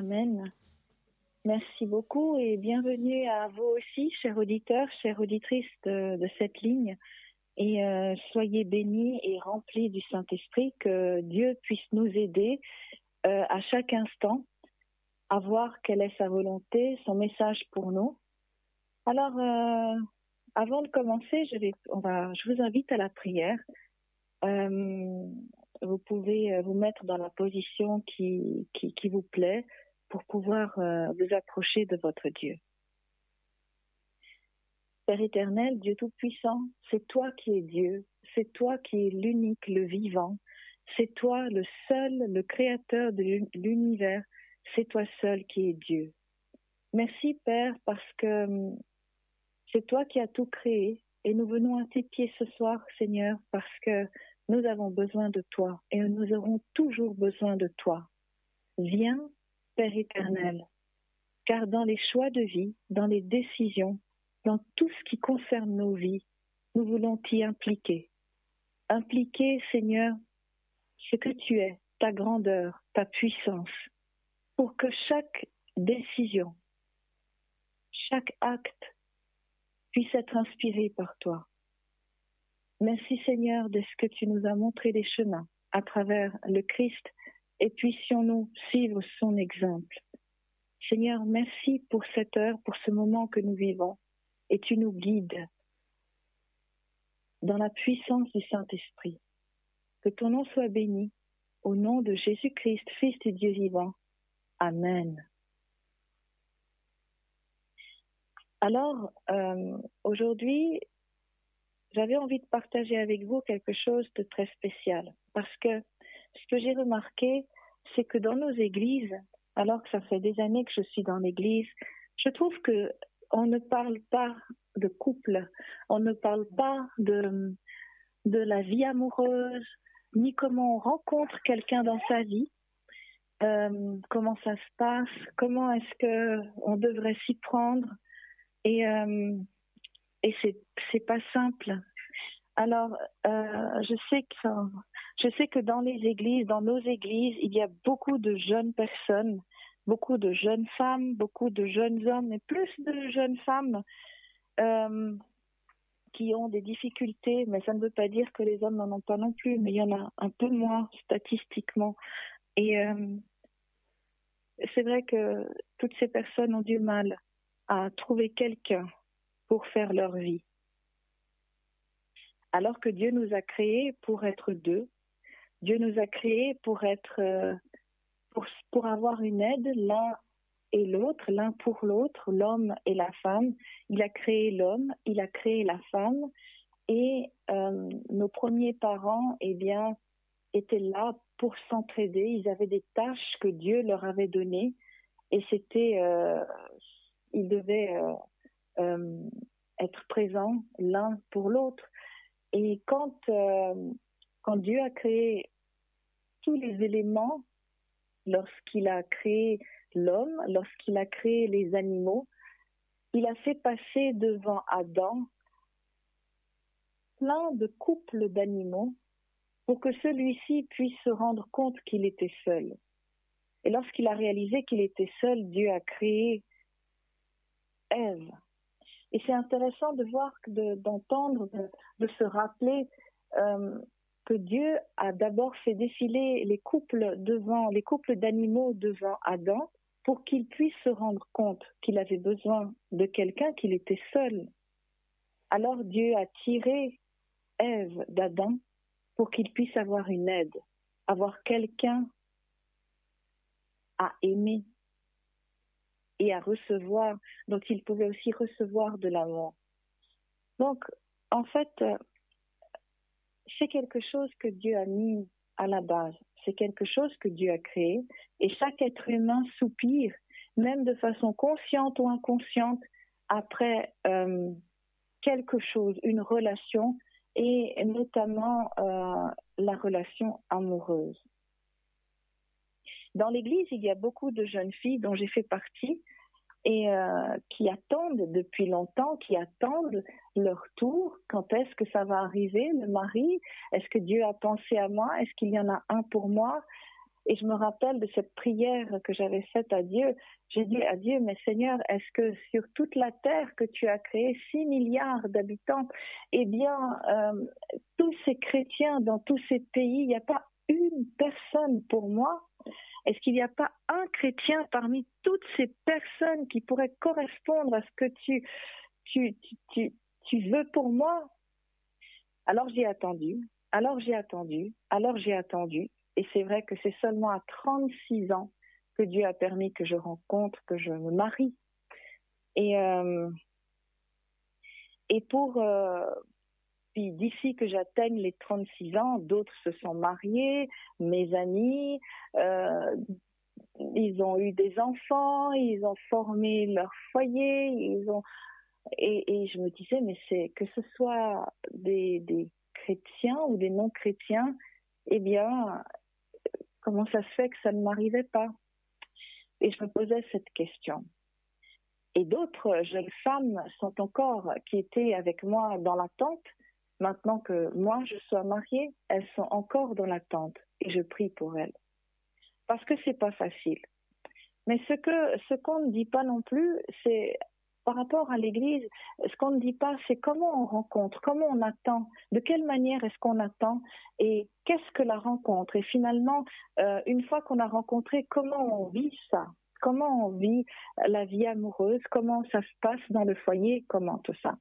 Amen. Merci beaucoup et bienvenue à vous aussi, chers auditeurs, chères auditrices de, cette ligne. Et euh, soyez bénis et remplis du Saint-Esprit, que Dieu puisse nous aider euh, à chaque instant à voir quelle est sa volonté, son message pour nous. Alors, euh, avant de commencer, je, vous invite à la prière. vous pouvez vous mettre dans la position qui vous plaît pour pouvoir euh, vous approcher de votre Dieu. Père éternel, Dieu Tout-Puissant, c'est toi qui es Dieu, c'est toi qui es l'unique, le vivant, c'est toi le seul, le créateur de l'univers, c'est toi seul qui es Dieu. Merci Père parce que hum, c'est toi qui as tout créé et nous venons à tes pieds ce soir Seigneur parce que nous avons besoin de toi et nous aurons toujours besoin de toi. Viens Éternel, car dans les choix de vie, dans les décisions, dans tout ce qui concerne nos vies, nous voulons t'y impliquer. Impliquer, Seigneur, ce que tu es, ta grandeur, ta puissance, pour que chaque décision, chaque acte puisse être inspiré par toi. Merci Seigneur de ce que tu nous as montré des chemins à travers le Christ et puissions-nous suivre son exemple. Seigneur, merci pour cette heure, pour ce moment que nous vivons, et tu nous guides dans la puissance du Saint-Esprit. Que ton nom soit béni, au nom de Jésus-Christ, Fils du Dieu vivant. Amen. Alors, euh, aujourd'hui, j'avais envie de partager avec vous quelque chose de très spécial, parce que ce que j'ai remarqué, c'est que dans nos églises, alors que ça fait des années que je suis dans l'église, je trouve que on ne parle pas de couple, on ne parle pas de, de la vie amoureuse, ni comment on rencontre quelqu'un dans sa vie, euh, comment ça se passe, comment est-ce que on devrait s'y prendre, et euh, et c'est pas simple. Alors, euh, je sais que je sais que dans les églises, dans nos églises, il y a beaucoup de jeunes personnes, beaucoup de jeunes femmes, beaucoup de jeunes hommes, et plus de jeunes femmes euh, qui ont des difficultés. Mais ça ne veut pas dire que les hommes n'en ont pas non plus, mais il y en a un peu moins statistiquement. Et euh, c'est vrai que toutes ces personnes ont du mal à trouver quelqu'un pour faire leur vie alors que Dieu nous a créés pour être deux. Dieu nous a créés pour être, euh, pour, avoir une aide l'un et l'autre, l'un pour l'autre, l'homme et la femme. Il a créé l'homme, il a créé la femme, et euh, nos premiers parents, eh bien, étaient là pour s'entraider. Ils avaient des tâches que Dieu leur avait données, et c'était, euh, ils devaient être présents l'un pour l'autre. Et quand, quand Dieu a créé tous les éléments, lorsqu'il a créé l'homme, lorsqu'il a créé les animaux, il a fait passer devant Adam plein de couples d'animaux pour que celui-ci puisse se rendre compte qu'il était seul. Et lorsqu'il a réalisé qu'il était seul, Dieu a créé Ève. Et c'est intéressant de voir, d'entendre, de, se rappeler euh, que Dieu a d'abord fait défiler les couples devant, les couples d'animaux devant Adam pour qu'il puisse se rendre compte qu'il avait besoin de quelqu'un, qu'il était seul. Alors Dieu a tiré Ève d'Adam pour qu'il puisse avoir une aide, avoir quelqu'un à aimer, et à recevoir, dont il pouvait aussi recevoir de l'amour. Donc, en fait, c'est quelque chose que Dieu a mis à la base, c'est quelque chose que Dieu a créé, et chaque être humain soupire, même de façon consciente ou inconsciente, après euh, quelque chose, une relation, et notamment euh, la relation amoureuse. Dans l'Église, il y a beaucoup de jeunes filles dont j'ai fait partie et euh, qui attendent depuis longtemps, qui attendent leur tour. Quand est-ce que ça va arriver, le mari? Est-ce que Dieu a pensé à moi? Est-ce qu'il y en a un pour moi? Et je me rappelle de cette prière que j'avais faite à Dieu. J'ai dit à Dieu, mais Seigneur, est-ce que sur toute la terre que tu as créée, 6 milliards d'habitants, eh bien, euh, tous ces chrétiens dans tous ces pays, il n'y a pas une personne pour moi? Est-ce qu'il n'y a pas un chrétien parmi toutes ces personnes qui pourrait correspondre à ce que tu, tu, tu, tu veux pour moi? Alors j'ai attendu, alors j'ai attendu, alors j'ai attendu. Et c'est vrai que c'est seulement à 36 ans que Dieu a permis que je rencontre, que je me marie. Et, euh, et pour, euh, d'ici que j'atteigne les 36 ans, d'autres se sont mariés, mes amis, euh, ils ont eu des enfants, ils ont formé leur foyer, ils ont et, je me disais mais c'est que ce soit des, chrétiens ou des non chrétiens, eh bien comment ça se fait que ça ne m'arrivait pas? Et je me posais cette question. Et d'autres jeunes femmes sont encore, qui étaient avec moi dans l'attente, maintenant que moi je sois mariée, elles sont encore dans l'attente et je prie pour elles. Parce que c'est pas facile. Mais ce que ce qu'on ne dit pas non plus, c'est par rapport à l'Église, ce qu'on ne dit pas, c'est comment on rencontre, comment on attend, de quelle manière est-ce qu'on attend et qu'est-ce que la rencontre. Et finalement, euh, une fois qu'on a rencontré, comment on vit ça Comment on vit la vie amoureuse Comment ça se passe dans le foyer Comment tout ça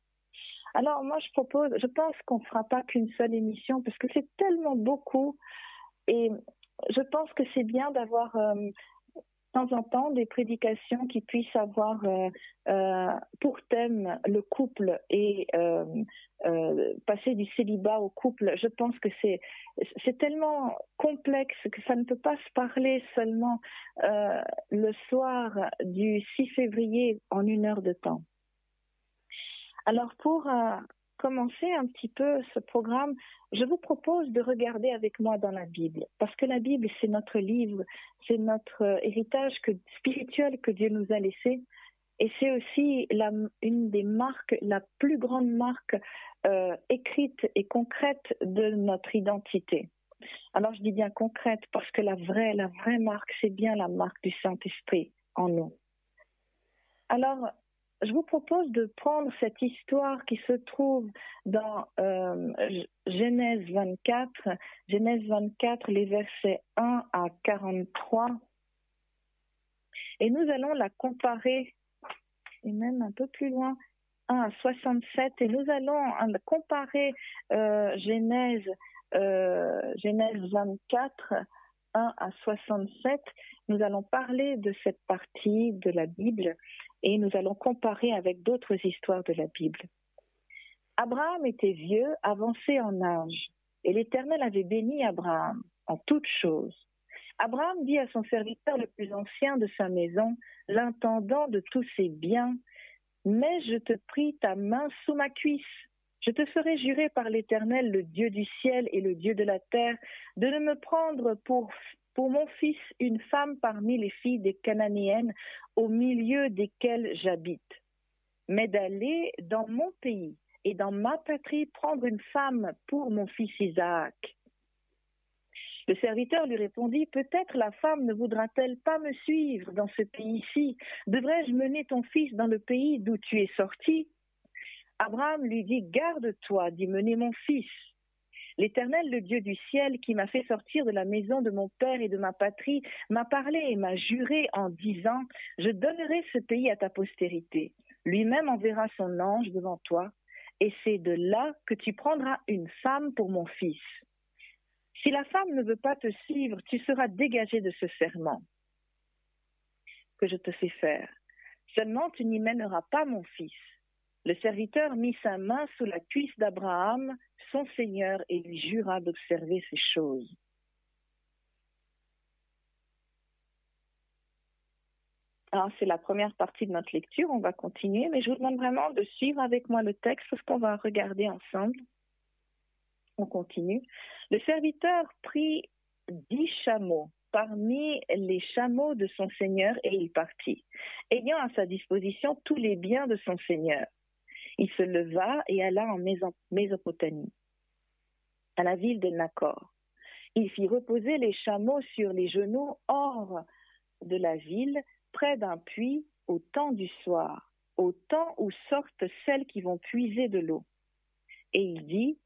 alors moi je propose, je pense qu'on ne fera pas qu'une seule émission parce que c'est tellement beaucoup et je pense que c'est bien d'avoir euh, de temps en temps des prédications qui puissent avoir euh, euh, pour thème le couple et passer du célibat au couple. Je pense que c'est c'est tellement complexe que ça ne peut pas se parler seulement le soir du 6 février en une heure de temps. Alors pour commencer un petit peu ce programme, je vous propose de regarder avec moi dans la Bible, parce que la Bible, c'est notre livre, c'est notre euh, héritage spirituel que Dieu nous a laissé, et c'est aussi une des marques, la plus grande marque euh, écrite et concrète de notre identité. Alors je dis bien concrète parce que la vraie, la vraie marque, c'est bien la marque du Saint-Esprit en nous. Alors, je vous propose de prendre cette histoire qui se trouve dans euh, Genèse 24, Genèse 24, les versets 1 à 43, et nous allons la comparer, et même un peu plus loin, 1 à 67, et nous allons comparer euh, Genèse, euh, Genèse 24, 1 à 67. Nous allons parler de cette partie de la Bible et nous allons comparer avec d'autres histoires de la Bible. Abraham était vieux, avancé en âge, et l'Éternel avait béni Abraham en toutes choses. Abraham dit à son serviteur le plus ancien de sa maison, l'intendant de tous ses biens, Mais je te prie ta main sous ma cuisse. Je te ferai jurer par l'Éternel, le Dieu du ciel et le Dieu de la terre, de ne me prendre pour pour mon fils une femme parmi les filles des Cananéennes au milieu desquelles j'habite, mais d'aller dans mon pays et dans ma patrie prendre une femme pour mon fils Isaac. Le serviteur lui répondit, Peut-être la femme ne voudra-t-elle pas me suivre dans ce pays-ci? Devrais-je mener ton fils dans le pays d'où tu es sorti? Abraham lui dit, Garde-toi d'y mener mon fils. L'Éternel, le Dieu du ciel, qui m'a fait sortir de la maison de mon père et de ma patrie, m'a parlé et m'a juré en disant, je donnerai ce pays à ta postérité. Lui-même enverra son ange devant toi, et c'est de là que tu prendras une femme pour mon fils. Si la femme ne veut pas te suivre, tu seras dégagé de ce serment que je te fais faire. Seulement tu n'y mèneras pas mon fils. Le serviteur mit sa main sous la cuisse d'Abraham, son Seigneur, et lui jura d'observer ces choses. Alors, c'est la première partie de notre lecture. On va continuer, mais je vous demande vraiment de suivre avec moi le texte parce qu'on va regarder ensemble. On continue. Le serviteur prit dix chameaux parmi les chameaux de son Seigneur et il partit, ayant à sa disposition tous les biens de son Seigneur. Il se leva et alla en Mésopotamie, à la ville de Nacor. Il fit reposer les chameaux sur les genoux hors de la ville, près d'un puits, au temps du soir, au temps où sortent celles qui vont puiser de l'eau. Et il dit,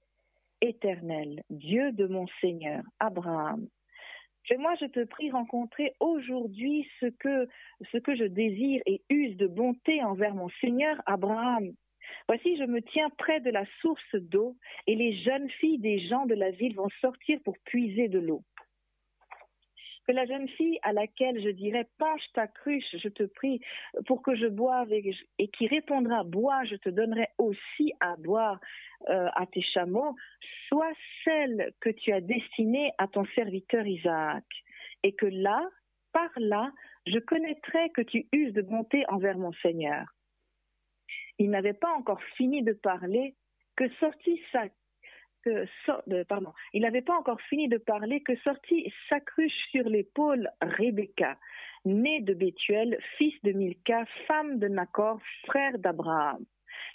Éternel, Dieu de mon Seigneur, Abraham, moi, je te prie rencontrer aujourd'hui que, ce que je désire et use de bonté envers mon Seigneur Abraham. Voici, je me tiens près de la source d'eau et les jeunes filles des gens de la ville vont sortir pour puiser de l'eau que la jeune fille à laquelle je dirais penche ta cruche, je te prie, pour que je boive et, qui répondra bois, je te donnerai aussi à boire euh, à tes chameaux, soit celle que tu as destinée à ton serviteur Isaac, et que là, par là, je connaîtrai que tu uses de bonté envers mon Seigneur. Il n'avait pas encore fini de parler que sortit sa pardon, il n'avait pas encore fini de parler que sortit sa cruche sur l'épaule Rebecca, née de Bethuel, fils de Milka, femme de Nacor, frère d'Abraham.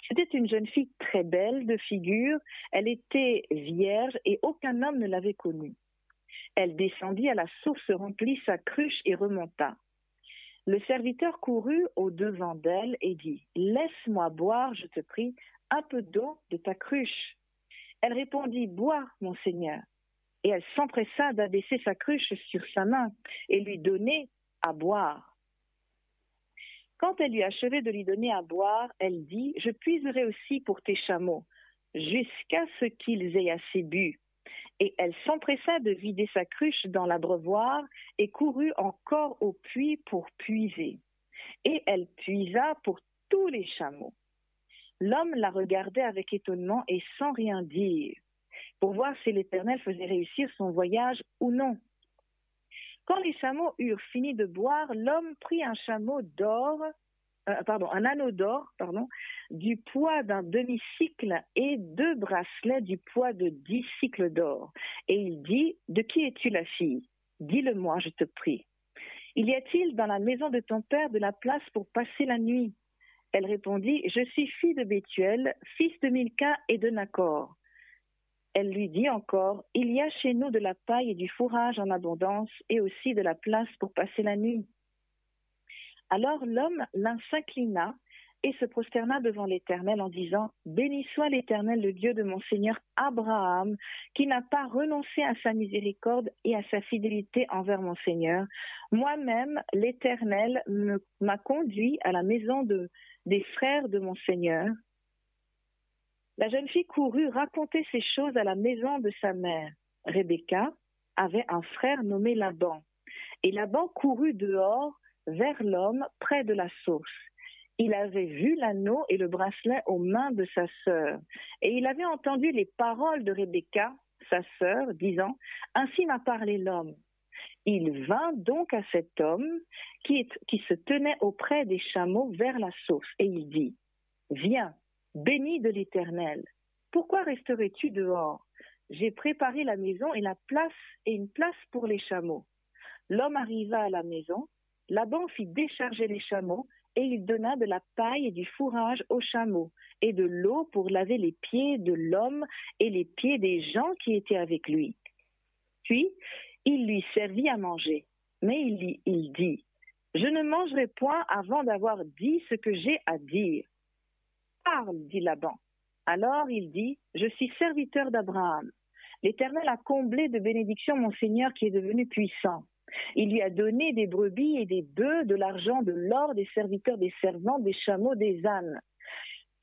C'était une jeune fille très belle de figure, elle était vierge et aucun homme ne l'avait connue. Elle descendit à la source, remplit sa cruche et remonta. Le serviteur courut au devant d'elle et dit Laisse-moi boire, je te prie, un peu d'eau de ta cruche. Elle répondit Bois, mon Seigneur. Et elle s'empressa d'abaisser sa cruche sur sa main et lui donner à boire. Quand elle lui achevait de lui donner à boire, elle dit Je puiserai aussi pour tes chameaux, jusqu'à ce qu'ils aient assez bu. Et elle s'empressa de vider sa cruche dans l'abreuvoir et courut encore au puits pour puiser. Et elle puisa pour tous les chameaux. L'homme la regardait avec étonnement et sans rien dire, pour voir si l'Éternel faisait réussir son voyage ou non. Quand les chameaux eurent fini de boire, l'homme prit un chameau d'or, euh, pardon, un anneau d'or, pardon, du poids d'un demi-cycle et deux bracelets du poids de dix cycles d'or. Et il dit, de qui es-tu la fille? Dis-le-moi, je te prie. Il y a-t-il dans la maison de ton père de la place pour passer la nuit? Elle répondit, Je suis fille de Bethuel, fils de Milka et de Nacor. Elle lui dit encore, Il y a chez nous de la paille et du fourrage en abondance, et aussi de la place pour passer la nuit. Alors l'homme l'un s'inclina et se prosterna devant l'Éternel en disant, Béni soit l'Éternel, le Dieu de mon Seigneur Abraham, qui n'a pas renoncé à sa miséricorde et à sa fidélité envers mon Seigneur. Moi-même, l'Éternel m'a conduit à la maison de, des frères de mon Seigneur. La jeune fille courut raconter ces choses à la maison de sa mère. Rebecca avait un frère nommé Laban. Et Laban courut dehors vers l'homme près de la source. Il avait vu l'anneau et le bracelet aux mains de sa sœur, et il avait entendu les paroles de Rebecca, sa sœur, disant Ainsi m'a parlé l'homme. Il vint donc à cet homme qui, qui se tenait auprès des chameaux vers la source, et il dit Viens, béni de l'Éternel, pourquoi resterais-tu dehors? J'ai préparé la maison et la place et une place pour les chameaux. L'homme arriva à la maison, Laban fit décharger les chameaux et il donna de la paille et du fourrage aux chameaux, et de l'eau pour laver les pieds de l'homme et les pieds des gens qui étaient avec lui. Puis il lui servit à manger. Mais il, il dit, Je ne mangerai point avant d'avoir dit ce que j'ai à dire. Parle, dit Laban. Alors il dit, Je suis serviteur d'Abraham. L'Éternel a comblé de bénédictions mon Seigneur qui est devenu puissant. Il lui a donné des brebis et des bœufs, de l'argent, de l'or, des serviteurs, des servants, des chameaux, des ânes.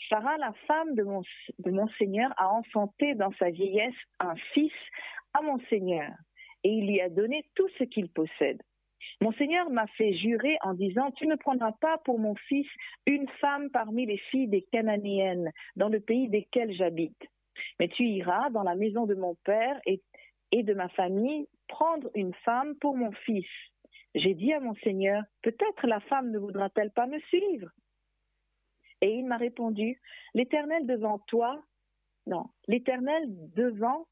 Sarah, la femme de mon, Seigneur, a enfanté dans sa vieillesse un fils à mon Seigneur, et il lui a donné tout ce qu'il possède. Mon Seigneur m'a fait jurer en disant, Tu ne prendras pas pour mon fils une femme parmi les filles des Cananéennes, dans le pays desquels j'habite. Mais tu iras dans la maison de mon père et et de ma famille prendre une femme pour mon fils. J'ai dit à mon Seigneur, peut-être la femme ne voudra-t-elle pas me suivre? Et il m'a répondu, l'Éternel devant toi, non, l'Éternel devant,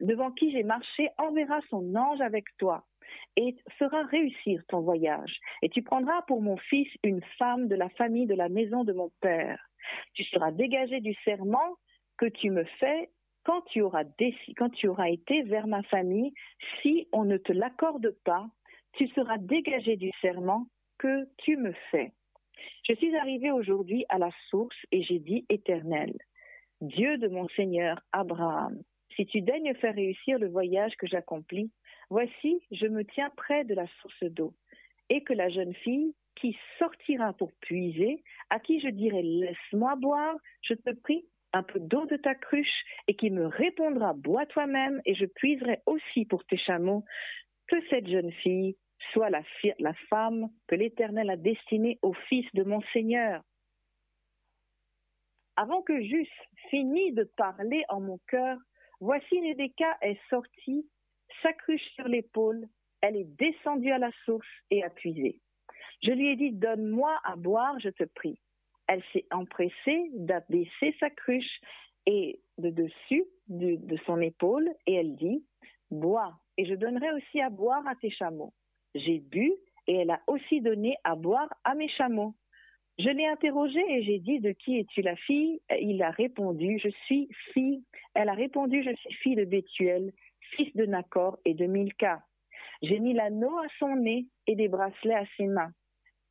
devant qui j'ai marché enverra son ange avec toi et fera réussir ton voyage. Et tu prendras pour mon fils une femme de la famille de la maison de mon père. Tu seras dégagé du serment que tu me fais quand tu auras été vers ma famille, si on ne te l'accorde pas, tu seras dégagé du serment que tu me fais. Je suis arrivé aujourd'hui à la source et j'ai dit Éternel, Dieu de mon Seigneur Abraham, si tu daignes faire réussir le voyage que j'accomplis, voici, je me tiens près de la source d'eau, et que la jeune fille qui sortira pour puiser, à qui je dirai laisse-moi boire, je te prie, un peu d'eau de ta cruche, et qui me répondra bois toi-même, et je puiserai aussi pour tes chameaux, que cette jeune fille soit la, femme que l'Éternel a destinée au fils de mon Seigneur. Avant que j'eusse fini de parler en mon cœur, voici Rebecca est sortie, sa cruche sur l'épaule, elle est descendue à la source et a puisé. Je lui ai dit, donne-moi à boire, je te prie. Elle s'est empressée d'abaisser sa cruche et de dessus de, son épaule et elle dit, bois, et je donnerai aussi à boire à tes chameaux. J'ai bu et elle a aussi donné à boire à mes chameaux. Je l'ai interrogée et j'ai dit de qui es-tu la fille? Il a répondu je suis fille. Elle a répondu je suis fille de Bethuel, fils de Nacor et de Milka. J'ai mis l'anneau à son nez et des bracelets à ses mains.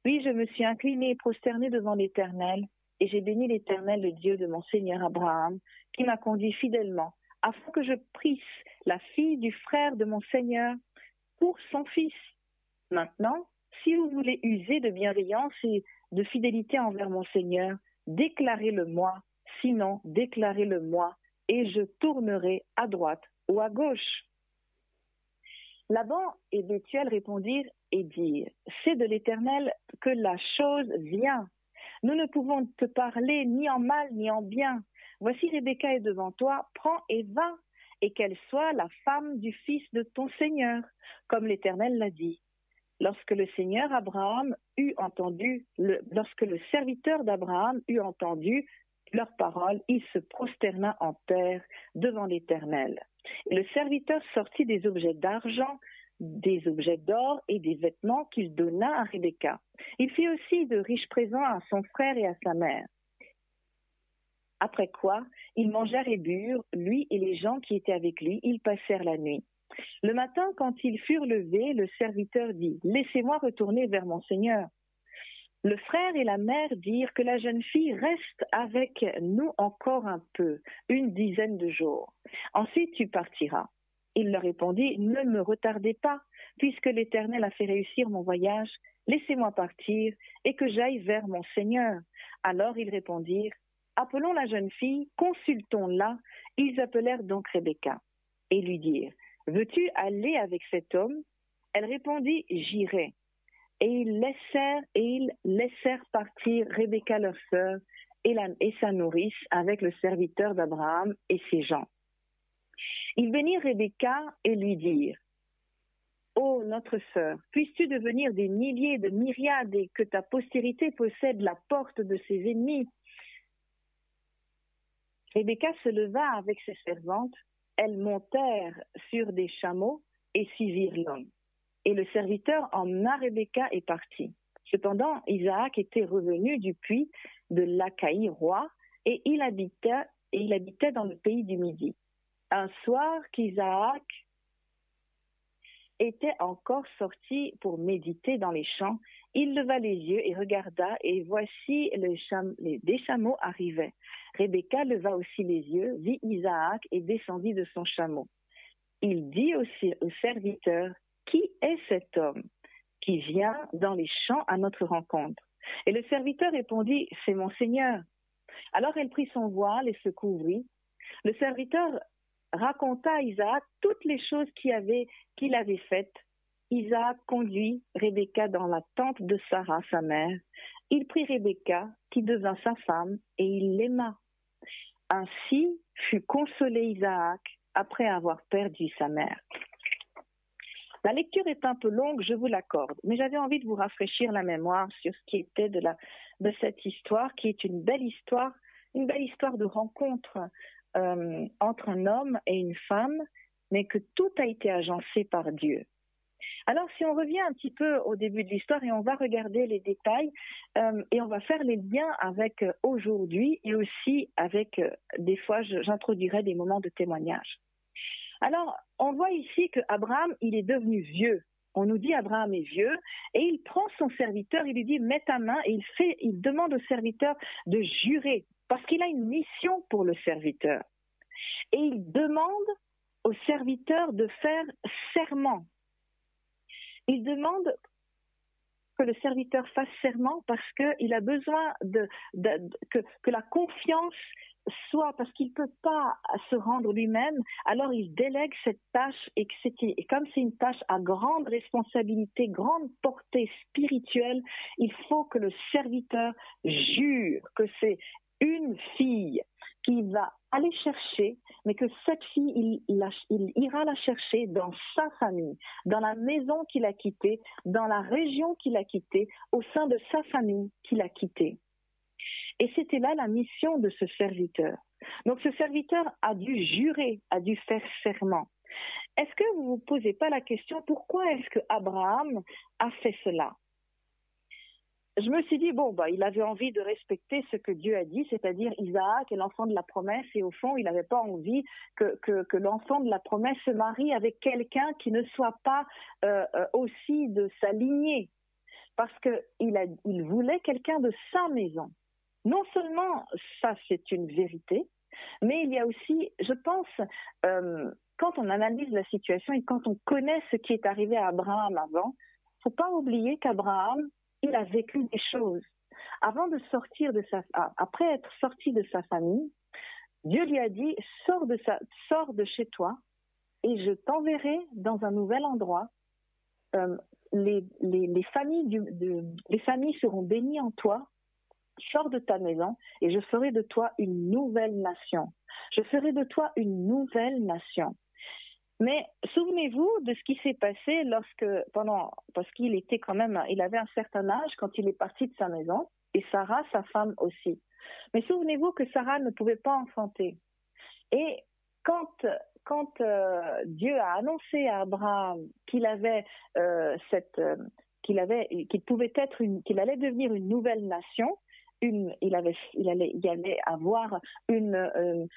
Puis je me suis inclinée et prosternée devant l'Éternel et j'ai béni l'Éternel, le Dieu de mon Seigneur Abraham, qui m'a conduit fidèlement, afin que je prisse la fille du frère de mon Seigneur pour son fils. Maintenant, si vous voulez user de bienveillance et de fidélité envers mon Seigneur, déclarez-le moi, sinon déclarez-le moi, et je tournerai à droite ou à gauche. Laban et Bethuel répondirent et dirent, c'est de l'Éternel que la chose vient. Nous ne pouvons te parler ni en mal ni en bien. Voici Rebecca est devant toi, prends et va, et qu'elle soit la femme du fils de ton Seigneur, comme l'Éternel l'a dit. Lorsque le Seigneur Abraham lorsque le serviteur d'Abraham eut entendu leurs paroles, il se prosterna en terre devant l'Éternel. Le serviteur sortit des objets d'argent, des objets d'or et des vêtements qu'il donna à Rebecca. Il fit aussi de riches présents à son frère et à sa mère. Après quoi, ils mangèrent et burent, lui et les gens qui étaient avec lui, ils passèrent la nuit. Le matin, quand ils furent levés, le serviteur dit, Laissez-moi retourner vers mon Seigneur. Le frère et la mère dirent que la jeune fille reste avec nous encore un peu, une dizaine de jours. Ensuite tu partiras. Il leur répondit, Ne me retardez pas, puisque l'Éternel a fait réussir mon voyage, laissez-moi partir et que j'aille vers mon Seigneur. Alors ils répondirent, Appelons la jeune fille, consultons-la. Ils appelèrent donc Rebecca et lui dirent, Veux-tu aller avec cet homme? Elle répondit, J'irai. Et ils laissèrent, partir Rebecca leur sœur et, sa nourrice avec le serviteur d'Abraham et ses gens. Ils bénirent Rebecca et lui dirent, Ô notre sœur, puisses-tu devenir des milliers de myriades et que ta postérité possède la porte de ses ennemis Rebecca se leva avec ses servantes elles montèrent sur des chameaux et suivirent l'homme. Et le serviteur emmena Rebecca et partit. Cependant, Isaac était revenu du puits de l'Achaï roi et il habitait, et il habitait dans le pays du Midi. Un soir qu'Isaac était encore sorti pour méditer dans les champs, il leva les yeux et regarda, et voici les, des chameaux arrivaient. Rebecca leva aussi les yeux, vit Isaac et descendit de son chameau. Il dit aussi au serviteur, Qui est cet homme qui vient dans les champs à notre rencontre? Et le serviteur répondit, C'est mon Seigneur. Alors elle prit son voile et se couvrit. Le serviteur raconta à Isaac toutes les choses qu'il avait, avait faites. Isaac conduit Rebecca dans la tente de Sarah, sa mère. Il prit Rebecca, qui devint sa femme, et il l'aima. Ainsi fut consolé Isaac après avoir perdu sa mère. La lecture est un peu longue, je vous l'accorde, mais j'avais envie de vous rafraîchir la mémoire sur ce qui était de, cette histoire, qui est une belle histoire, une belle histoire de rencontre euh, entre un homme et une femme, mais que tout a été agencé par Dieu. Alors, si on revient un petit peu au début de l'histoire et on va regarder les détails euh, et on va faire les liens avec euh, aujourd'hui et aussi avec, des fois, j'introduirai des moments de témoignage. Alors, on voit ici que Abraham, il est devenu vieux. On nous dit Abraham est vieux et il prend son serviteur, il lui dit mets ta main et il fait, il demande au serviteur de jurer parce qu'il a une mission pour le serviteur. Et il demande au serviteur de faire serment il demande que le serviteur fasse serment parce qu'il a besoin de, que, la confiance soit parce qu'il ne peut pas se rendre lui-même, alors il délègue cette tâche et, et comme c'est une tâche à grande responsabilité, grande portée spirituelle, il faut que le serviteur jure que c'est une fille qui va aller chercher, mais que cette fille, il, ira la chercher dans sa famille, dans la maison qu'il a quittée, dans la région qu'il a quittée, au sein de sa famille qu'il a quittée. Et c'était là la mission de ce serviteur. Donc ce serviteur a dû jurer, a dû faire serment. Est-ce que vous ne vous posez pas la question pourquoi est-ce que Abraham a fait cela? Je me suis dit, bon, bah, il avait envie de respecter ce que Dieu a dit, c'est-à-dire Isaac est l'enfant de la promesse, et au fond, il n'avait pas envie que, l'enfant de la promesse se marie avec quelqu'un qui ne soit pas euh, euh, aussi de sa lignée, parce qu'il il voulait quelqu'un de sa maison. Non seulement ça, c'est une vérité, mais il y a aussi, je pense, euh, quand on analyse la situation et quand on connaît ce qui est arrivé à Abraham avant, faut pas oublier qu'Abraham, il a vécu des choses. Avant de sortir de sa, après être sorti de sa famille, Dieu lui a dit sors de sa, sors de chez toi et je t'enverrai dans un nouvel endroit. Euh, les, les, familles du, les familles seront bénies en toi. Sors de ta maison et je ferai de toi une nouvelle nation. Je ferai de toi une nouvelle nation. Mais souvenez-vous de ce qui s'est passé lorsque, pendant, parce qu'il était quand même, il avait un certain âge quand il est parti de sa maison, et Sarah, sa femme aussi. Mais souvenez-vous que Sarah ne pouvait pas enfanter. Et quand, quand euh, Dieu a annoncé à Abraham qu'il avait euh, cette, euh, qu'il avait, qu'il pouvait être qu'il allait devenir une nouvelle nation, il allait, avoir une,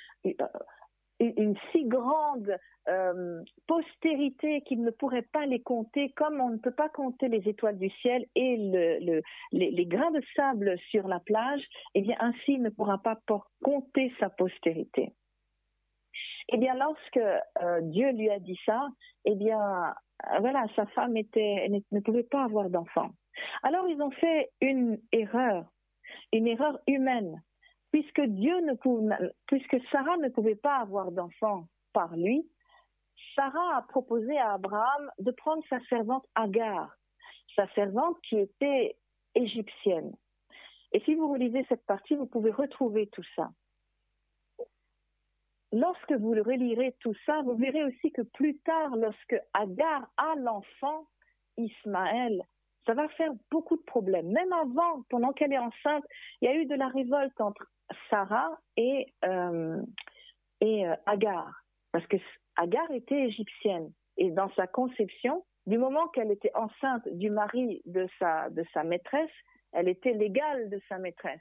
une si grande euh, postérité qu'il ne pourrait pas les compter, comme on ne peut pas compter les étoiles du ciel et le, les, grains de sable sur la plage, eh bien ainsi il ne pourra pas compter sa postérité. Eh bien, lorsque euh, Dieu lui a dit ça, eh bien, voilà, sa femme était, ne pouvait pas avoir d'enfant. Alors, ils ont fait une erreur, une erreur humaine puisque Dieu ne pouvait, puisque Sarah ne pouvait pas avoir d'enfant par lui, Sarah a proposé à Abraham de prendre sa servante Agar, sa servante qui était égyptienne. Et si vous relisez cette partie, vous pouvez retrouver tout ça. Lorsque vous relirez tout ça, vous verrez aussi que plus tard, lorsque Agar a l'enfant Ismaël, ça va faire beaucoup de problèmes. Même avant, pendant qu'elle est enceinte, il y a eu de la révolte entre Sarah et, euh, et euh, Agar. Parce que Agar était égyptienne. Et dans sa conception, du moment qu'elle était enceinte du mari de sa, de sa maîtresse, elle était l'égale de sa maîtresse.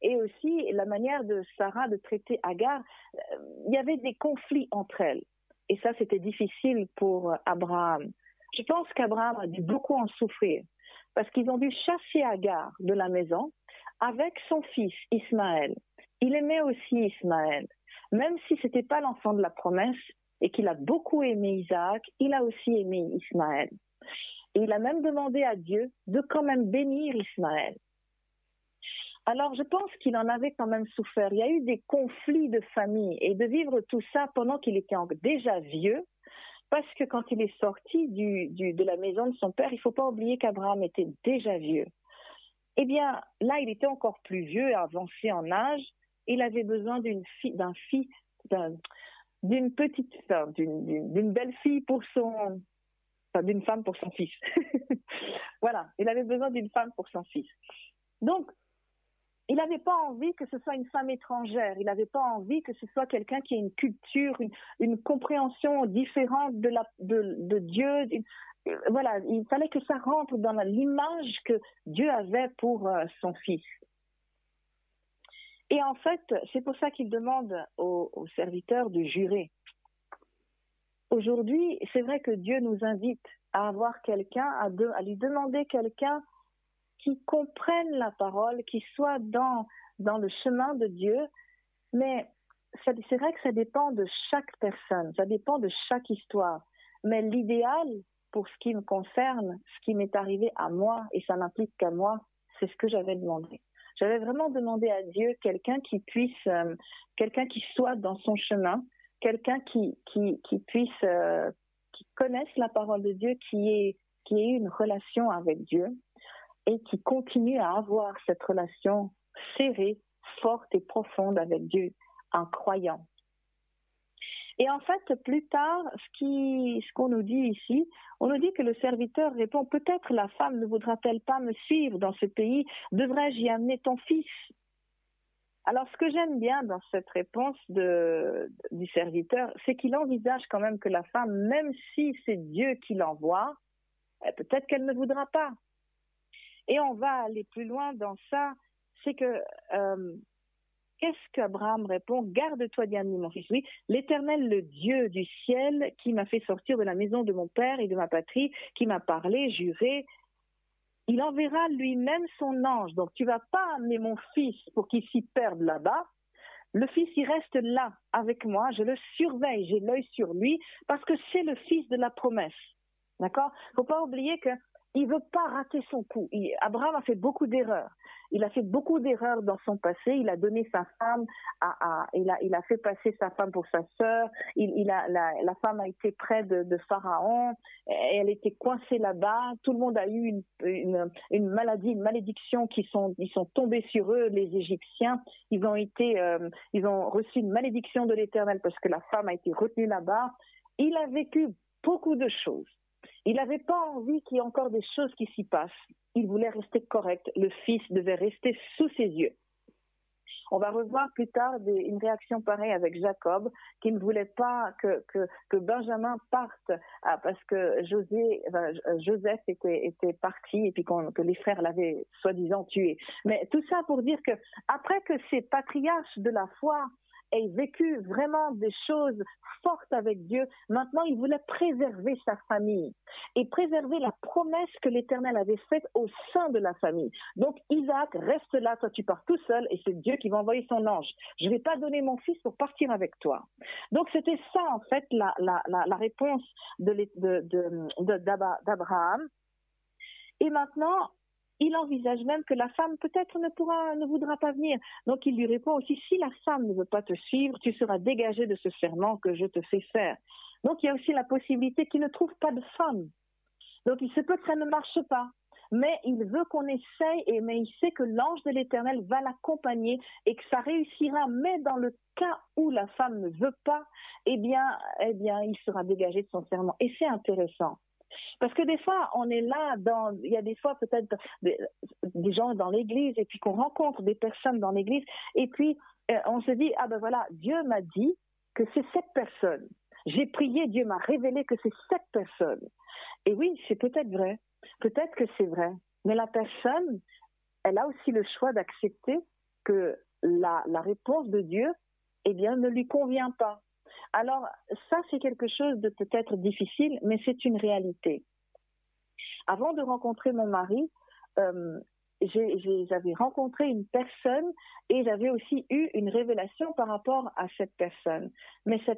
Et aussi, la manière de Sarah de traiter Agar, euh, il y avait des conflits entre elles. Et ça, c'était difficile pour Abraham. Je pense qu'Abraham a dû beaucoup en souffrir parce qu'ils ont dû chasser Agar de la maison avec son fils Ismaël. Il aimait aussi Ismaël. Même si ce n'était pas l'enfant de la promesse et qu'il a beaucoup aimé Isaac, il a aussi aimé Ismaël. Et il a même demandé à Dieu de quand même bénir Ismaël. Alors je pense qu'il en avait quand même souffert. Il y a eu des conflits de famille et de vivre tout ça pendant qu'il était déjà vieux, parce que quand il est sorti de la maison de son père, il ne faut pas oublier qu'Abraham était déjà vieux. Eh bien, là, il était encore plus vieux, avancé en âge. Il avait besoin d'une fille, d'un fils, d'une petite, d'une belle fille pour son, enfin, d'une femme pour son fils. voilà, il avait besoin d'une femme pour son fils. Donc, il n'avait pas envie que ce soit une femme étrangère. Il n'avait pas envie que ce soit quelqu'un qui ait une culture, une, compréhension différente de, Dieu, voilà, il fallait que ça rentre dans l'image que Dieu avait pour euh, son fils. Et en fait, c'est pour ça qu'il demande aux, serviteurs de jurer. Aujourd'hui, c'est vrai que Dieu nous invite à avoir quelqu'un, à, lui demander quelqu'un qui comprenne la parole, qui soit dans, dans le chemin de Dieu. Mais c'est vrai que ça dépend de chaque personne, ça dépend de chaque histoire. Mais l'idéal, pour ce qui me concerne, ce qui m'est arrivé à moi, et ça n'implique qu'à moi, c'est ce que j'avais demandé. J'avais vraiment demandé à Dieu quelqu'un qui puisse, euh, quelqu'un qui soit dans son chemin, quelqu'un qui, qui, qui puisse, euh, qui connaisse la parole de Dieu, qui ait, qui ait une relation avec Dieu et qui continue à avoir cette relation serrée, forte et profonde avec Dieu en croyant. Et en fait, plus tard, ce qu'on nous dit ici, on nous dit que le serviteur répond peut-être la femme ne voudra-t-elle pas me suivre dans ce pays Devrais-je y amener ton fils? Alors, ce que j'aime bien dans cette réponse du serviteur, c'est qu'il envisage quand même que la femme, même si c'est Dieu qui l'envoie, eh, peut-être qu'elle ne voudra pas. Et on va aller plus loin dans ça, c'est que euh, Qu'est-ce qu'Abraham répond? Garde-toi bien, mon fils. Oui, l'Éternel, le Dieu du ciel, qui m'a fait sortir de la maison de mon père et de ma patrie, qui m'a parlé, juré, il enverra lui-même son ange. Donc tu vas pas amener mon fils pour qu'il s'y perde là-bas. Le fils, il reste là avec moi, je le surveille, j'ai l'œil sur lui, parce que c'est le fils de la promesse. D'accord? Faut pas oublier que il veut pas rater son coup. Abraham a fait beaucoup d'erreurs. Il a fait beaucoup d'erreurs dans son passé. Il a donné sa femme à, il a, il a fait passer sa femme pour sa sœur. Il, il a, la, femme a été près de, Pharaon. Elle était coincée là-bas. Tout le monde a eu une, maladie, une malédiction qui sont, ils sont tombés sur eux, les Égyptiens. Ils ont été, euh, ils ont reçu une malédiction de l'Éternel parce que la femme a été retenue là-bas. Il a vécu beaucoup de choses. Il n'avait pas envie qu'il y ait encore des choses qui s'y passent. Il voulait rester correct. Le fils devait rester sous ses yeux. On va revoir plus tard une réaction pareille avec Jacob, qui ne voulait pas que, Benjamin parte ah, parce que José, Joseph était, était parti et puis que les frères l'avaient soi-disant tué. Mais tout ça pour dire que après que ces patriarches de la foi vécu vraiment des choses fortes avec Dieu. Maintenant, il voulait préserver sa famille et préserver la promesse que l'Éternel avait faite au sein de la famille. Donc, Isaac, reste là, toi tu pars tout seul et c'est Dieu qui va envoyer son ange. Je ne vais pas donner mon fils pour partir avec toi. Donc, c'était ça, en fait, la, réponse d'Abraham. De, et maintenant, il envisage même que la femme peut-être ne voudra pas venir. Donc il lui répond aussi, si la femme ne veut pas te suivre, tu seras dégagé de ce serment que je te fais faire. Donc il y a aussi la possibilité qu'il ne trouve pas de femme. Donc il se peut que ça ne marche pas. Mais il veut qu'on essaye, et, mais il sait que l'ange de l'Éternel va l'accompagner et que ça réussira. Mais dans le cas où la femme ne veut pas, eh bien, eh bien, il sera dégagé de son serment. Et c'est intéressant. Parce que des fois, on est là, dans, il y a des fois peut-être des, gens dans l'église et puis qu'on rencontre des personnes dans l'église et puis euh, on se dit, ah ben voilà, Dieu m'a dit que c'est cette personne. J'ai prié, Dieu m'a révélé que c'est cette personne. Et oui, c'est peut-être vrai. Peut-être que c'est vrai. Mais la personne, elle a aussi le choix d'accepter que la, la réponse de Dieu, eh bien, ne lui convient pas. Alors, ça, c'est quelque chose de peut-être difficile, mais c'est une réalité. Avant de rencontrer mon mari, euh, j'avais rencontré une personne et j'avais aussi eu une révélation par rapport à cette personne. Mais, ça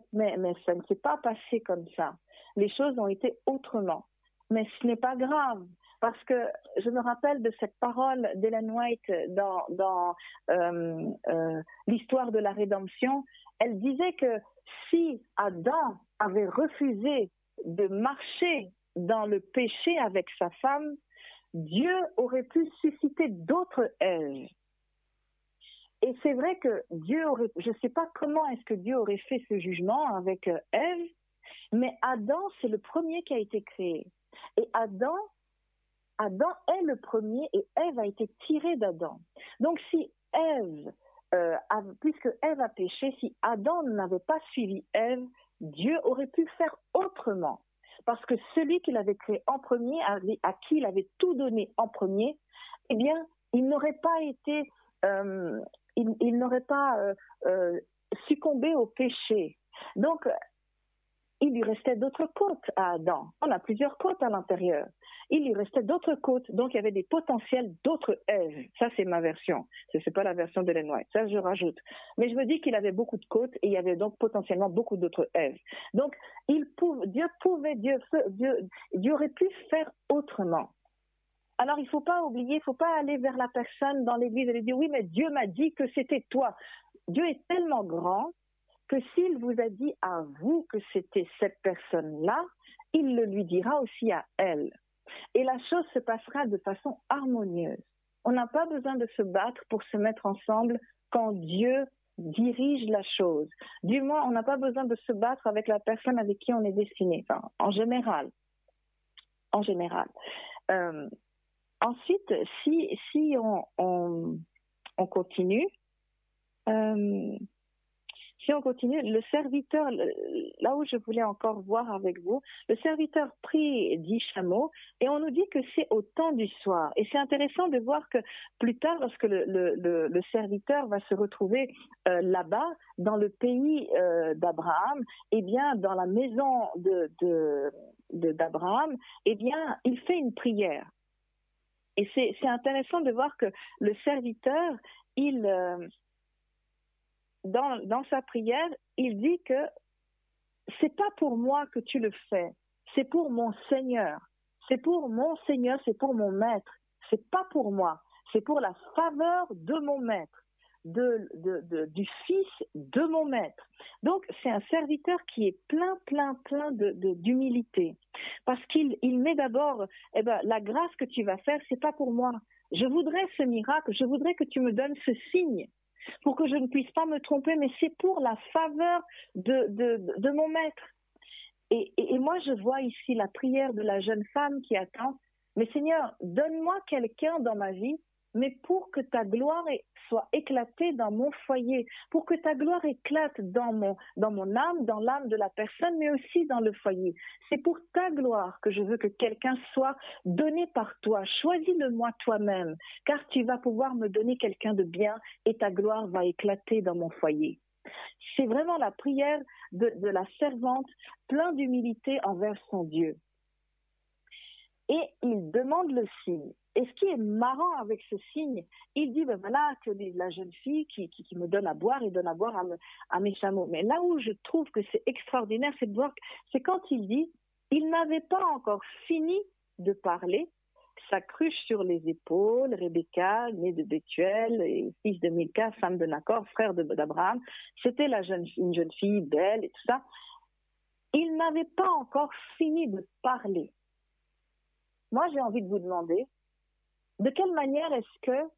ne s'est pas passé comme ça. Les choses ont été autrement. Mais ce n'est pas grave parce que je me rappelle de cette parole d'Ellen White dans, dans euh, euh, l'histoire de la rédemption. Elle disait que si Adam avait refusé de marcher dans le péché avec sa femme, Dieu aurait pu susciter d'autres Ève. Et c'est vrai que Dieu aurait, je ne sais pas comment est-ce que Dieu aurait fait ce jugement avec Ève, mais Adam, c'est le premier qui a été créé. Et Adam, Adam est le premier et Ève a été tirée d'Adam. Donc si Ève euh, puisque Ève a péché, si Adam n'avait pas suivi Ève, Dieu aurait pu faire autrement. parce que celui qu'il avait créé en premier, à, qui il avait tout donné en premier, eh bien, il n'aurait pas été, euh, il, n'aurait pas euh, succombé au péché. Donc, il lui restait d'autres côtes à Adam. On a plusieurs côtes à l'intérieur. Il lui restait d'autres côtes, donc il y avait des potentiels d'autres Èves. Ça, c'est ma version. Ce n'est pas la version de White. Ça, je rajoute. Mais je me dis qu'il avait beaucoup de côtes et il y avait donc potentiellement beaucoup d'autres Èves. Donc, il Dieu pouvait, Dieu, Dieu, Dieu aurait pu faire autrement. Alors, il ne faut pas oublier, il ne faut pas aller vers la personne dans l'église et lui dire, oui, mais Dieu m'a dit que c'était toi. Dieu est tellement grand que s'il vous a dit à vous que c'était cette personne-là, il le lui dira aussi à elle. Et la chose se passera de façon harmonieuse. On n'a pas besoin de se battre pour se mettre ensemble quand Dieu dirige la chose. Du moins, on n'a pas besoin de se battre avec la personne avec qui on est destiné. En général. En général. Euh, ensuite, si, si on, on, on continue, euh, si on continue, le serviteur, là où je voulais encore voir avec vous, le serviteur prit dix chameaux et on nous dit que c'est au temps du soir. Et c'est intéressant de voir que plus tard, lorsque le, serviteur va se retrouver euh, là-bas, dans le pays euh, d'Abraham, eh bien, dans la maison de, d'Abraham, eh bien, il fait une prière. Et c'est, intéressant de voir que le serviteur, il, euh, dans, sa prière, il dit que c'est pas pour moi que tu le fais, c'est pour mon Seigneur. C'est pour mon Seigneur, c'est pour mon maître. C'est pas pour moi, c'est pour la faveur de mon maître, du fils de mon maître. Donc c'est un serviteur qui est plein, plein, plein d'humilité, parce qu'il il met d'abord, eh ben, la grâce que tu vas faire, c'est pas pour moi. Je voudrais ce miracle, je voudrais que tu me donnes ce signe pour que je ne puisse pas me tromper, mais c'est pour la faveur de, mon maître. Et, et, moi, je vois ici la prière de la jeune femme qui attend, mais Seigneur, donne-moi quelqu'un dans ma vie mais pour que ta gloire soit éclatée dans mon foyer, pour que ta gloire éclate dans mon, âme, dans l'âme de la personne, mais aussi dans le foyer. C'est pour ta gloire que je veux que quelqu'un soit donné par toi. Choisis-le-moi toi-même, car tu vas pouvoir me donner quelqu'un de bien et ta gloire va éclater dans mon foyer. C'est vraiment la prière de, de la servante plein d'humilité envers son Dieu. Et il demande le signe. Et ce qui est marrant avec ce signe, il dit, ben voilà, que la jeune fille qui, me donne à boire, il donne à boire à, mes chameaux. Mais là où je trouve que c'est extraordinaire, c'est de voir, c'est quand il dit, il n'avait pas encore fini de parler, sa cruche sur les épaules, Rebecca, née de Bethuel, et fils de Milka, femme de Nacor, frère d'Abraham, c'était jeune, une jeune fille belle et tout ça. Il n'avait pas encore fini de parler. Moi, j'ai envie de vous demander, de quelle manière est-ce que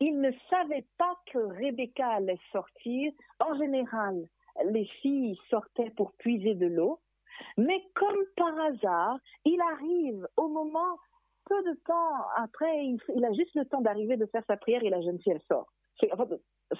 il ne savait pas que Rebecca allait sortir? En général, les filles sortaient pour puiser de l'eau, mais comme par hasard, il arrive au moment, peu de temps après, il, a juste le temps d'arriver de faire sa prière et la jeune fille, elle sort.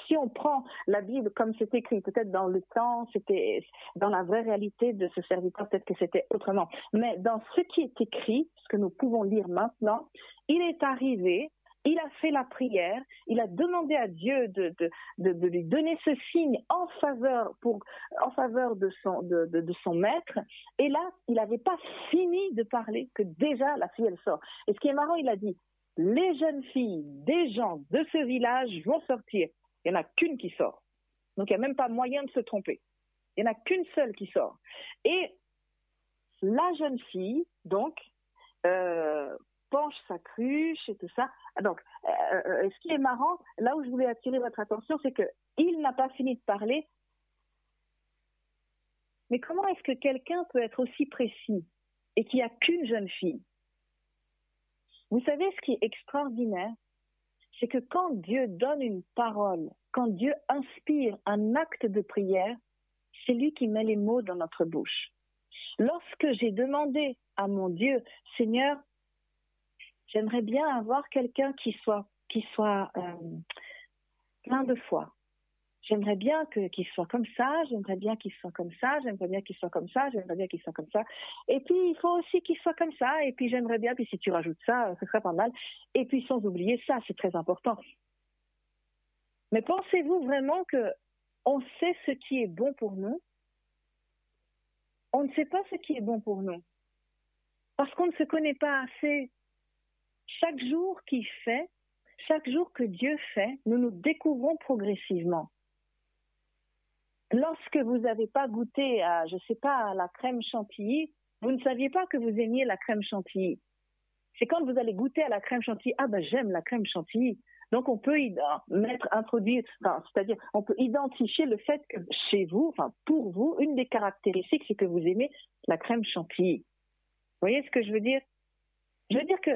Si on prend la Bible comme c'est écrit, peut-être dans le temps, c'était dans la vraie réalité de ce serviteur, peut-être que c'était autrement. Mais dans ce qui est écrit, ce que nous pouvons lire maintenant, il est arrivé, il a fait la prière, il a demandé à Dieu de, de, lui donner ce signe en faveur, pour, en faveur de, son, de, son maître. Et là, il n'avait pas fini de parler que déjà la fille, elle sort. Et ce qui est marrant, il a dit, les jeunes filles des gens de ce village vont sortir. Il n'y en a qu'une qui sort. Donc il n'y a même pas moyen de se tromper. Il n'y en a qu'une seule qui sort. Et la jeune fille, donc, euh, penche sa cruche et tout ça. Donc, euh, euh, ce qui est marrant, là où je voulais attirer votre attention, c'est que il n'a pas fini de parler. Mais comment est-ce que quelqu'un peut être aussi précis et qu'il n'y a qu'une jeune fille? Vous savez ce qui est extraordinaire? C'est que quand Dieu donne une parole, quand Dieu inspire un acte de prière, c'est lui qui met les mots dans notre bouche. Lorsque j'ai demandé à mon Dieu, Seigneur, J'aimerais bien avoir quelqu'un qui soit, euh, plein de foi. J'aimerais bien qu'il soit comme ça, j'aimerais bien qu'il soit comme ça, j'aimerais bien qu'il soit comme ça, j'aimerais bien qu'il soit comme ça. Et puis, il faut aussi qu'il soit comme ça, et puis j'aimerais bien, puis si tu rajoutes ça, ce serait pas mal. Et puis, sans oublier ça, c'est très important. Mais pensez-vous vraiment que on sait ce qui est bon pour nous? On ne sait pas ce qui est bon pour nous. Parce qu'on ne se connaît pas assez. Chaque jour qui fait, chaque jour que Dieu fait, nous nous découvrons progressivement. Lorsque vous n'avez pas goûté à, je sais pas, à la crème chantilly, vous ne saviez pas que vous aimiez la crème chantilly. C'est quand vous allez goûter à la crème chantilly, ah ben j'aime la crème chantilly. Donc on peut y mettre, introduire, c'est-à-dire on peut identifier le fait que chez vous, enfin pour vous, une des caractéristiques, c'est que vous aimez la crème chantilly. Vous voyez ce que je veux dire? Je veux dire que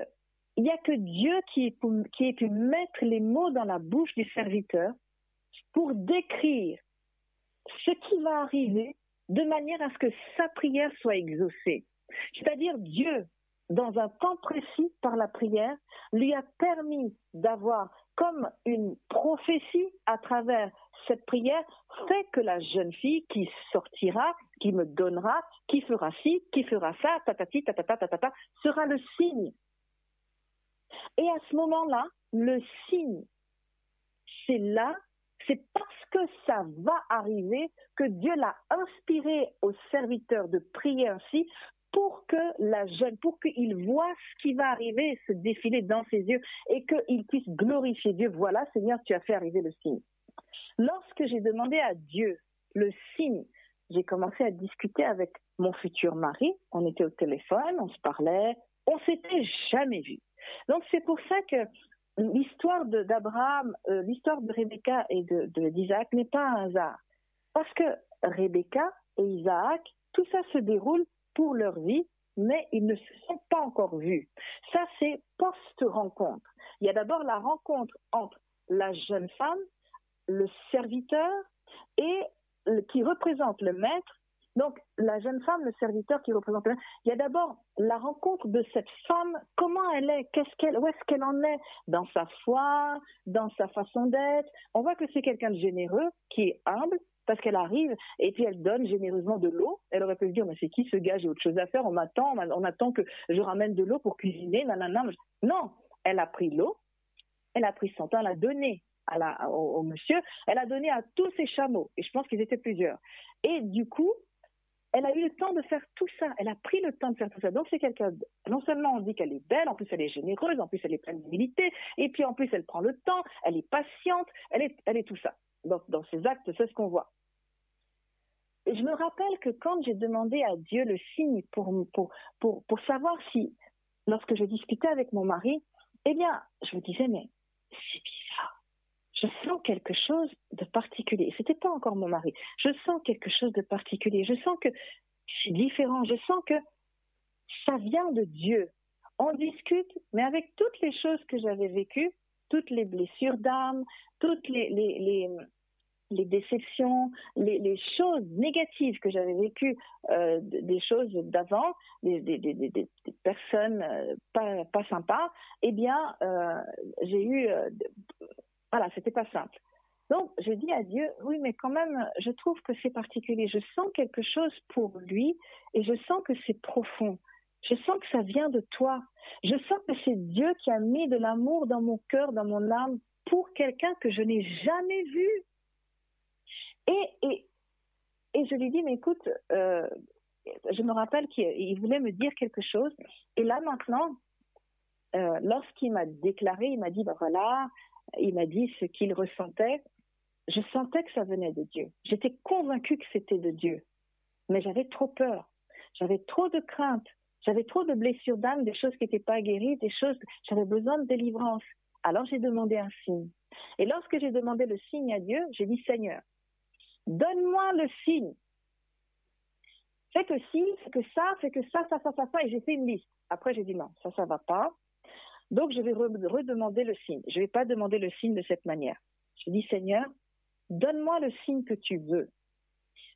il n'y a que Dieu qui, qui ait pu mettre les mots dans la bouche du serviteur pour décrire ce qui va arriver de manière à ce que sa prière soit exaucée. C'est-à-dire Dieu, dans un temps précis par la prière, lui a permis d'avoir comme une prophétie à travers cette prière, fait que la jeune fille qui sortira, qui me donnera, qui fera ci, qui fera ça, tatati, sera le signe. Et à ce moment-là, le signe, c'est là c'est parce que ça va arriver que Dieu l'a inspiré au serviteur de prier ainsi pour que la jeune, pour qu'il voit ce qui va arriver se défiler dans ses yeux et qu'il puisse glorifier Dieu. Voilà, Seigneur, tu as fait arriver le signe. Lorsque j'ai demandé à Dieu le signe, j'ai commencé à discuter avec mon futur mari. On était au téléphone, on se parlait, on s'était jamais vu. Donc c'est pour ça que l'histoire d'Abraham, euh, l'histoire de Rebecca et d'Isaac de, n'est pas un hasard. Parce que Rebecca et Isaac, tout ça se déroule pour leur vie, mais ils ne se sont pas encore vus. Ça, c'est post-rencontre. Il y a d'abord la rencontre entre la jeune femme, le serviteur, et qui représente le maître, donc, la jeune femme, le serviteur qui représente, il y a d'abord la rencontre de cette femme, comment elle est, qu'est-ce qu'elle, où est-ce qu'elle en est? Dans sa foi, dans sa façon d'être. On voit que c'est quelqu'un de généreux, qui est humble, parce qu'elle arrive et puis elle donne généreusement de l'eau. Elle aurait pu se dire, mais c'est qui ce gars, j'ai autre chose à faire, on m'attend, on attend que je ramène de l'eau pour cuisiner, nanana. Non, elle a pris l'eau, elle a pris son temps, elle a donné à la, au monsieur, elle a donné à tous ses chameaux, et je pense qu'ils étaient plusieurs. Et du coup, elle a eu le temps de faire tout ça. Elle a pris le temps de faire tout ça. Donc c'est quelqu'un. Non seulement on dit qu'elle est belle, en plus elle est généreuse, en plus elle est pleine d'humilité, et puis en plus elle prend le temps, elle est patiente, elle est, elle est tout ça. Donc dans ses actes, c'est ce qu'on voit. Je me rappelle que quand j'ai demandé à Dieu le signe pour, pour, pour, savoir si, lorsque je discutais avec mon mari, eh bien, je me disais, mais c'est je sens quelque chose de particulier. C'était pas encore mon mari. Je sens quelque chose de particulier. Je sens que c'est différent. Je sens que ça vient de Dieu. On discute, mais avec toutes les choses que j'avais vécues, toutes les blessures d'âme, toutes les, déceptions, les, choses négatives que j'avais vécues, euh, des choses d'avant, des, personnes euh, pas, pas sympas, eh bien, euh, j'ai eu voilà, c'était pas simple. Donc, j'ai dit à Dieu, oui, mais quand même, je trouve que c'est particulier. Je sens quelque chose pour lui et je sens que c'est profond. Je sens que ça vient de toi. Je sens que c'est Dieu qui a mis de l'amour dans mon cœur, dans mon âme, pour quelqu'un que je n'ai jamais vu. Et, et, et je lui dis, mais écoute, euh, je me rappelle qu'il voulait me dire quelque chose. Et là, maintenant, euh, lorsqu'il m'a déclaré, il m'a dit, ben voilà, il m'a dit ce qu'il ressentait. Je sentais que ça venait de Dieu. J'étais convaincue que c'était de Dieu. Mais j'avais trop peur. J'avais trop de craintes. J'avais trop de blessures d'âme, des choses qui n'étaient pas guéries, des choses. J'avais besoin de délivrance. Alors j'ai demandé un signe. Et lorsque j'ai demandé le signe à Dieu, j'ai dit Seigneur, donne-moi le signe. Fais que ci, fais que ça, fais que ça, ça, ça, ça, ça. Et j'ai fait une liste. Après, j'ai dit non, ça, ça va pas. Donc, je vais redemander le signe. Je ne vais pas demander le signe de cette manière. Je dis, Seigneur, donne-moi le signe que tu veux.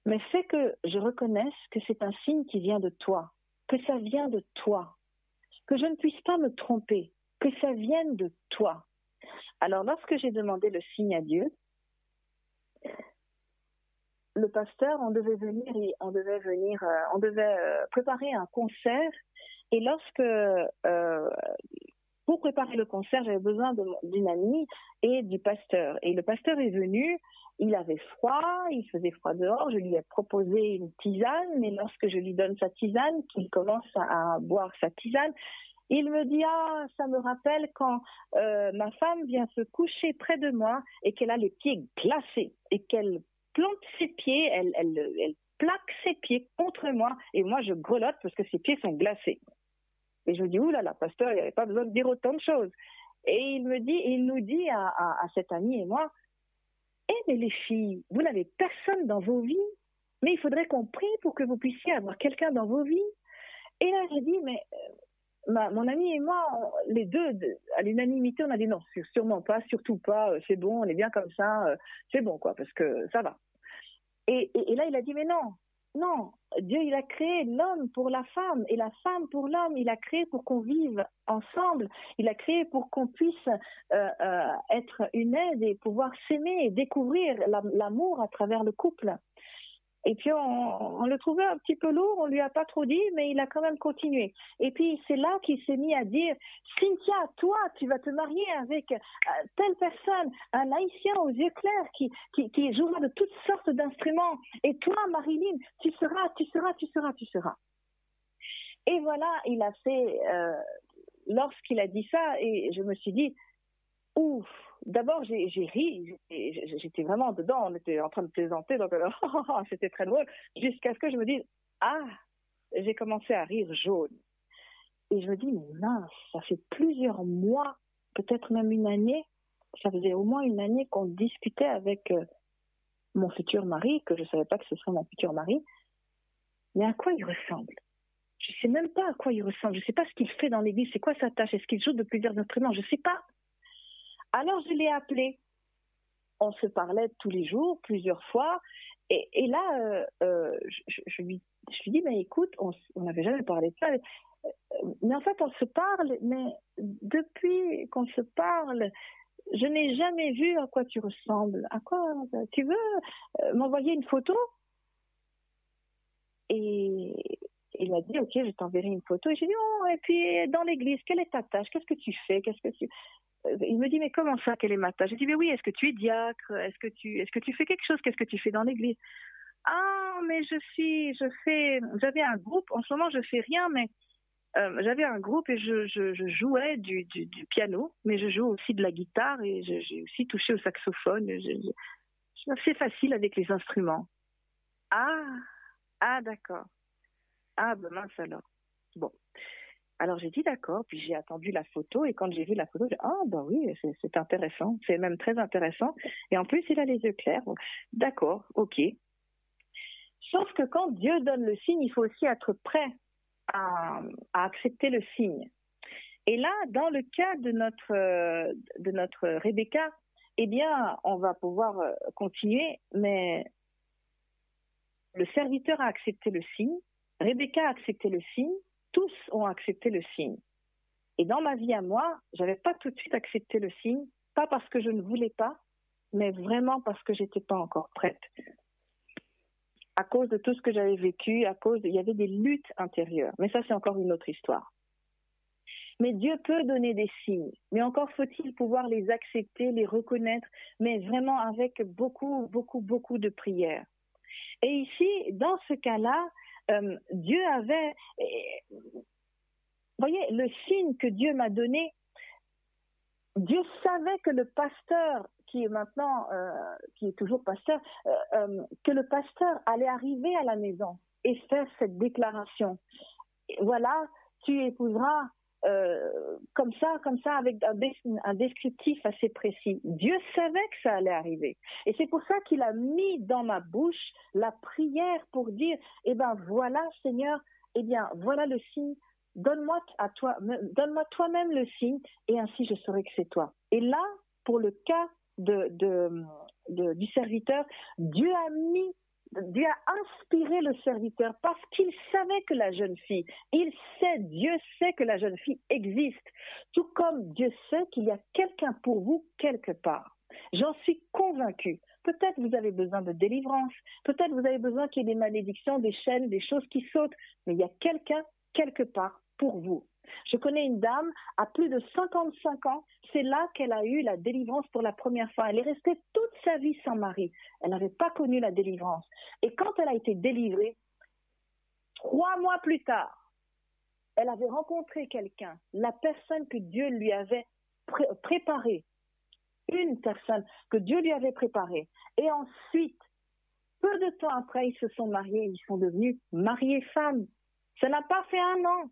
Mais fais que je reconnaisse que c'est un signe qui vient de toi, que ça vient de toi, que je ne puisse pas me tromper, que ça vienne de toi. Alors, lorsque j'ai demandé le signe à Dieu, le pasteur, on devait venir, on devait venir, euh, on devait euh, préparer un concert. Et lorsque, euh, pour préparer le concert, j'avais besoin d'une amie et du pasteur. Et le pasteur est venu, il avait froid, il faisait froid dehors, je lui ai proposé une tisane, mais lorsque je lui donne sa tisane, qu'il commence à boire sa tisane, il me dit ah ça me rappelle quand ma femme vient se coucher près de moi et qu'elle a les pieds glacés et qu'elle plante ses pieds, elle, elle, plaque ses pieds contre moi et moi je grelotte parce que ses pieds sont glacés. Et je dis, oulala, pasteur, il n'y avait pas besoin de dire autant de choses. Et il me dit, il nous dit à, à, cet ami et moi, eh mais les filles, vous n'avez personne dans vos vies, mais il faudrait qu'on prie pour que vous puissiez avoir quelqu'un dans vos vies. Et là, j'ai dit, mais euh, mon ami et moi, les deux, à l'unanimité, on a dit non, sûrement pas, surtout pas, euh, c'est bon, on est bien comme ça, euh, c'est bon, quoi, parce que ça va. Et, là, il a dit, mais non, non, Dieu, il a créé l'homme pour la femme et la femme pour l'homme. Il a créé pour qu'on vive ensemble. Il a créé pour qu'on puisse euh, euh, être une aide et pouvoir s'aimer et découvrir l'amour à travers le couple. Et puis on, le trouvait un petit peu lourd, on lui a pas trop dit, mais il a quand même continué. Et puis c'est là qu'il s'est mis à dire Cynthia, toi, tu vas te marier avec euh, telle personne, un haïtien aux yeux clairs qui, qui, jouera de toutes sortes d'instruments. Et toi, Marilyn, tu seras, tu seras, tu seras, tu seras. Et voilà, il a fait, euh, lorsqu'il a dit ça, et je me suis dit, ouf, d'abord j'ai ri, j'étais vraiment dedans, on était en train de plaisanter, donc c'était très drôle, jusqu'à ce que je me dise, ah, j'ai commencé à rire jaune. Et je me dis, mais mince, ça fait plusieurs mois, peut-être même une année, ça faisait au moins une année qu'on discutait avec euh, mon futur mari, que je ne savais pas que ce serait mon futur mari, mais à quoi il ressemble? Je ne sais même pas à quoi il ressemble, je ne sais pas ce qu'il fait dans l'église, c'est quoi sa tâche, est-ce qu'il joue de plusieurs instruments, je ne sais pas. Alors je l'ai appelé. On se parlait tous les jours, plusieurs fois. Et, là, euh, euh, je, lui, dis, écoute, on n'avait jamais parlé de ça. Mais en fait, on se parle, mais depuis qu'on se parle, je n'ai jamais vu à quoi tu ressembles. À quoi Tu veux euh, m'envoyer une photo? Et il a dit, ok, je t'enverrai une photo. Et j'ai dit, oh, et puis dans l'église, quelle est ta tâche? Qu'est-ce que tu fais? Qu'est-ce que tu euh, il me dit mais comment ça quelle est ma tâche? J'ai dit mais oui est-ce que tu es diacre? Est-ce que tu est-ce que tu fais quelque chose? Qu'est-ce que tu fais dans l'église? Ah mais je suis je fais j'avais un groupe en ce moment je fais rien mais euh, j'avais un groupe et je, je, je jouais du, du, piano mais je joue aussi de la guitare et j'ai aussi touché au saxophone. C'est facile avec les instruments. Ah ah d'accord. Ah ben mince alors. Bon. Alors j'ai dit d'accord, puis j'ai attendu la photo et quand j'ai vu la photo, j'ai dit ah bah oui, c'est intéressant, c'est même très intéressant. Et en plus il a les yeux clairs, d'accord, ok. Sauf que quand Dieu donne le signe, il faut aussi être prêt à, accepter le signe. Et là, dans le cas de notre de notre Rebecca, eh bien, on va pouvoir euh, continuer, mais le serviteur a accepté le signe, Rebecca a accepté le signe, tous ont accepté le signe. Et dans ma vie à moi, j'avais pas tout de suite accepté le signe, pas parce que je ne voulais pas, mais vraiment parce que j'étais pas encore prête. À cause de tout ce que j'avais vécu, à cause, il y avait des luttes intérieures. Mais ça, c'est encore une autre histoire. Mais Dieu peut donner des signes, mais encore faut-il pouvoir les accepter, les reconnaître, mais vraiment avec beaucoup, beaucoup, beaucoup de prières. Et ici, dans ce cas-là, euh, Dieu avait, vous voyez, le signe que Dieu m'a donné, Dieu savait que le pasteur, qui est maintenant, euh, qui est toujours pasteur, euh, que le pasteur allait arriver à la maison et faire cette déclaration. Voilà, tu épouseras comme ça, comme ça, avec un, descriptif assez précis. Dieu savait que ça allait arriver. Et c'est pour ça qu'il a mis dans ma bouche la prière pour dire, eh ben voilà, Seigneur, eh bien voilà le signe. Donne-moi à toi, donne-moi toi-même le signe, et ainsi je saurai que c'est toi. Et là, pour le cas de, du serviteur, Dieu a mis Dieu a inspiré le serviteur parce qu'il savait que la jeune fille, il sait, Dieu sait que la jeune fille existe, tout comme Dieu sait qu'il y a quelqu'un pour vous quelque part. J'en suis convaincue. Peut-être vous avez besoin de délivrance, peut-être vous avez besoin qu'il y ait des malédictions, des chaînes, des choses qui sautent, mais il y a quelqu'un quelque part pour vous. Je connais une dame à plus de 55 ans, c'est là qu'elle a eu la délivrance pour la première fois. Elle est restée toute sa vie sans mari. Elle n'avait pas connu la délivrance. Et quand elle a été délivrée, trois mois plus tard, elle avait rencontré quelqu'un, la personne que Dieu lui avait préparée, une personne que Dieu lui avait préparée. Et ensuite, peu de temps après, ils se sont mariés, ils sont devenus mariés femmes. Ça n'a pas fait un an.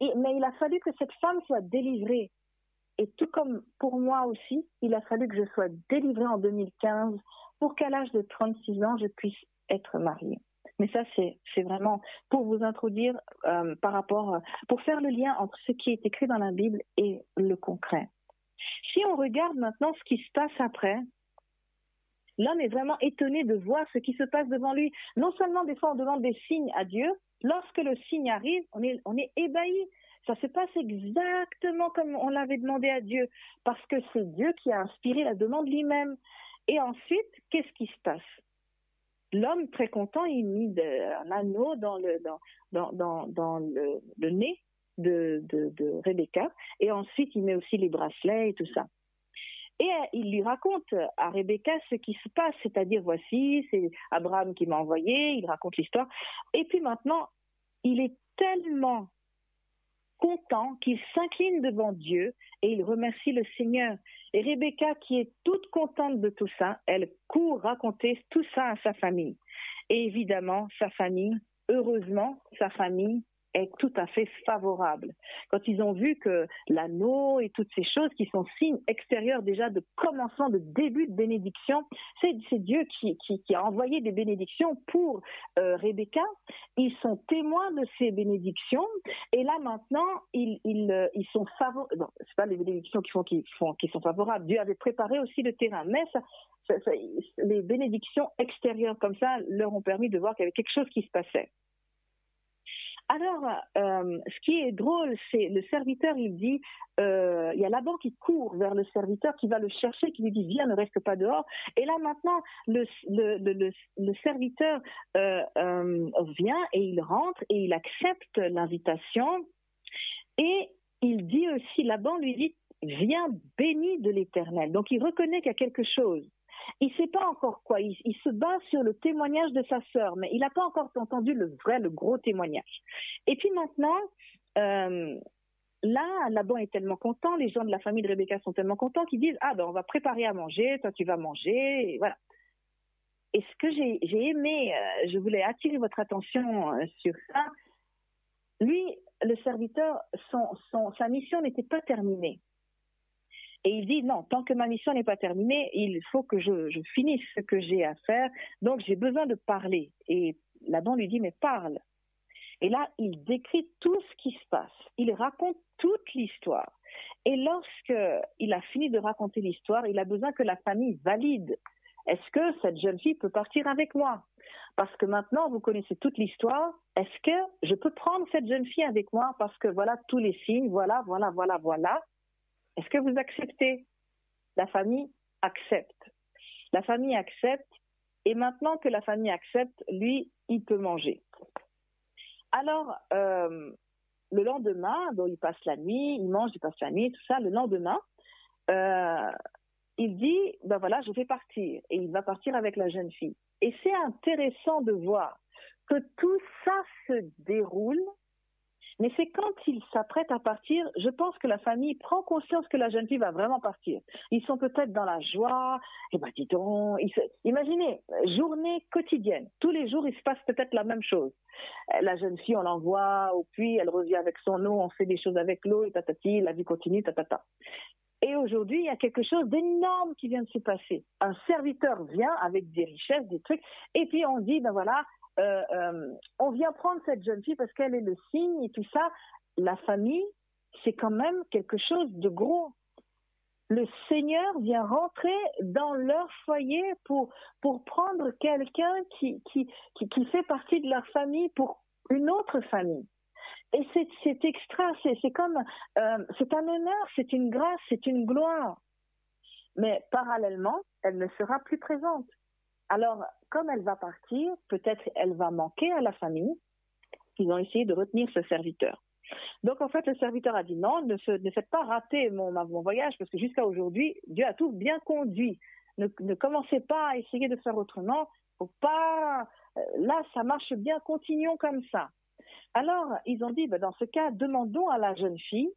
Mais il a fallu que cette femme soit délivrée. Et tout comme pour moi aussi, il a fallu que je sois délivrée en 2015 pour qu'à l'âge de 36 ans, je puisse être mariée. Mais ça, c'est vraiment pour vous introduire euh, par rapport, pour faire le lien entre ce qui est écrit dans la Bible et le concret. Si on regarde maintenant ce qui se passe après, l'homme est vraiment étonné de voir ce qui se passe devant lui. Non seulement des fois on demande des signes à Dieu, lorsque le signe arrive, on est, ébahi. Ça se passe exactement comme on l'avait demandé à Dieu, parce que c'est Dieu qui a inspiré la demande lui-même. Et ensuite, qu'est-ce qui se passe? L'homme, très content, il mit un anneau dans le, nez de, de, de Rebecca, et ensuite il met aussi les bracelets et tout ça. Et euh, il lui raconte à Rebecca ce qui se passe, c'est-à-dire voici, c'est Abraham qui m'a envoyé, il raconte l'histoire. Et puis maintenant, il est tellement content qu'il s'incline devant Dieu et il remercie le Seigneur. Et Rebecca, qui est toute contente de tout ça, elle court raconter tout ça à sa famille. Et évidemment, sa famille, heureusement, sa famille est tout à fait favorable. Quand ils ont vu que l'anneau et toutes ces choses qui sont signes extérieurs déjà de commencement, de début de bénédiction, c'est Dieu qui, a envoyé des bénédictions pour euh, Rebecca. Ils sont témoins de ces bénédictions et là maintenant ils, ils, euh, sont favorables. Non, c'est pas les bénédictions qui font, qui sont favorables. Dieu avait préparé aussi le terrain, mais les bénédictions extérieures comme ça leur ont permis de voir qu'il y avait quelque chose qui se passait. Alors, euh, ce qui est drôle, c'est le serviteur, il dit, euh, il y a Laban qui court vers le serviteur, qui va le chercher, qui lui dit, viens, ne reste pas dehors. Et là, maintenant, le, serviteur euh, vient et il rentre et il accepte l'invitation. Et il dit aussi, Laban lui dit, viens béni de l'Éternel. Donc, il reconnaît qu'il y a quelque chose. Il ne sait pas encore quoi. Il, se base sur le témoignage de sa sœur, mais il n'a pas encore entendu le vrai, le gros témoignage. Et puis maintenant, euh, là, Laban est tellement content, les gens de la famille de Rebecca sont tellement contents qu'ils disent Ah ben on va préparer à manger, toi tu vas manger, voilà. Et ce que j'ai aimé, euh, je voulais attirer votre attention euh, sur ça. Lui, le serviteur, sa mission n'était pas terminée. Et il dit non, tant que ma mission n'est pas terminée, il faut que je, finisse ce que j'ai à faire. Donc j'ai besoin de parler. Et Laban lui dit mais parle. Et là, il décrit tout ce qui se passe. Il raconte toute l'histoire. Et lorsque il a fini de raconter l'histoire, il a besoin que la famille valide. Est-ce que cette jeune fille peut partir avec moi? Parce que maintenant, vous connaissez toute l'histoire. Est-ce que je peux prendre cette jeune fille avec moi? Parce que voilà tous les signes, voilà, voilà, voilà, voilà. Est-ce que vous acceptez? La famille accepte. La famille accepte et maintenant que la famille accepte, lui, il peut manger. Alors, euh, le lendemain, il passe la nuit, il mange, il passe la nuit, tout ça. Le lendemain, euh, il dit, ben voilà, je vais partir. Et il va partir avec la jeune fille. Et c'est intéressant de voir que tout ça se déroule mais c'est quand il s'apprête à partir, je pense que la famille prend conscience que la jeune fille va vraiment partir. Ils sont peut-être dans la joie. Eh ben dis donc, imaginez, journée quotidienne. Tous les jours, il se passe peut-être la même chose. Euh, la jeune fille, on l'envoie au puits, elle revient avec son eau, on fait des choses avec l'eau, et tatati, la vie continue, tatata. Et aujourd'hui, il y a quelque chose d'énorme qui vient de se passer. Un serviteur vient avec des richesses, des trucs, et puis on dit, ben voilà, euh, euh, on vient prendre cette jeune fille parce qu'elle est le signe et tout ça. La famille, c'est quand même quelque chose de gros. Le Seigneur vient rentrer dans leur foyer pour, prendre quelqu'un qui, fait partie de leur famille pour une autre famille. Et c'est extra, c'est comme, euh, c'est un honneur, c'est une grâce, c'est une gloire. Mais parallèlement, elle ne sera plus présente. Alors, comme elle va partir, peut-être elle va manquer à la famille. Ils ont essayé de retenir ce serviteur. Donc, en fait, le serviteur a dit non, ne, faites pas rater mon, voyage, parce que jusqu'à aujourd'hui, Dieu a tout bien conduit. Ne, commencez pas à essayer de faire autrement. Pas. Euh, là, ça marche bien, continuons comme ça. Alors, ils ont dit, ben, dans ce cas, demandons à la jeune fille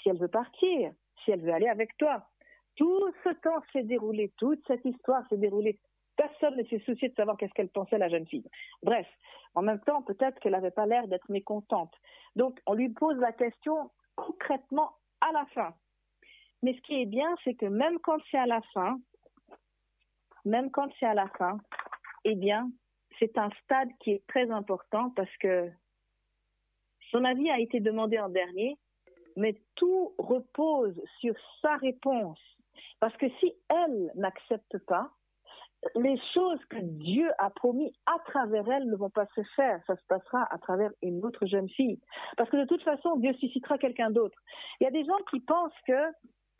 si elle veut partir, si elle veut aller avec toi. Tout ce temps s'est déroulé, toute cette histoire s'est déroulée. Personne ne s'est soucié de savoir qu'est-ce qu'elle pensait, la jeune fille. Bref, en même temps, peut-être qu'elle n'avait pas l'air d'être mécontente. Donc, on lui pose la question concrètement à la fin. Mais ce qui est bien, c'est que même quand c'est à la fin, même quand c'est à la fin, eh bien, c'est un stade qui est très important parce que son avis a été demandé en dernier, mais tout repose sur sa réponse. Parce que si elle n'accepte pas, les choses que Dieu a promis à travers elle ne vont pas se faire. Ça se passera à travers une autre jeune fille. Parce que de toute façon, Dieu suscitera quelqu'un d'autre. Il y a des gens qui pensent que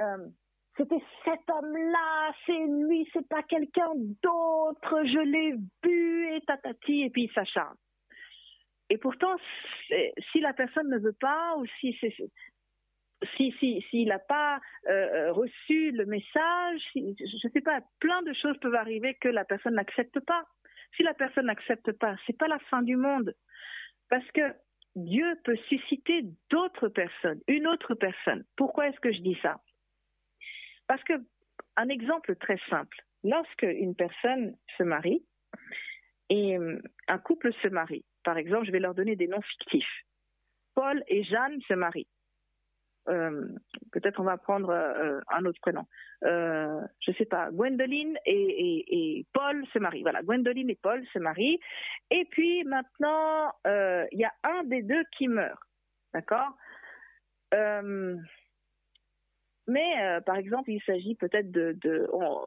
euh, c'était cet homme-là, c'est lui, c'est pas quelqu'un d'autre, je l'ai vu, et tatati, et puis il s'acharne. Et pourtant, si la personne ne veut pas, ou si c'est s'il si, n'a pas euh, euh, reçu le message, je ne sais pas, plein de choses peuvent arriver que la personne n'accepte pas. Si la personne n'accepte pas, c'est pas la fin du monde, parce que Dieu peut susciter d'autres personnes, une autre personne. Pourquoi est-ce que je dis ça? Parce que un exemple très simple, lorsque une personne se marie et un couple se marie, par exemple, je vais leur donner des noms fictifs. Paul et Jeanne se marient. Euh, peut-être on va prendre euh, un autre prénom. Euh, je sais pas, Gwendoline et, Paul se marient. Voilà, Gwendoline et Paul se marient. Et puis maintenant, euh, il y a un des deux qui meurt. D'accord? Mais par exemple, il s'agit peut-être de...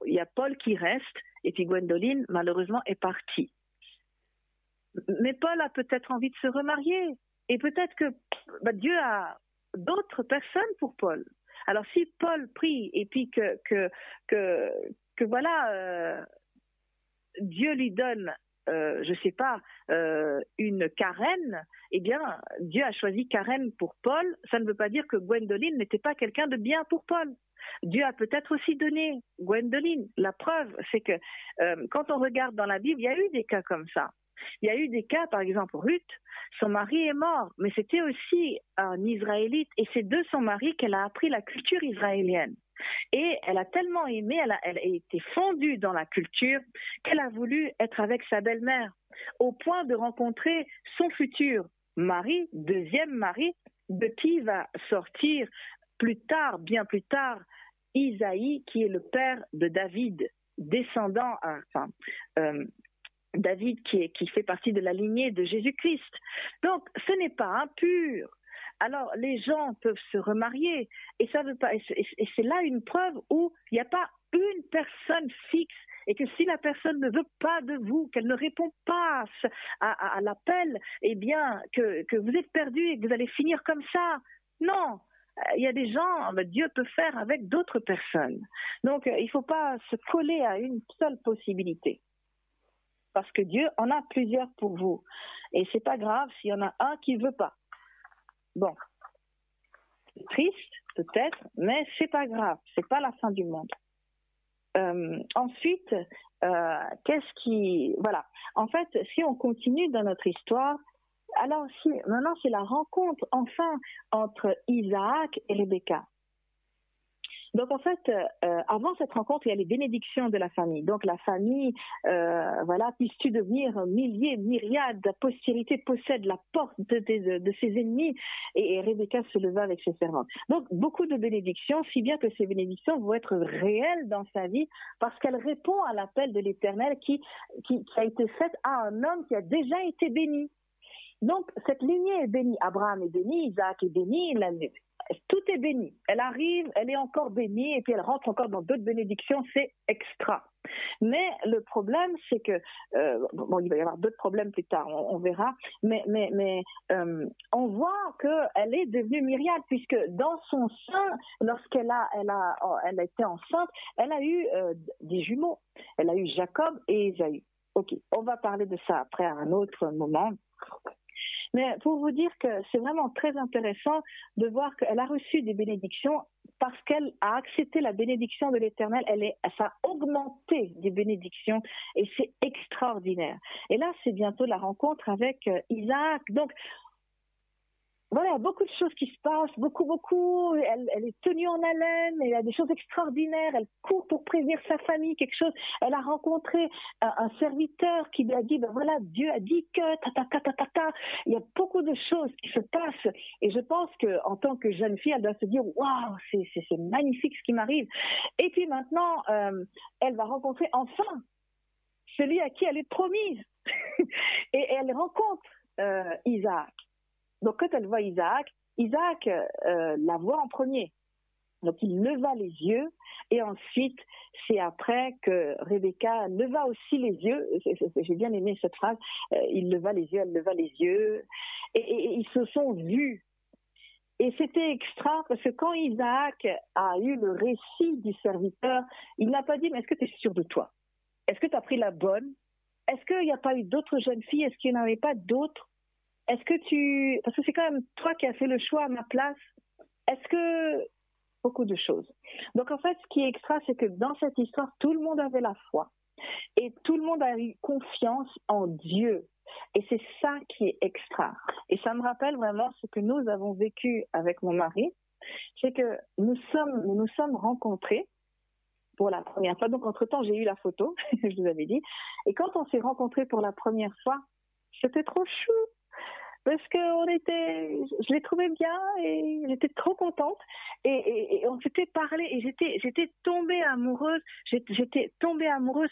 Il y a Paul qui reste et puis Gwendoline, malheureusement, est partie. Mais Paul a peut-être envie de se remarier. Et peut-être que bah, Dieu a d'autres personnes pour Paul. Alors si Paul prie et puis que que que, voilà euh, Dieu lui donne euh, je sais pas, euh, une carène, eh bien, Dieu a choisi carène pour Paul. Ça ne veut pas dire que Gwendoline n'était pas quelqu'un de bien pour Paul. Dieu a peut-être aussi donné Gwendoline. La preuve, c'est que quand on regarde dans la Bible, il y a eu des cas comme ça. Il y a eu des cas, par exemple, Ruth, son mari est mort, mais c'était aussi un Israélite, et c'est de son mari qu'elle a appris la culture israélienne. Et elle a tellement aimé, elle a, été fondue dans la culture, qu'elle a voulu être avec sa belle-mère, au point de rencontrer son futur mari, deuxième mari, de qui va sortir plus tard, bien plus tard, Isaïe, qui est le père de David, descendant, enfin, euh, David qui, fait partie de la lignée de Jésus-Christ. Donc, ce n'est pas impur. Alors, les gens peuvent se remarier et ça veut pas. Et c'est là une preuve où il n'y a pas une personne fixe et que si la personne ne veut pas de vous, qu'elle ne répond pas à, l'appel, eh bien, que, que, vous êtes perdu et que vous allez finir comme ça. Non. Il y a des gens, ben, Dieu peut faire avec d'autres personnes. Donc, il ne faut pas se coller à une seule possibilité parce que Dieu en a plusieurs pour vous. Et c'est pas grave s'il y en a un qui veut pas. Bon, triste peut-être, mais c'est pas grave, c'est pas la fin du monde. Euh, ensuite, euh, qu'est-ce qui, voilà. En fait, si on continue dans notre histoire, alors si maintenant c'est la rencontre enfin entre Isaac et Rebecca. Donc en fait, euh, avant cette rencontre, il y a les bénédictions de la famille. Donc la famille, euh, voilà, puisses-tu devenir milliers, myriades, la postérité possède la porte de, ses ennemis. Et, Rebecca se leva avec ses servantes. Donc beaucoup de bénédictions, si bien que ces bénédictions vont être réelles dans sa vie parce qu'elle répond à l'appel de l'Éternel qui, qui, qui a été faite à un homme qui a déjà été béni. Donc, cette lignée est bénie. Abraham est béni, Isaac est béni, tout est béni. Elle arrive, elle est encore bénie, et puis elle rentre encore dans d'autres bénédictions, c'est extra. Mais le problème, c'est que euh, bon, il va y avoir d'autres problèmes plus tard, on, verra. Mais euh, on voit qu'elle est devenue myriade puisque dans son sein, lorsqu'elle a elle a elle a été enceinte, elle a eu euh, des jumeaux. Elle a eu Jacob et Esaü. Ok, on va parler de ça après à un autre moment. Mais pour vous dire que c'est vraiment très intéressant de voir qu'elle a reçu des bénédictions parce qu'elle a accepté la bénédiction de l'Éternel, elle, est, ça a augmenté des bénédictions et c'est extraordinaire. Et là, c'est bientôt la rencontre avec euh, Isaac. Donc, voilà, beaucoup de choses qui se passent, beaucoup, beaucoup. Elle, elle, est tenue en haleine, y a des choses extraordinaires. Elle court pour prévenir sa famille, quelque chose. Elle a rencontré un, serviteur qui lui a dit, ben voilà, Dieu a dit que, ta, ta, ta, ta, ta, ta. Il y a beaucoup de choses qui se passent. Et je pense qu'en tant que jeune fille, elle doit se dire, waouh, c'est magnifique ce qui m'arrive. Et puis maintenant, euh, elle va rencontrer enfin celui à qui elle est promise. et elle rencontre euh, Isaac. Donc quand elle voit Isaac, Isaac euh, la voit en premier. Donc il leva les yeux et ensuite c'est après que Rebecca leva aussi les yeux. J'ai bien aimé cette phrase. Euh, il leva les yeux, elle leva les yeux et, ils se sont vus. Et c'était extra parce que quand Isaac a eu le récit du serviteur, il n'a pas dit mais est-ce que tu es sûr de toi? Est-ce que tu as pris la bonne? Est-ce qu'il n'y a pas eu d'autres jeunes filles? Est-ce qu'il n'y en avait pas d'autres? Est-ce que tu... Parce que c'est quand même toi qui as fait le choix à ma place. Est-ce que... Beaucoup de choses. Donc en fait, ce qui est extra, c'est que dans cette histoire, tout le monde avait la foi. Et tout le monde a eu confiance en Dieu. Et c'est ça qui est extra. Et ça me rappelle vraiment ce que nous avons vécu avec mon mari. C'est que nous sommes, nous, nous sommes rencontrés pour la première fois. Donc, entre-temps, j'ai eu la photo, je vous avais dit. Et quand on s'est rencontrés pour la première fois, c'était trop chou parce qu'on était, je l'ai trouvé bien et j'étais trop contente et, on s'était parlé et j'étais, j'étais tombée amoureuse, j'étais tombée amoureuse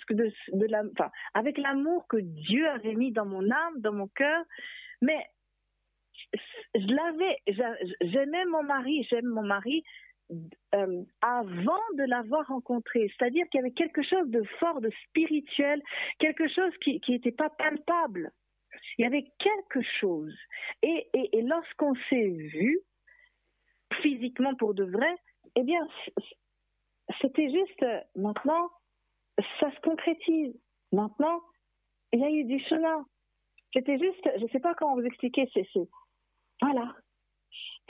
avec l'amour que Dieu avait mis dans mon âme, dans mon cœur, mais je l'avais, j'aimais mon mari, j'aime mon mari euh, avant de l'avoir rencontré. C'est-à-dire qu'il y avait quelque chose de fort, de spirituel, quelque chose qui n'était pas palpable. Il y avait quelque chose. Et, et, lorsqu'on s'est vu, physiquement pour de vrai, eh bien, c'était juste, maintenant, ça se concrétise. Maintenant, il y a eu du chemin. C'était juste, je ne sais pas comment vous expliquer, c'est, voilà.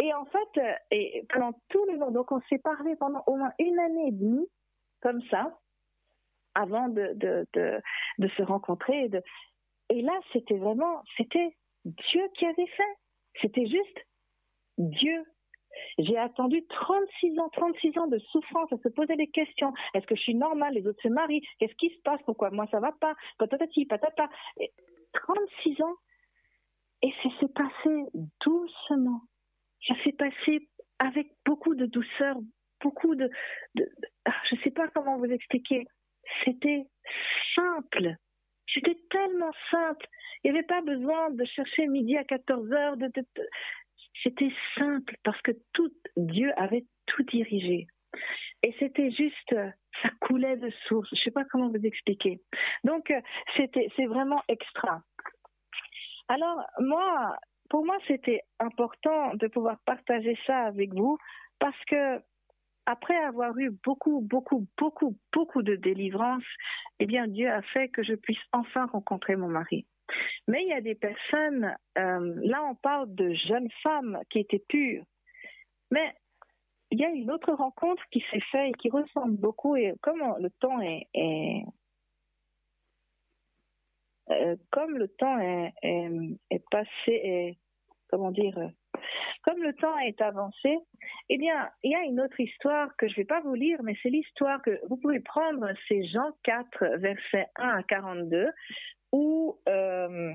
Et en fait, et pendant tous les ans, donc on s'est parlé pendant au moins une année et demie, comme ça, avant de, de, se rencontrer. Et, et là, c'était vraiment, c'était Dieu qui avait fait. C'était juste Dieu. J'ai attendu 36 ans, 36 ans de souffrance à se poser des questions. Est-ce que je suis normale? Les autres se marient. Qu'est-ce qui se passe? Pourquoi moi ça va pas? Patatati, patata. 36 ans. Et ça s'est passé doucement. Ça s'est passé avec beaucoup de douceur, beaucoup de, de ah, je ne sais pas comment vous expliquer. C'était simple. C'était tellement simple. Il n'y avait pas besoin de chercher midi à 14 heures. De, C'était simple parce que tout Dieu avait tout dirigé. Et c'était juste, ça coulait de source. Je ne sais pas comment vous expliquer. Donc, c'était, c'est vraiment extra. Alors, moi, pour moi, c'était important de pouvoir partager ça avec vous parce que après avoir eu beaucoup, beaucoup, beaucoup, beaucoup de délivrance, eh bien, Dieu a fait que je puisse enfin rencontrer mon mari. Mais il y a des personnes, euh, là on parle de jeunes femmes qui étaient pures, mais il y a une autre rencontre qui s'est faite et qui ressemble beaucoup, et comme le temps est, euh, comme le temps est, est passé, comment dire, comme le temps est avancé, eh bien, il y a une autre histoire que je ne vais pas vous lire, mais c'est l'histoire que vous pouvez prendre, c'est Jean 4, versets 1 à 42, où, euh,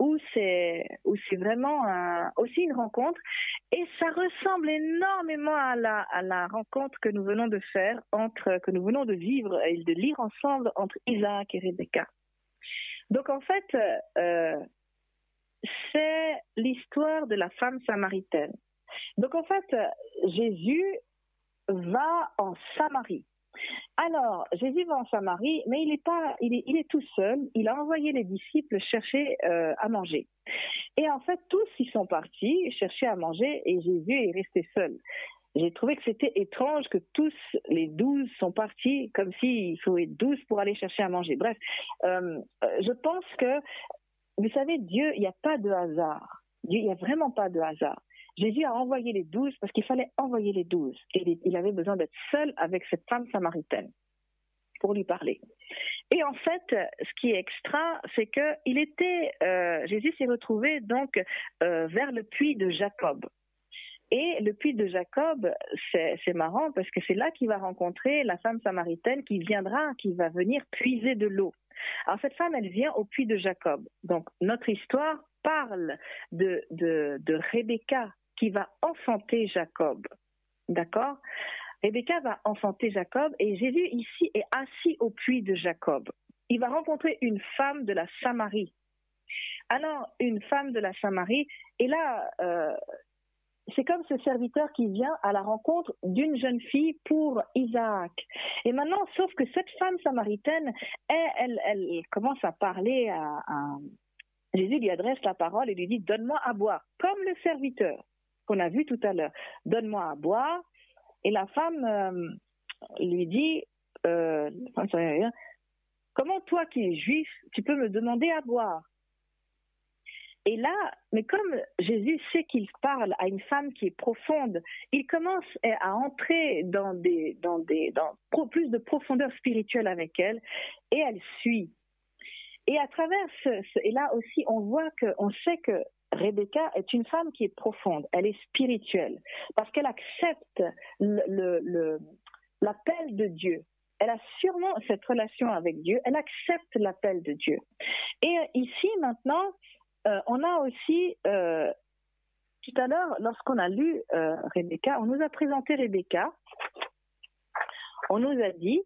où c'est vraiment aussi une rencontre. Et ça ressemble énormément à la, à la rencontre que nous venons de faire, entre, que nous venons de vivre et de lire ensemble entre Isaac et Rebecca. Donc en fait, euh, c'est l'histoire de la femme samaritaine. Donc en fait, Jésus va en Samarie. Alors, Jésus va en Samarie, mais il est pas, il est, tout seul. Il a envoyé les disciples chercher euh, à manger. Et en fait, tous ils sont partis chercher à manger et Jésus est resté seul. J'ai trouvé que c'était étrange que tous les douze sont partis comme s'il faut être douze pour aller chercher à manger. Bref, euh, je pense que, vous savez, Dieu, il n'y a pas de hasard. Dieu, il n'y a vraiment pas de hasard. Jésus a envoyé les douze parce qu'il fallait envoyer les douze. Et il avait besoin d'être seul avec cette femme samaritaine pour lui parler. Et en fait, ce qui est extra, c'est que il était, euh, Jésus s'est retrouvé donc euh, vers le puits de Jacob. Et le puits de Jacob, c'est marrant parce que c'est là qu'il va rencontrer la femme samaritaine qui viendra, qui va venir puiser de l'eau. Alors cette femme, elle vient au puits de Jacob. Donc notre histoire parle de, Rebecca qui va enfanter Jacob. D'accord? Rebecca va enfanter Jacob et Jésus ici est assis au puits de Jacob. Il va rencontrer une femme de la Samarie. Alors, une femme de la Samarie, et là, euh, c'est comme ce serviteur qui vient à la rencontre d'une jeune fille pour Isaac. Et maintenant, sauf que cette femme samaritaine, elle, commence à parler à, Jésus lui adresse la parole et lui dit Donne-moi à boire, comme le serviteur qu'on a vu tout à l'heure. Donne-moi à boire. Et la femme euh, lui dit euh, Comment toi qui es juif, tu peux me demander à boire? Et là, mais comme Jésus sait qu'il parle à une femme qui est profonde, il commence à entrer dans plus de profondeur spirituelle avec elle, et elle suit. Et à travers et là aussi, on voit que, on sait que Rebecca est une femme qui est profonde, elle est spirituelle, parce qu'elle accepte l'appel de Dieu. Elle a sûrement cette relation avec Dieu, elle accepte l'appel de Dieu. Et ici, maintenant, euh, on a aussi, euh, tout à l'heure, lorsqu'on a lu euh, Rebecca, on nous a présenté Rebecca, on nous a dit,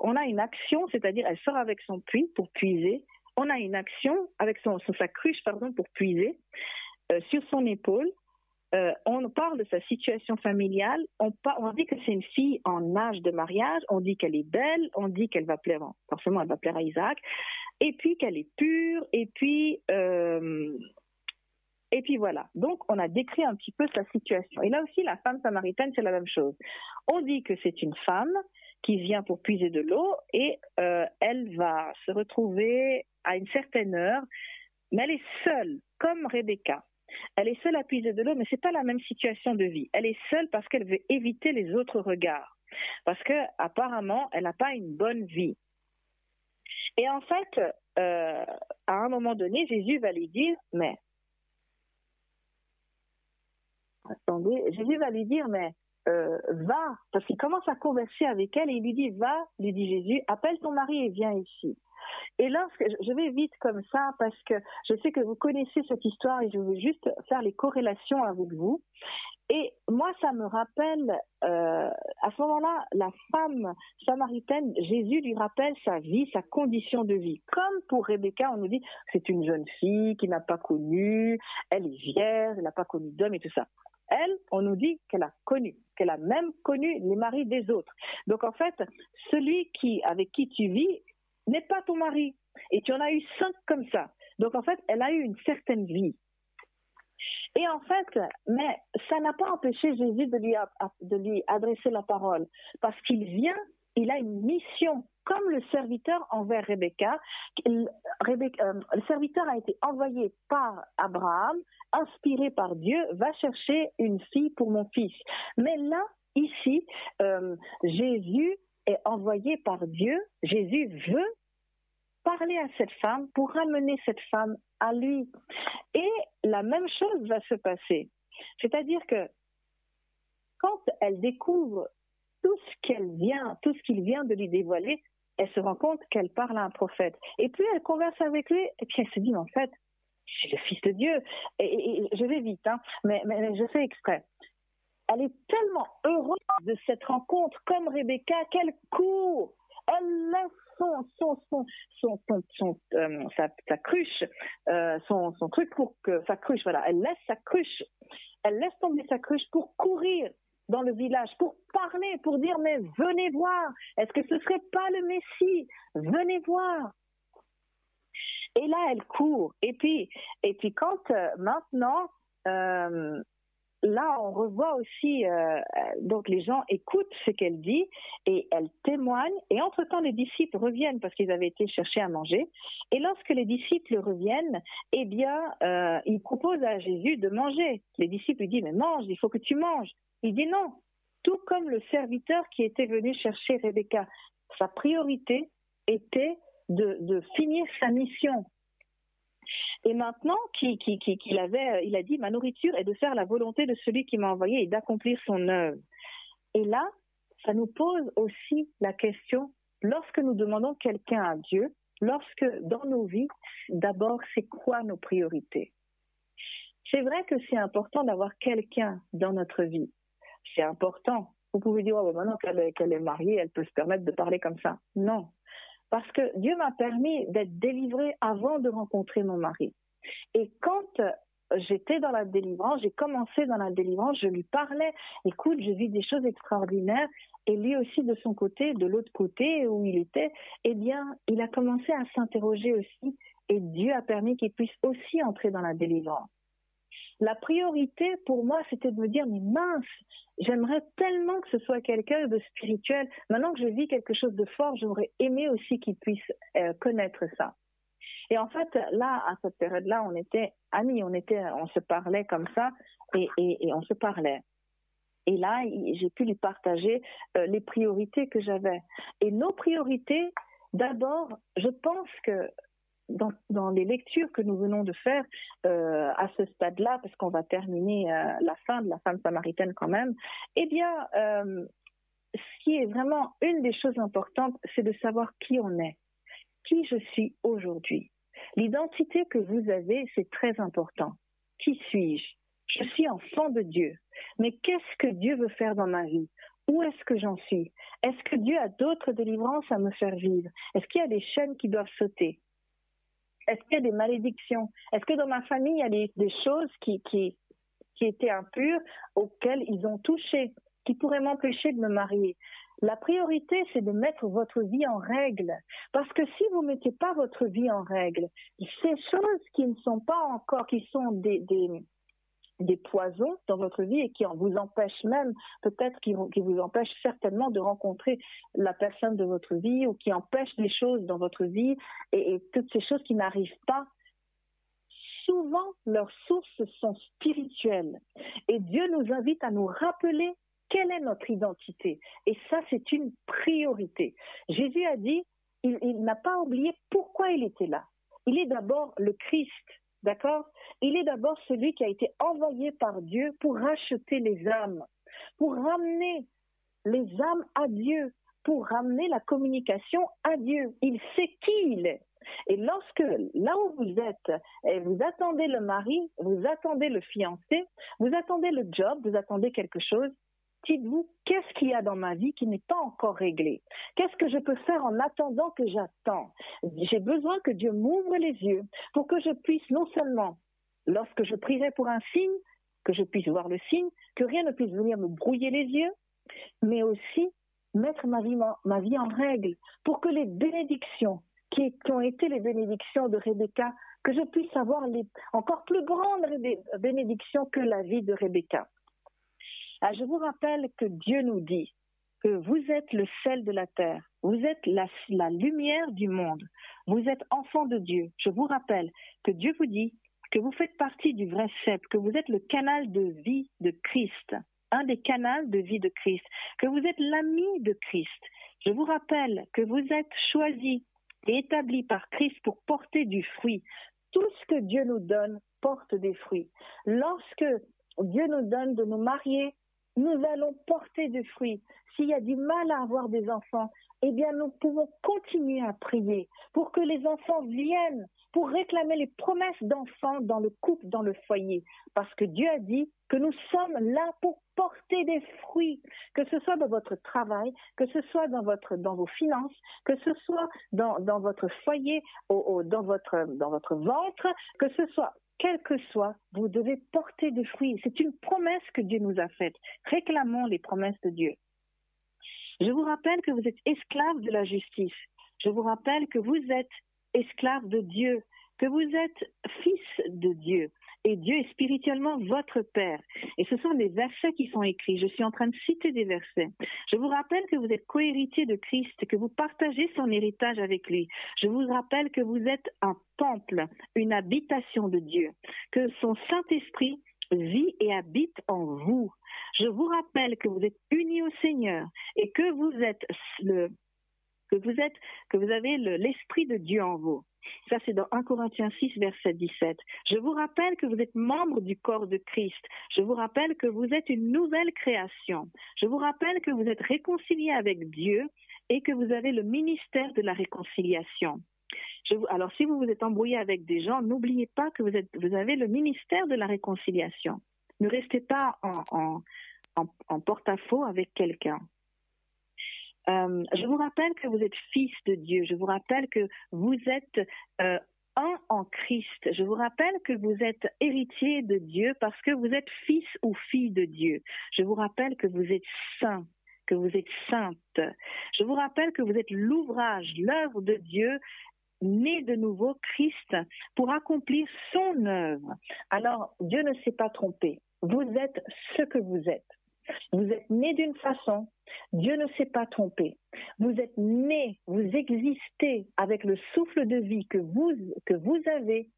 on a une action, c'est-à-dire elle sort avec son puits pour puiser, on a une action avec son, sa cruche pardon, pour puiser sur son épaule, on parle de sa situation familiale, on, on dit que c'est une fille en âge de mariage, on dit qu'elle est belle, on dit qu'elle va plaire, forcément elle va plaire à Isaac, et puis qu'elle est pure, et puis euh, et puis voilà. Donc on a décrit un petit peu sa situation. Et là aussi, la femme samaritaine, c'est la même chose. On dit que c'est une femme qui vient pour puiser de l'eau et euh, elle va se retrouver à une certaine heure, mais elle est seule, comme Rebecca. Elle est seule à puiser de l'eau, mais c'est pas la même situation de vie. Elle est seule parce qu'elle veut éviter les autres regards, parce que apparemment, elle n'a pas une bonne vie. Et en fait, euh, à un moment donné, Jésus va lui dire, mais attendez, Jésus va lui dire, mais euh, va, parce qu'il commence à converser avec elle et il lui dit, va, lui dit Jésus, appelle ton mari et viens ici. Et lorsque je vais vite comme ça parce que je sais que vous connaissez cette histoire et je veux juste faire les corrélations avec vous. Et moi, ça me rappelle, euh, à ce moment-là, la femme samaritaine, Jésus lui rappelle sa vie, sa condition de vie. Comme pour Rebecca, on nous dit, c'est une jeune fille qui n'a pas connu, elle est vierge, elle n'a pas connu d'homme et tout ça. Elle, on nous dit qu'elle a connu, qu'elle a même connu les maris des autres. Donc en fait, celui qui, avec qui tu vis, n'est pas ton mari. Et tu en as eu cinq comme ça. Donc en fait, elle a eu une certaine vie. Et en fait, mais ça n'a pas empêché Jésus de lui, adresser la parole, parce qu'il vient, il a une mission, comme le serviteur envers Rebecca. Rebecca euh, le serviteur a été envoyé par Abraham, inspiré par Dieu, va chercher une fille pour mon fils. Mais là, ici, euh, Jésus est envoyé par Dieu. Jésus veut parler à cette femme pour ramener cette femme à lui. Et la même chose va se passer. C'est-à-dire que quand elle découvre tout ce qu'elle vient, tout ce qu'il vient de lui dévoiler, elle se rend compte qu'elle parle à un prophète. Et puis elle converse avec lui, et puis elle se dit, en fait, je suis le fils de Dieu. Et, je vais vite, hein, mais, mais, je fais exprès. Elle est tellement heureuse de cette rencontre, comme Rebecca, qu'elle court. Son, son, son, son, euh, sa, cruche, euh, son, son truc pour que sa cruche, voilà, elle laisse sa cruche, elle laisse tomber sa cruche pour courir dans le village pour parler, pour dire mais venez voir, est-ce que ce serait pas le Messie? Venez voir. Et là, elle court. Et puis, et puis quand euh, maintenant, là, on revoit aussi, euh, donc les gens écoutent ce qu'elle dit et elle témoigne. Et entre-temps, les disciples reviennent parce qu'ils avaient été chercher à manger. Et lorsque les disciples reviennent, eh bien, euh, ils proposent à Jésus de manger. Les disciples lui disent, mais mange, il faut que tu manges. Il dit non. Tout comme le serviteur qui était venu chercher Rebecca. Sa priorité était de finir sa mission. Et maintenant qu'il avait, il a dit, ma nourriture est de faire la volonté de celui qui m'a envoyé et d'accomplir son œuvre. Et là, ça nous pose aussi la question, lorsque nous demandons quelqu'un à Dieu, lorsque dans nos vies, d'abord, c'est quoi nos priorités? C'est vrai que c'est important d'avoir quelqu'un dans notre vie. C'est important. Vous pouvez dire, oh, maintenant qu'elle est mariée, elle peut se permettre de parler comme ça. Non, parce que Dieu m'a permis d'être délivrée avant de rencontrer mon mari. Et quand euh, j'étais dans la délivrance, j'ai commencé dans la délivrance, je lui parlais, écoute, je vis des choses extraordinaires, et lui aussi de son côté, de l'autre côté où il était, eh bien, il a commencé à s'interroger aussi, et Dieu a permis qu'il puisse aussi entrer dans la délivrance. La priorité pour moi, c'était de me dire, mais mince, j'aimerais tellement que ce soit quelqu'un de spirituel. Maintenant que je vis quelque chose de fort, j'aurais aimé aussi qu'il puisse euh, connaître ça. Et en fait, là, à cette période-là, on était amis, on se parlait comme ça, et, et, on se parlait. Et là, j'ai pu lui partager euh, les priorités que j'avais. Et nos priorités, d'abord, je pense que dans, les lectures que nous venons de faire euh, à ce stade-là, parce qu'on va terminer euh, la fin de la femme samaritaine quand même, eh bien, euh, ce qui est vraiment une des choses importantes, c'est de savoir qui on est, qui je suis aujourd'hui. L'identité que vous avez, c'est très important. Qui suis-je? Je suis enfant de Dieu. Mais qu'est-ce que Dieu veut faire dans ma vie? Où est-ce que j'en suis? Est-ce que Dieu a d'autres délivrances à me faire vivre? Est-ce qu'il y a des chaînes qui doivent sauter? Est-ce qu'il y a des malédictions? Est-ce que dans ma famille, il y a des, choses qui, étaient impures auxquelles ils ont touché, qui pourraient m'empêcher de me marier? La priorité, c'est de mettre votre vie en règle. Parce que si vous ne mettez pas votre vie en règle, ces choses qui ne sont pas encore, qui sont des poisons dans votre vie et qui vous empêchent même, peut-être qui, vous empêchent certainement de rencontrer la personne de votre vie ou qui empêchent des choses dans votre vie et, toutes ces choses qui n'arrivent pas. Souvent, leurs sources sont spirituelles et Dieu nous invite à nous rappeler quelle est notre identité. Et ça, c'est une priorité. Jésus a dit, il n'a pas oublié pourquoi il était là. Il est d'abord le Christ, D'accord? Il est d'abord celui qui a été envoyé par Dieu pour racheter les âmes, pour ramener les âmes à Dieu, pour ramener la communication à Dieu. Il sait qui il est. Et lorsque, là où vous êtes, et vous attendez le mari, vous attendez le fiancé, vous attendez le job, vous attendez quelque chose, dites-vous, qu'est-ce qu'il y a dans ma vie qui n'est pas encore réglé? Qu'est-ce que je peux faire en attendant que j'attends? J'ai besoin que Dieu m'ouvre les yeux pour que je puisse non seulement, lorsque je prierai pour un signe, que je puisse voir le signe, que rien ne puisse venir me brouiller les yeux, mais aussi mettre ma vie, en règle pour que les bénédictions qui, ont été les bénédictions de Rebecca, que je puisse avoir encore plus grandes bénédictions que la vie de Rebecca. Ah, je vous rappelle que Dieu nous dit que vous êtes le sel de la terre, vous êtes la, lumière du monde, vous êtes enfant de Dieu. Je vous rappelle que Dieu vous dit que vous faites partie du vrai cep, que vous êtes le canal de vie de Christ, un des canaux de vie de Christ, que vous êtes l'ami de Christ. Je vous rappelle que vous êtes choisi et établi par Christ pour porter du fruit. Tout ce que Dieu nous donne porte des fruits. Lorsque Dieu nous donne de nous marier nous allons porter du fruit. S'il y a du mal à avoir des enfants, eh bien, nous pouvons continuer à prier pour que les enfants viennent, pour réclamer les promesses d'enfants dans le couple, dans le foyer. Parce que Dieu a dit que nous sommes là pour porter des fruits, que ce soit dans votre travail, que ce soit dans, vos finances, que ce soit dans, votre foyer, dans votre ventre, que ce soit quel que soit, vous devez porter des fruits. C'est une promesse que Dieu nous a faite. Réclamons les promesses de Dieu. Je vous rappelle que vous êtes esclaves de la justice. Je vous rappelle que vous êtes esclaves de Dieu, que vous êtes fils de Dieu et Dieu est spirituellement votre Père. Et ce sont des versets qui sont écrits. Je suis en train de citer des versets. Je vous rappelle que vous êtes cohéritier de Christ, que vous partagez son héritage avec lui. Je vous rappelle que vous êtes un temple, une habitation de Dieu, que son Saint-Esprit vit et habite en vous. Je vous rappelle que vous êtes unis au Seigneur et que vous êtes le que vous êtes que vous avez l'esprit de Dieu en vous. Ça, c'est dans 1 Corinthiens 6, verset 17. Je vous rappelle que vous êtes membre du corps de Christ. Je vous rappelle que vous êtes une nouvelle création. Je vous rappelle que vous êtes réconcilié avec Dieu et que vous avez le ministère de la réconciliation. alors, si vous vous êtes embrouillé avec des gens, n'oubliez pas que vous, êtes, vous avez le ministère de la réconciliation. Ne restez pas en, en porte-à-faux avec quelqu'un. Euh, je vous rappelle que vous êtes fils de Dieu. Je vous rappelle que vous êtes euh, un en Christ. Je vous rappelle que vous êtes héritier de Dieu parce que vous êtes fils ou fille de Dieu. Je vous rappelle que vous êtes saint que vous êtes sainte. Je vous rappelle que vous êtes l'ouvrage, l'œuvre de Dieu né de nouveau Christ pour accomplir son œuvre. Alors, Dieu ne s'est pas trompé. Vous êtes ce que vous êtes. Vous êtes né d'une façon, Dieu ne s'est pas trompé. Vous êtes né, vous existez avec le souffle de vie que vous, avez.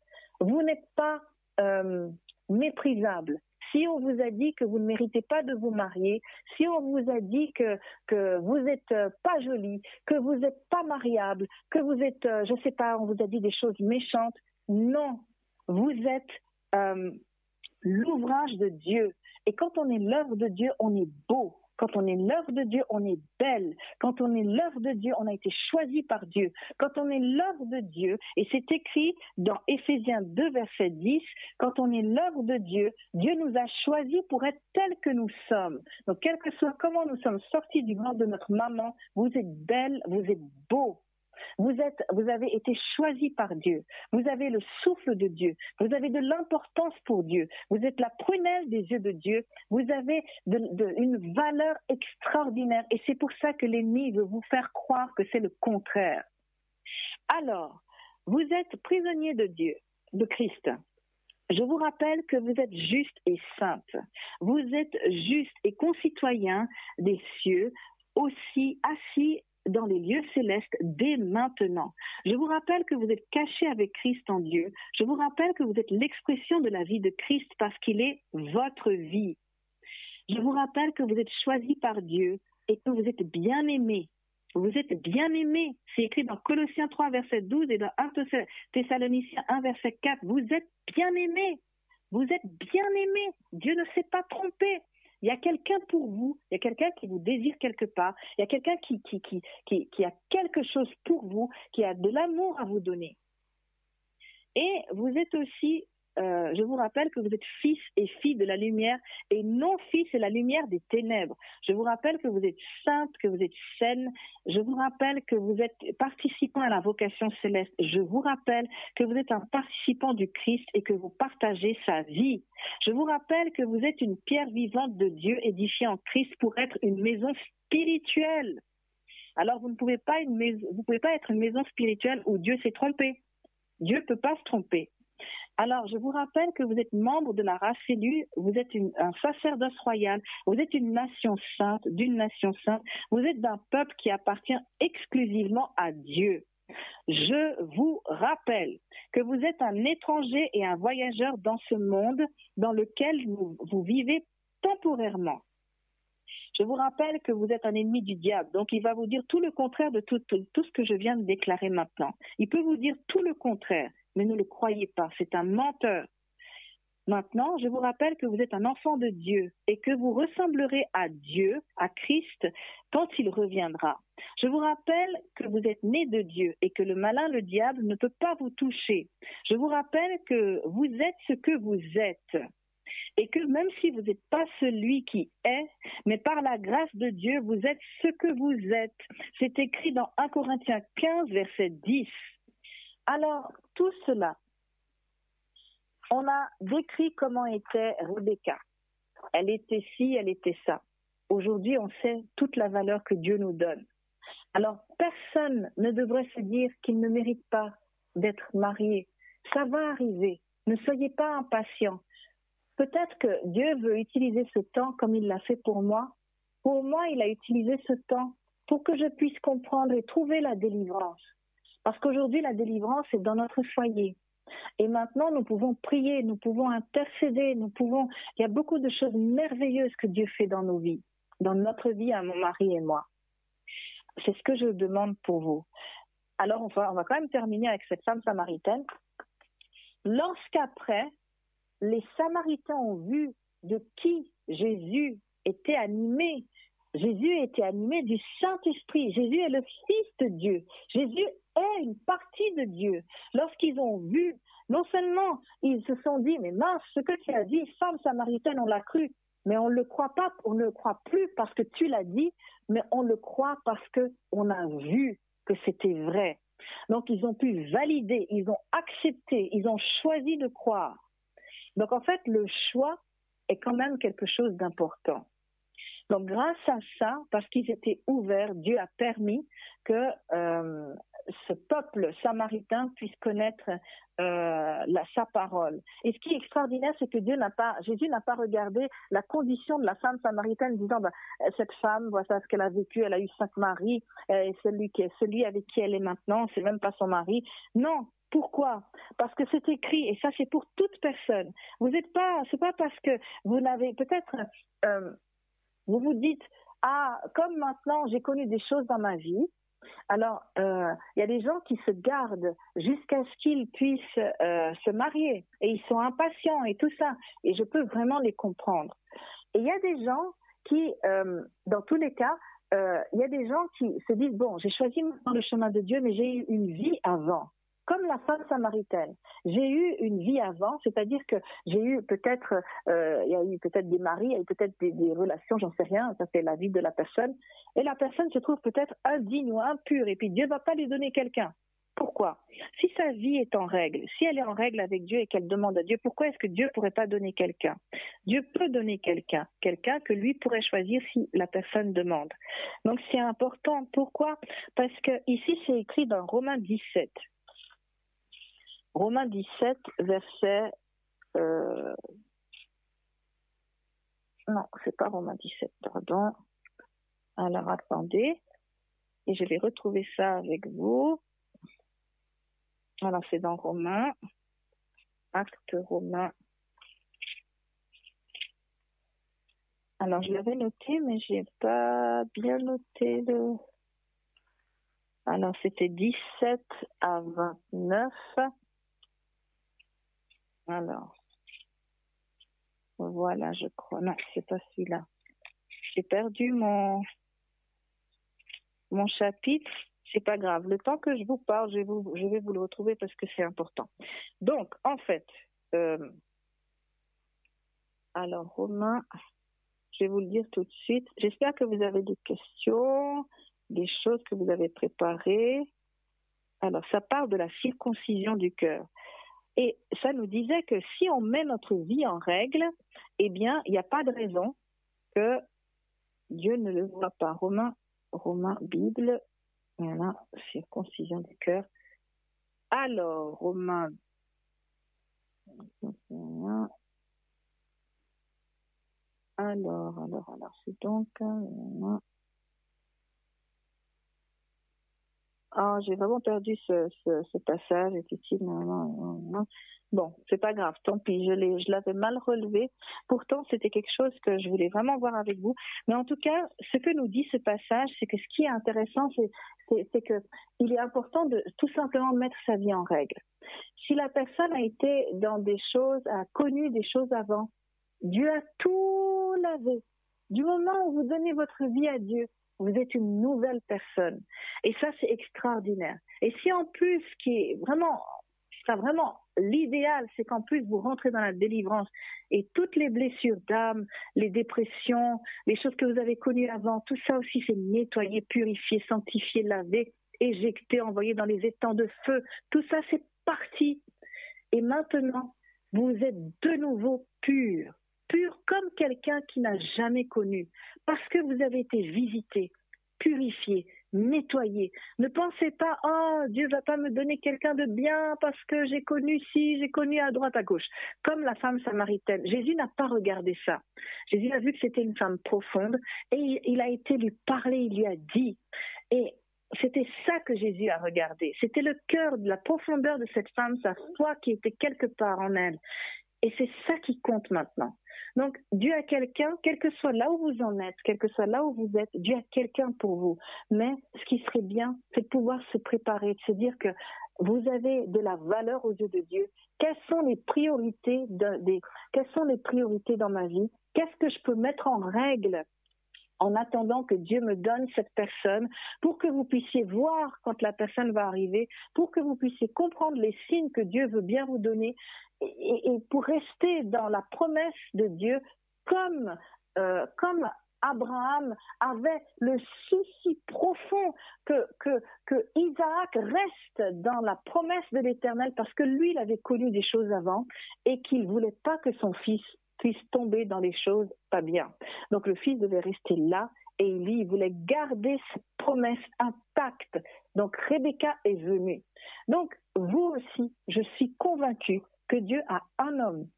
Vous n'êtes pas euh, méprisable. Si on vous a dit que vous ne méritez pas de vous marier, si on vous a dit que, vous n'êtes euh, pas jolie, que vous n'êtes pas mariable, que vous êtes, euh, je ne sais pas, on vous a dit des choses méchantes, non, vous êtes l'ouvrage de Dieu. Et quand on est l'œuvre de Dieu, on est beau. Quand on est l'œuvre de Dieu, on est belle. Quand on est l'œuvre de Dieu, on a été choisi par Dieu. Quand on est l'œuvre de Dieu, et c'est écrit dans Éphésiens 2, verset 10, quand on est l'œuvre de Dieu, Dieu nous a choisis pour être tels que nous sommes. Donc, quel que soit comment nous sommes sortis du ventre de notre maman, vous êtes belle, vous êtes beau. Vous, êtes, vous avez été choisi par Dieu. Vous avez le souffle de Dieu. Vous avez de l'importance pour Dieu. Vous êtes la prunelle des yeux de Dieu. Vous avez une valeur extraordinaire. Et c'est pour ça que l'ennemi veut vous faire croire que c'est le contraire. Alors, vous êtes prisonnier de Dieu, de Christ. Je vous rappelle que vous êtes juste et sainte. Vous êtes juste et concitoyen des cieux, aussi assis dans les lieux célestes dès maintenant. Je vous rappelle que vous êtes cachés avec Christ en Dieu. Je vous rappelle que vous êtes l'expression de la vie de Christ parce qu'il est votre vie. Je vous rappelle que vous êtes choisis par Dieu et que vous êtes bien aimés. Vous êtes bien aimés. C'est écrit dans Colossiens 3, verset 12 et dans 1 Thessaloniciens 1, verset 4. Vous êtes bien aimés. Vous êtes bien aimés. Dieu ne s'est pas trompé. Il y a quelqu'un pour vous, il y a quelqu'un qui vous désire quelque part, il y a quelqu'un qui, a quelque chose pour vous, qui a de l'amour à vous donner. Et vous êtes aussi euh, je vous rappelle que vous êtes fils et filles de la lumière et non fils et la lumière des ténèbres. Je vous rappelle que vous êtes sainte, que vous êtes saine. Je vous rappelle que vous êtes participant à la vocation céleste. Je vous rappelle que vous êtes un participant du Christ et que vous partagez sa vie. Je vous rappelle que vous êtes une pierre vivante de Dieu édifiée en Christ pour être une maison spirituelle. Alors vous ne pouvez pas être une maison spirituelle où Dieu s'est trompé. Dieu ne peut pas se tromper. Alors, je vous rappelle que vous êtes membre de la race élue, vous êtes un sacerdoce royal, vous êtes une nation sainte, d'une nation sainte, vous êtes d'un peuple qui appartient exclusivement à Dieu. Je vous rappelle que vous êtes un étranger et un voyageur dans ce monde dans lequel vous, vivez temporairement. Je vous rappelle que vous êtes un ennemi du diable, donc il va vous dire tout le contraire de tout, ce que je viens de déclarer maintenant. Il peut vous dire tout le contraire, mais ne le croyez pas, c'est un menteur. Maintenant, je vous rappelle que vous êtes un enfant de Dieu et que vous ressemblerez à Dieu, à Christ, quand il reviendra. Je vous rappelle que vous êtes né de Dieu et que le malin, le diable, ne peut pas vous toucher. Je vous rappelle que vous êtes ce que vous êtes et que même si vous n'êtes pas celui qui est, mais par la grâce de Dieu, vous êtes ce que vous êtes. C'est écrit dans 1 Corinthiens 15, verset 10. Alors, tout cela, on a décrit comment était Rebecca. Elle était ci, elle était ça. Aujourd'hui, on sait toute la valeur que Dieu nous donne. Alors, personne ne devrait se dire qu'il ne mérite pas d'être marié. Ça va arriver. Ne soyez pas impatients. Peut-être que Dieu veut utiliser ce temps comme il l'a fait pour moi. Pour moi, il a utilisé ce temps pour que je puisse comprendre et trouver la délivrance. Parce qu'aujourd'hui, la délivrance est dans notre foyer. Et maintenant, nous pouvons prier, nous pouvons intercéder, nous pouvons. Il y a beaucoup de choses merveilleuses que Dieu fait dans nos vies, dans notre vie à mon mari et moi. C'est ce que je demande pour vous. Alors, on va, on va quand même terminer avec cette femme samaritaine. Lorsqu'après, les Samaritains ont vu de qui Jésus était animé, Jésus était animé du Saint-Esprit. Jésus est le Fils de Dieu. Jésus est une partie de Dieu. Lorsqu'ils ont vu, non seulement ils se sont dit, mais mince, ce que tu as dit, femme samaritaine, on l'a cru, mais on ne le croit pas, on ne le croit plus parce que tu l'as dit, mais on le croit parce qu'on a vu que c'était vrai. Donc ils ont pu valider, ils ont accepté, ils ont choisi de croire. Donc en fait, le choix est quand même quelque chose d'important. Donc grâce à ça, parce qu'ils étaient ouverts, Dieu a permis que euh, ce peuple samaritain puisse connaître euh, sa parole. Et ce qui est extraordinaire, c'est que Dieu n'a pas, Jésus n'a pas regardé la condition de la femme samaritaine, disant bah, cette femme, voilà ce qu'elle a vécu, elle a eu cinq maris, et celui qui celui avec qui elle est maintenant, c'est même pas son mari. Non, pourquoi? Parce que c'est écrit, et ça c'est pour toute personne. Vous n'êtes pas, c'est pas parce que vous n'avez peut-être euh, vous vous dites, ah, comme maintenant j'ai connu des choses dans ma vie, alors euh, il y a des gens qui se gardent jusqu'à ce qu'ils puissent euh, se marier et ils sont impatients et tout ça. Et je peux vraiment les comprendre. Et il y a des gens qui, euh, dans tous les cas, il y a des gens qui se disent, bon, j'ai choisi maintenant le chemin de Dieu, mais j'ai eu une vie avant comme la femme samaritaine. J'ai eu une vie avant, c'est-à-dire que j'ai eu peut-être, euh, il y a eu peut-être des maris, il y a eu peut-être des, relations, j'en sais rien, ça c'est la vie de la personne, et la personne se trouve peut-être indigne ou impure, et puis Dieu ne va pas lui donner quelqu'un. Pourquoi? Si sa vie est en règle, si elle est en règle avec Dieu et qu'elle demande à Dieu, pourquoi est-ce que Dieu ne pourrait pas donner quelqu'un? Dieu peut donner quelqu'un, quelqu'un que lui pourrait choisir si la personne demande. Donc c'est important. Pourquoi? Parce que ici c'est écrit dans Romains 17. Romains 17, verset. Euh... Non, c'est pas Romains 17, pardon. Alors attendez, et je vais retrouver ça avec vous. Alors c'est dans Romains, acte Romain. Alors je l'avais noté, mais j'ai pas bien noté le. Alors c'était 17 à 29. Alors, voilà, je crois. Non, c'est pas celui-là. J'ai perdu mon, mon chapitre. C'est pas grave. Le temps que je vous parle, je vais vous, le retrouver parce que c'est important. Donc, en fait, euh, alors, Romain, je vais vous le dire tout de suite. J'espère que vous avez des questions, des choses que vous avez préparées. Alors, ça parle de la circoncision du cœur. Et ça nous disait que si on met notre vie en règle, eh bien, il n'y a pas de raison que Dieu ne le voit pas. Romain, Romain, Bible, voilà, circoncision du cœur. Alors, Romain, alors, alors, alors, c'est donc, Ah, j'ai vraiment perdu ce, ce, ce passage. Bon, c'est pas grave, tant pis, je l'avais mal relevé. Pourtant, c'était quelque chose que je voulais vraiment voir avec vous. Mais en tout cas, ce que nous dit ce passage, c'est que ce qui est intéressant, c'est, c'est, est important de tout simplement mettre sa vie en règle. Si la personne a été dans des choses, a connu des choses avant, Dieu a tout lavé. Du moment où vous donnez votre vie à Dieu, vous êtes une nouvelle personne. Et ça, c'est extraordinaire. Et si en plus, ce qui est vraiment, ça vraiment l'idéal, c'est qu'en plus vous rentrez dans la délivrance et toutes les blessures d'âme, les dépressions, les choses que vous avez connues avant, tout ça aussi c'est nettoyé, purifié, sanctifié, lavé, éjecté, envoyé dans les étangs de feu. Tout ça c'est parti. Et maintenant, vous êtes de nouveau pur, pur comme quelqu'un qui n'a jamais connu, parce que vous avez été visité, purifié, nettoyer. Ne pensez pas, oh, Dieu va pas me donner quelqu'un de bien parce que j'ai connu ci, j'ai connu à droite, à gauche. Comme la femme samaritaine. Jésus n'a pas regardé ça. Jésus a vu que c'était une femme profonde et il a été lui parler, il lui a dit. Et c'était ça que Jésus a regardé. C'était le cœur, la profondeur de cette femme, sa foi qui était quelque part en elle. Et c'est ça qui compte maintenant. Donc, Dieu a quelqu'un, quel que soit là où vous en êtes, quel que soit là où vous êtes, Dieu a quelqu'un pour vous. Mais ce qui serait bien, c'est de pouvoir se préparer, de se dire que vous avez de la valeur aux yeux de Dieu. Quelles sont les priorités des, quelles sont les priorités dans ma vie? Qu'est-ce que je peux mettre en règle? En attendant que Dieu me donne cette personne, pour que vous puissiez voir quand la personne va arriver, pour que vous puissiez comprendre les signes que Dieu veut bien vous donner, et, pour rester dans la promesse de Dieu comme, euh, comme Abraham avait le souci profond que, que, que Isaac reste dans la promesse de l'Éternel parce que lui, il avait connu des choses avant et qu'il voulait pas que son fils puisse tomber dans les choses pas bien. Donc le fils devait rester là et il voulait garder cette promesse intacte. Donc Rebecca est venue. Donc vous aussi, je suis convaincue que Dieu a un homme,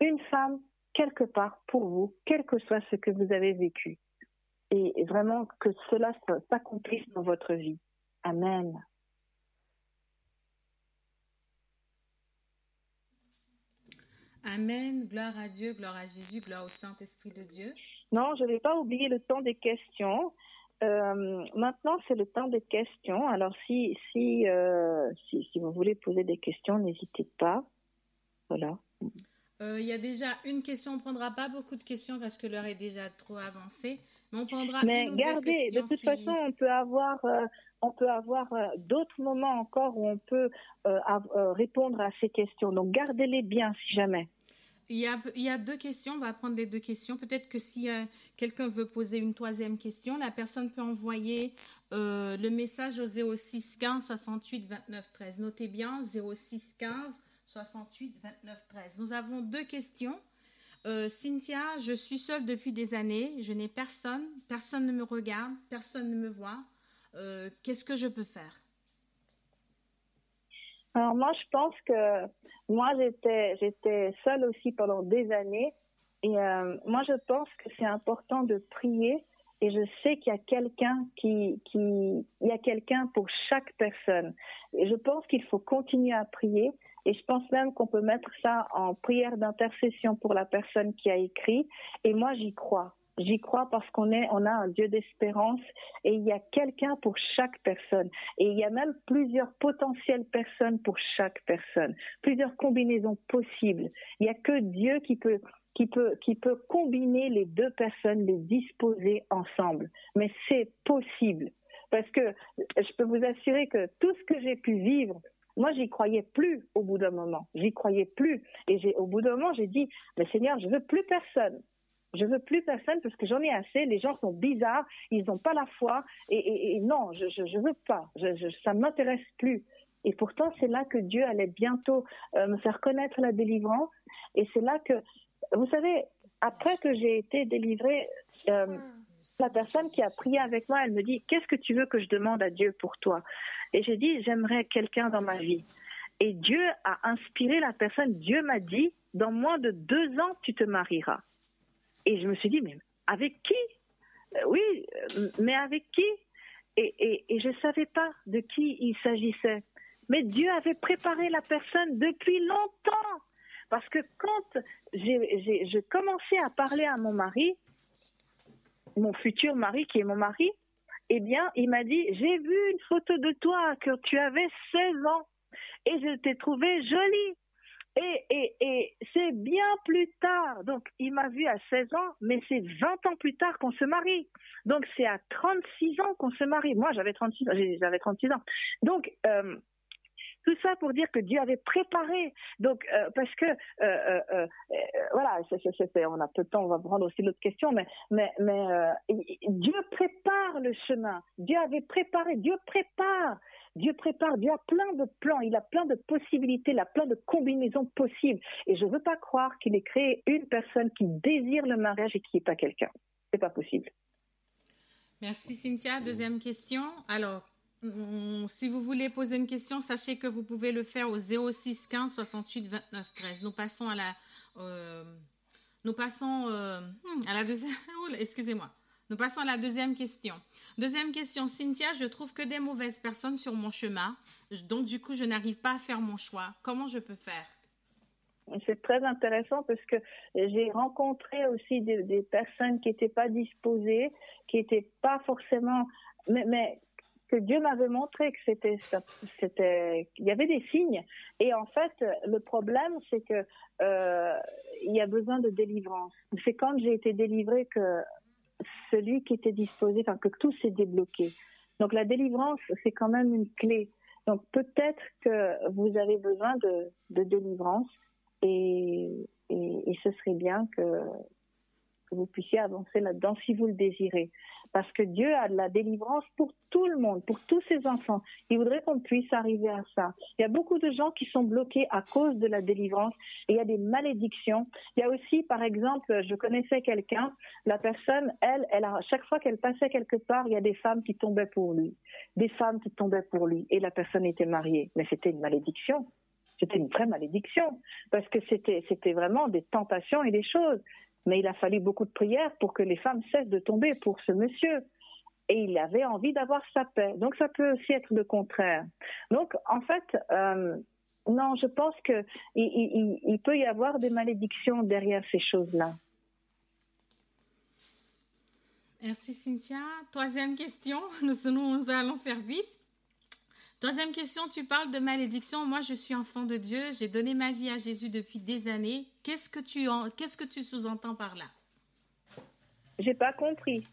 une femme, quelque part pour vous, quel que soit ce que vous avez vécu. Et vraiment que cela s'accomplisse dans votre vie. Amen. Amen. Gloire à Dieu, gloire à Jésus, gloire au Saint-Esprit de Dieu. Non, je ne vais pas oublier le temps des questions. Euh, maintenant, c'est le temps des questions. Alors, si, si, euh, si, si, vous voulez poser des questions, n'hésitez pas. Voilà. Euh, il y a déjà une question. On ne prendra pas beaucoup de questions parce que l'heure est déjà trop avancée. Mais on prendra Mais une gardez, de toute façon, on peut avoir, on peut avoir d'autres moments encore où on peut répondre à ces questions. Donc, gardez-les bien si jamais. Il y, a, il y, a, deux questions, on va prendre les deux questions. Peut-être que si euh, quelqu'un veut poser une troisième question, la personne peut envoyer euh, le message au 06 15 68 29 13. Notez bien 06 15 68 29 13. Nous avons deux questions. Euh, Cynthia, je suis seule depuis des années, je n'ai personne, personne ne me regarde, personne ne me voit. Qu'est-ce que je peux faire? Alors moi, je pense que moi, j'étais j'étais seule aussi pendant des années. Et euh, moi, je pense que c'est important de prier. Et je sais qu'il y a quelqu'un qui, qui, il y a quelqu'un pour chaque personne. Et je pense qu'il faut continuer à prier. Et je pense même qu'on peut mettre ça en prière d'intercession pour la personne qui a écrit. Et moi, j'y crois. J'y crois parce qu'on a un Dieu d'espérance et il y a quelqu'un pour chaque personne. Et il y a même plusieurs potentielles personnes pour chaque personne, plusieurs combinaisons possibles. Il n'y a que Dieu qui peut combiner les deux personnes, les disposer ensemble. Mais c'est possible. Parce que je peux vous assurer que tout ce que j'ai pu vivre, moi, j'y croyais plus au bout d'un moment. J'y croyais plus. Et au bout d'un moment, j'ai dit, mais Seigneur, je veux plus personne. Je veux plus personne parce que j'en ai assez. Les gens sont bizarres, ils n'ont pas la foi. Et, non, je, je, veux pas. Je, je, ça m'intéresse plus. Et pourtant, c'est là que Dieu allait bientôt euh, me faire connaître la délivrance. Et c'est là que, vous savez, après que j'ai été délivrée, euh, la personne qui a prié avec moi, elle me dit, qu'est-ce que tu veux que je demande à Dieu pour toi? Et j'ai dit, j'aimerais quelqu'un dans ma vie. Et Dieu a inspiré la personne. Dieu m'a dit, dans moins de deux ans, tu te marieras. Et je me suis dit, mais avec qui? Euh, Oui, euh, mais avec qui? Et, je ne savais pas de qui il s'agissait. Mais Dieu avait préparé la personne depuis longtemps. Parce que quand j'ai commencé à parler à mon mari, mon futur mari qui est mon mari, eh bien, il m'a dit, j'ai vu une photo de toi que tu avais 16 ans et je t'ai trouvé jolie. Et, et, et c'est bien plus tard. Donc, il m'a vu à 16 ans, mais c'est 20 ans plus tard qu'on se marie. Donc, c'est à 36 ans qu'on se marie. Moi, j'avais 36 ans. J'avais 36 ans. Donc, euh, tout ça pour dire que Dieu avait préparé. Donc, euh, parce que, euh, euh, voilà, on a peu de temps, on va prendre aussi l'autre question, mais, mais, mais Dieu prépare le chemin. Dieu avait préparé, Dieu prépare. Dieu prépare, Dieu a plein de plans, il a plein de possibilités, il a plein de combinaisons possibles. Et je ne veux pas croire qu'il ait créé une personne qui désire le mariage et qui n'est pas quelqu'un. C'est pas possible. Merci Cynthia. Deuxième question. Alors, si vous voulez poser une question, sachez que vous pouvez le faire au 06 15 68 29 13. Nous passons à la, euh, nous passons euh, hmm, à la deuxième. Excusez-moi. Nous passons à la deuxième question. Deuxième question, Cynthia, je trouve que des mauvaises personnes sur mon chemin, donc du coup, je n'arrive pas à faire mon choix. Comment je peux faire? C'est très intéressant parce que j'ai rencontré aussi des, personnes qui n'étaient pas disposées, qui n'étaient pas forcément, mais que Dieu m'avait montré que c'était, c'était, il y avait des signes. Et en fait, le problème, c'est que euh, y a besoin de délivrance. C'est quand j'ai été délivrée que celui qui était disposé, enfin que tout s'est débloqué. Donc la délivrance, c'est quand même une clé. Donc peut-être que vous avez besoin de, délivrance et, et, ce serait bien que, que vous puissiez avancer là-dedans si vous le désirez. Parce que Dieu a de la délivrance pour tout le monde, pour tous ses enfants. Il voudrait qu'on puisse arriver à ça. Il y a beaucoup de gens qui sont bloqués à cause de la délivrance il y a des malédictions. Il y a aussi, par exemple, je connaissais quelqu'un, la personne, elle, elle chaque fois qu'elle passait quelque part, il y a des femmes qui tombaient pour lui. Des femmes qui tombaient pour lui et la personne était mariée. Mais c'était une malédiction. C'était une vraie malédiction parce que c'était, c'était vraiment des tentations et des choses. Mais il a fallu beaucoup de prières pour que les femmes cessent de tomber pour ce monsieur. Et il avait envie d'avoir sa paix. Donc ça peut aussi être le contraire. Donc en fait, euh, non, je pense qu'il il, peut y avoir des malédictions derrière ces choses-là. Merci Cynthia. Troisième question, nous, nous allons faire vite. Troisième question, tu parles de malédiction. Moi, je suis enfant de Dieu. J'ai donné ma vie à Jésus depuis des années. Qu'est-ce que tu, qu'est-ce que tu sous-entends par là? J'ai pas compris.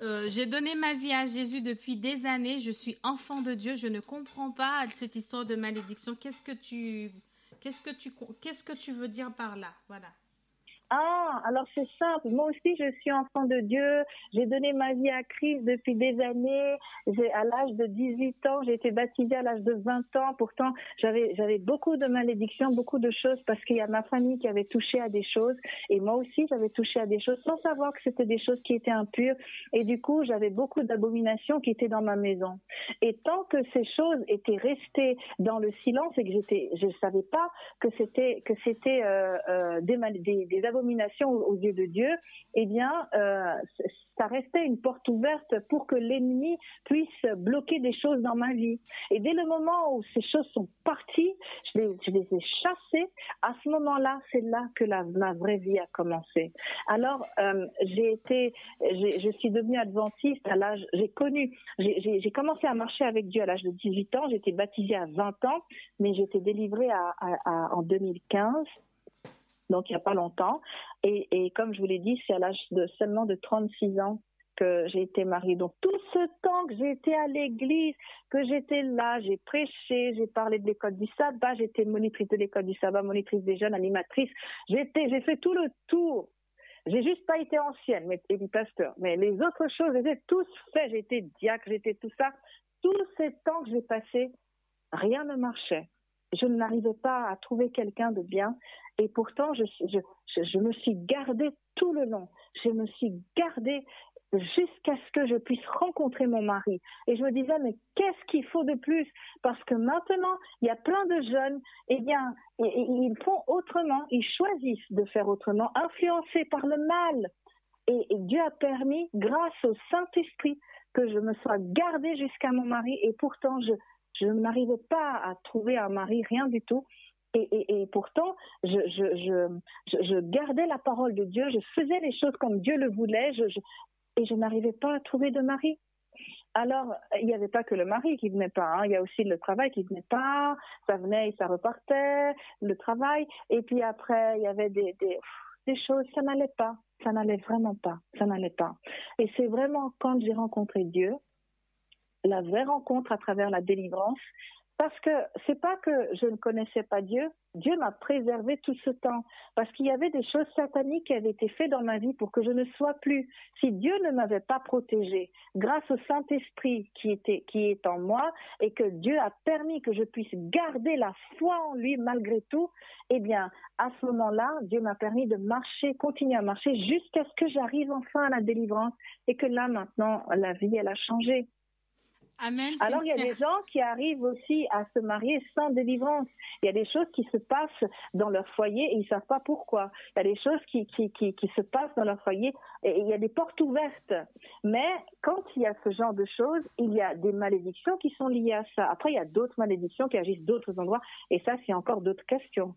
Euh, j'ai donné ma vie à Jésus depuis des années. Je suis enfant de Dieu. Je ne comprends pas cette histoire de malédiction. Qu'est-ce que tu, qu'est-ce que tu, qu'est-ce que tu veux dire par là? Voilà. Ah, alors c'est simple. Moi aussi, je suis enfant de Dieu. J'ai donné ma vie à Christ depuis des années. À l'âge de 18 ans, j'ai été baptisée à l'âge de 20 ans. Pourtant, j'avais, beaucoup de malédictions, beaucoup de choses parce qu'il y a ma famille qui avait touché à des choses. Et moi aussi, j'avais touché à des choses sans savoir que c'était des choses qui étaient impures. Et du coup, j'avais beaucoup d'abominations qui étaient dans ma maison. Et tant que ces choses étaient restées dans le silence et que j'étais, je savais pas que c'était, que c'était euh, euh, des, des, des abomination aux yeux de Dieu, eh bien, euh, ça restait une porte ouverte pour que l'ennemi puisse bloquer des choses dans ma vie. Et dès le moment où ces choses sont parties, je les, ai chassées. À ce moment-là, c'est là que ma vraie vie a commencé. Alors, euh, j'ai été, je suis devenue adventiste à l'âge, j'ai connu, j'ai commencé à marcher avec Dieu à l'âge de 18 ans. Été baptisée à 20 ans, mais été délivrée en 2015 donc il n'y a pas longtemps. Et, comme je vous l'ai dit, c'est à l'âge de seulement de 36 ans que j'ai été mariée. Donc tout ce temps que j'ai été à l'église, que j'étais là, j'ai prêché, j'ai parlé de l'école du sabbat, j'étais monitrice de l'école du sabbat, monitrice des jeunes, animatrice. J'étais, j'ai fait tout le tour. J'ai juste pas été ancienne, mais pasteur. Mais les autres choses, j'ai tous fait. J'étais diacre, j'étais tout ça. Tous ces temps que j'ai passé, rien ne marchait je n'arrivais pas à trouver quelqu'un de bien. Et pourtant, je, me suis gardée tout le long. Je me suis gardée jusqu'à ce que je puisse rencontrer mon mari. Et je me disais, mais qu'est-ce qu'il faut de plus? Parce que maintenant, il y a plein de jeunes, eh bien, ils font autrement, ils choisissent de faire autrement, influencés par le mal. Et, et Dieu a permis, grâce au Saint-Esprit, que je me sois gardée jusqu'à mon mari. Et pourtant, je, je n'arrivais pas à trouver un mari, rien du tout. Et, pourtant, je, gardais la parole de Dieu, je faisais les choses comme Dieu le voulait, et je n'arrivais pas à trouver de mari. Alors, il n'y avait pas que le mari qui venait pas, hein. il y a aussi le travail qui venait pas, ça venait et ça repartait, le travail, et puis après, il y avait des choses, ça n'allait pas, ça n'allait vraiment pas, ça n'allait pas. Et c'est vraiment quand j'ai rencontré Dieu, la vraie rencontre à travers la délivrance, parce que c'est pas que je ne connaissais pas Dieu, Dieu m'a préservé tout ce temps parce qu'il y avait des choses sataniques qui avaient été faites dans ma vie pour que je ne sois plus. Si Dieu ne m'avait pas protégée, grâce au Saint-Esprit qui était qui est en moi et que Dieu a permis que je puisse garder la foi en lui malgré tout, eh bien, à ce moment-là, Dieu m'a permis de marcher, continuer à marcher jusqu'à ce que j'arrive enfin à la délivrance et que là maintenant la vie elle a changé. Amen. Alors il y a des gens qui arrivent aussi à se marier sans délivrance. Il y a des choses qui se passent dans leur foyer et ils savent pas pourquoi. Il y a des choses qui, qui, qui, qui se passent dans leur foyer et il y a des portes ouvertes. Mais quand il y a ce genre de choses, il y a des malédictions qui sont liées à ça. Après, il y a d'autres malédictions qui agissent d'autres endroits et ça, c'est encore d'autres questions.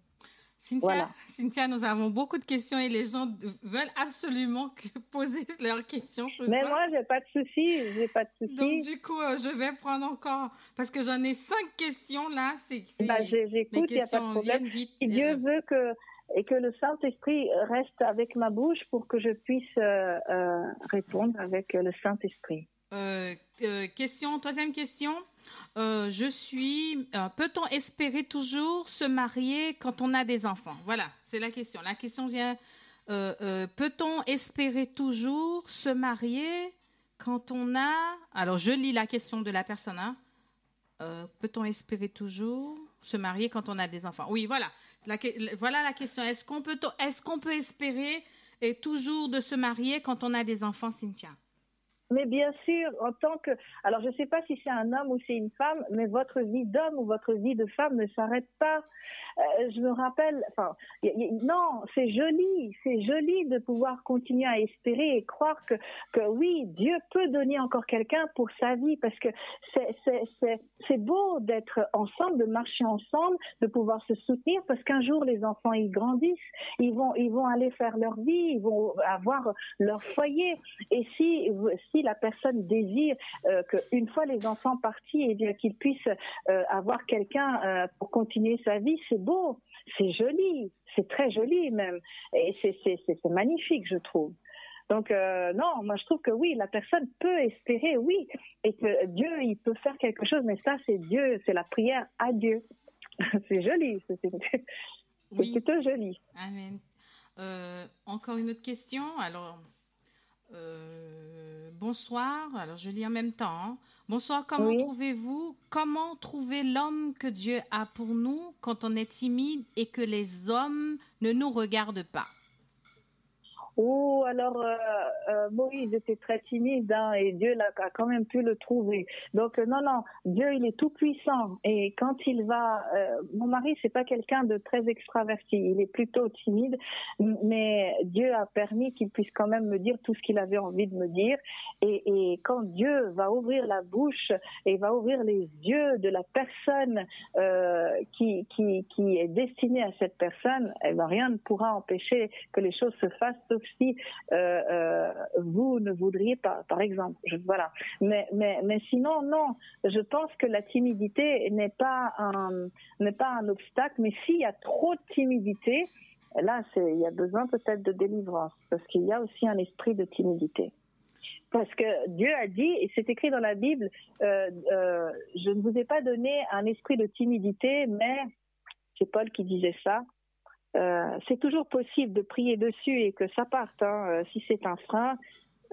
Cynthia, Cynthia, nous avons beaucoup de questions et les gens veulent absolument poser leurs questions. Mais moi, j'ai pas de souci, j'ai pas de souci. Donc du coup, euh, je vais prendre encore parce que j'en ai cinq questions là. C'est, bah, j'écoute, il n'y a pas de problème. Vite, si Dieu veut que et que le Saint Esprit reste avec ma bouche pour que je puisse euh, euh, répondre avec le Saint Esprit. Question, troisième question. Euh, je suis. Euh, peut-on espérer toujours se marier quand on a des enfants? Voilà, c'est la question. La question vient. Euh, peut-on espérer toujours se marier quand on a. Alors, je lis la question de la personne. Hein. peut-on espérer toujours se marier quand on a des enfants? Oui, voilà. voilà la question. Est-ce qu'on peut, est peut espérer toujours de se marier quand on a des enfants, Cynthia? Mais bien sûr, en tant que, alors je ne sais pas si c'est un homme ou c'est une femme, mais votre vie d'homme ou votre vie de femme ne s'arrête pas. Euh, je me rappelle, non, c'est joli, c'est joli de pouvoir continuer à espérer et croire que, que oui, Dieu peut donner encore quelqu'un pour sa vie, parce que c'est beau d'être ensemble, de marcher ensemble, de pouvoir se soutenir, parce qu'un jour les enfants ils grandissent, ils vont ils vont aller faire leur vie, ils vont avoir leur foyer, et si la personne désire euh, qu'une fois les enfants partis, et eh bien qu'il puisse euh, avoir quelqu'un euh, pour continuer sa vie, c'est beau, c'est joli, c'est très joli même, et c'est magnifique, je trouve. Donc non, moi je trouve que oui, la personne peut espérer, oui, et que Dieu, il peut faire quelque chose, mais ça c'est Dieu, c'est la prière à Dieu. c'est joli, c'est plutôt joli. Amen. encore une autre question. Alors, bonsoir. Alors, je lis en même temps. Hein. Bonsoir. Comment trouvez-vous, comment trouver l'homme que Dieu a pour nous quand on est timide et que les hommes ne nous regardent pas? Oh, alors euh, euh, Moïse était très timide hein, et Dieu a, quand même pu le trouver. Donc euh, non, non, Dieu il est tout puissant et quand il va, mon mari c'est pas quelqu'un de très extraverti, il est plutôt timide, mais Dieu a permis qu'il puisse quand même me dire tout ce qu'il avait envie de me dire. Et, et, quand Dieu va ouvrir la bouche et va ouvrir les yeux de la personne qui, qui, qui est destinée à cette personne, eh ben, rien ne pourra empêcher que les choses se fassent si euh, euh, vous ne voudriez pas, par exemple. voilà. Mais, sinon, non. Je pense que la timidité n'est pas un, n'est pas un obstacle, mais s'il y a trop de timidité, là, il y a besoin peut-être de délivrance, parce qu'il y a aussi un esprit de timidité. Parce que Dieu a dit, et c'est écrit dans la Bible, euh, je ne vous ai pas donné un esprit de timidité, mais c'est Paul qui disait ça, euh, c'est toujours possible de prier dessus et que ça parte. Hein, euh, si c'est un frein,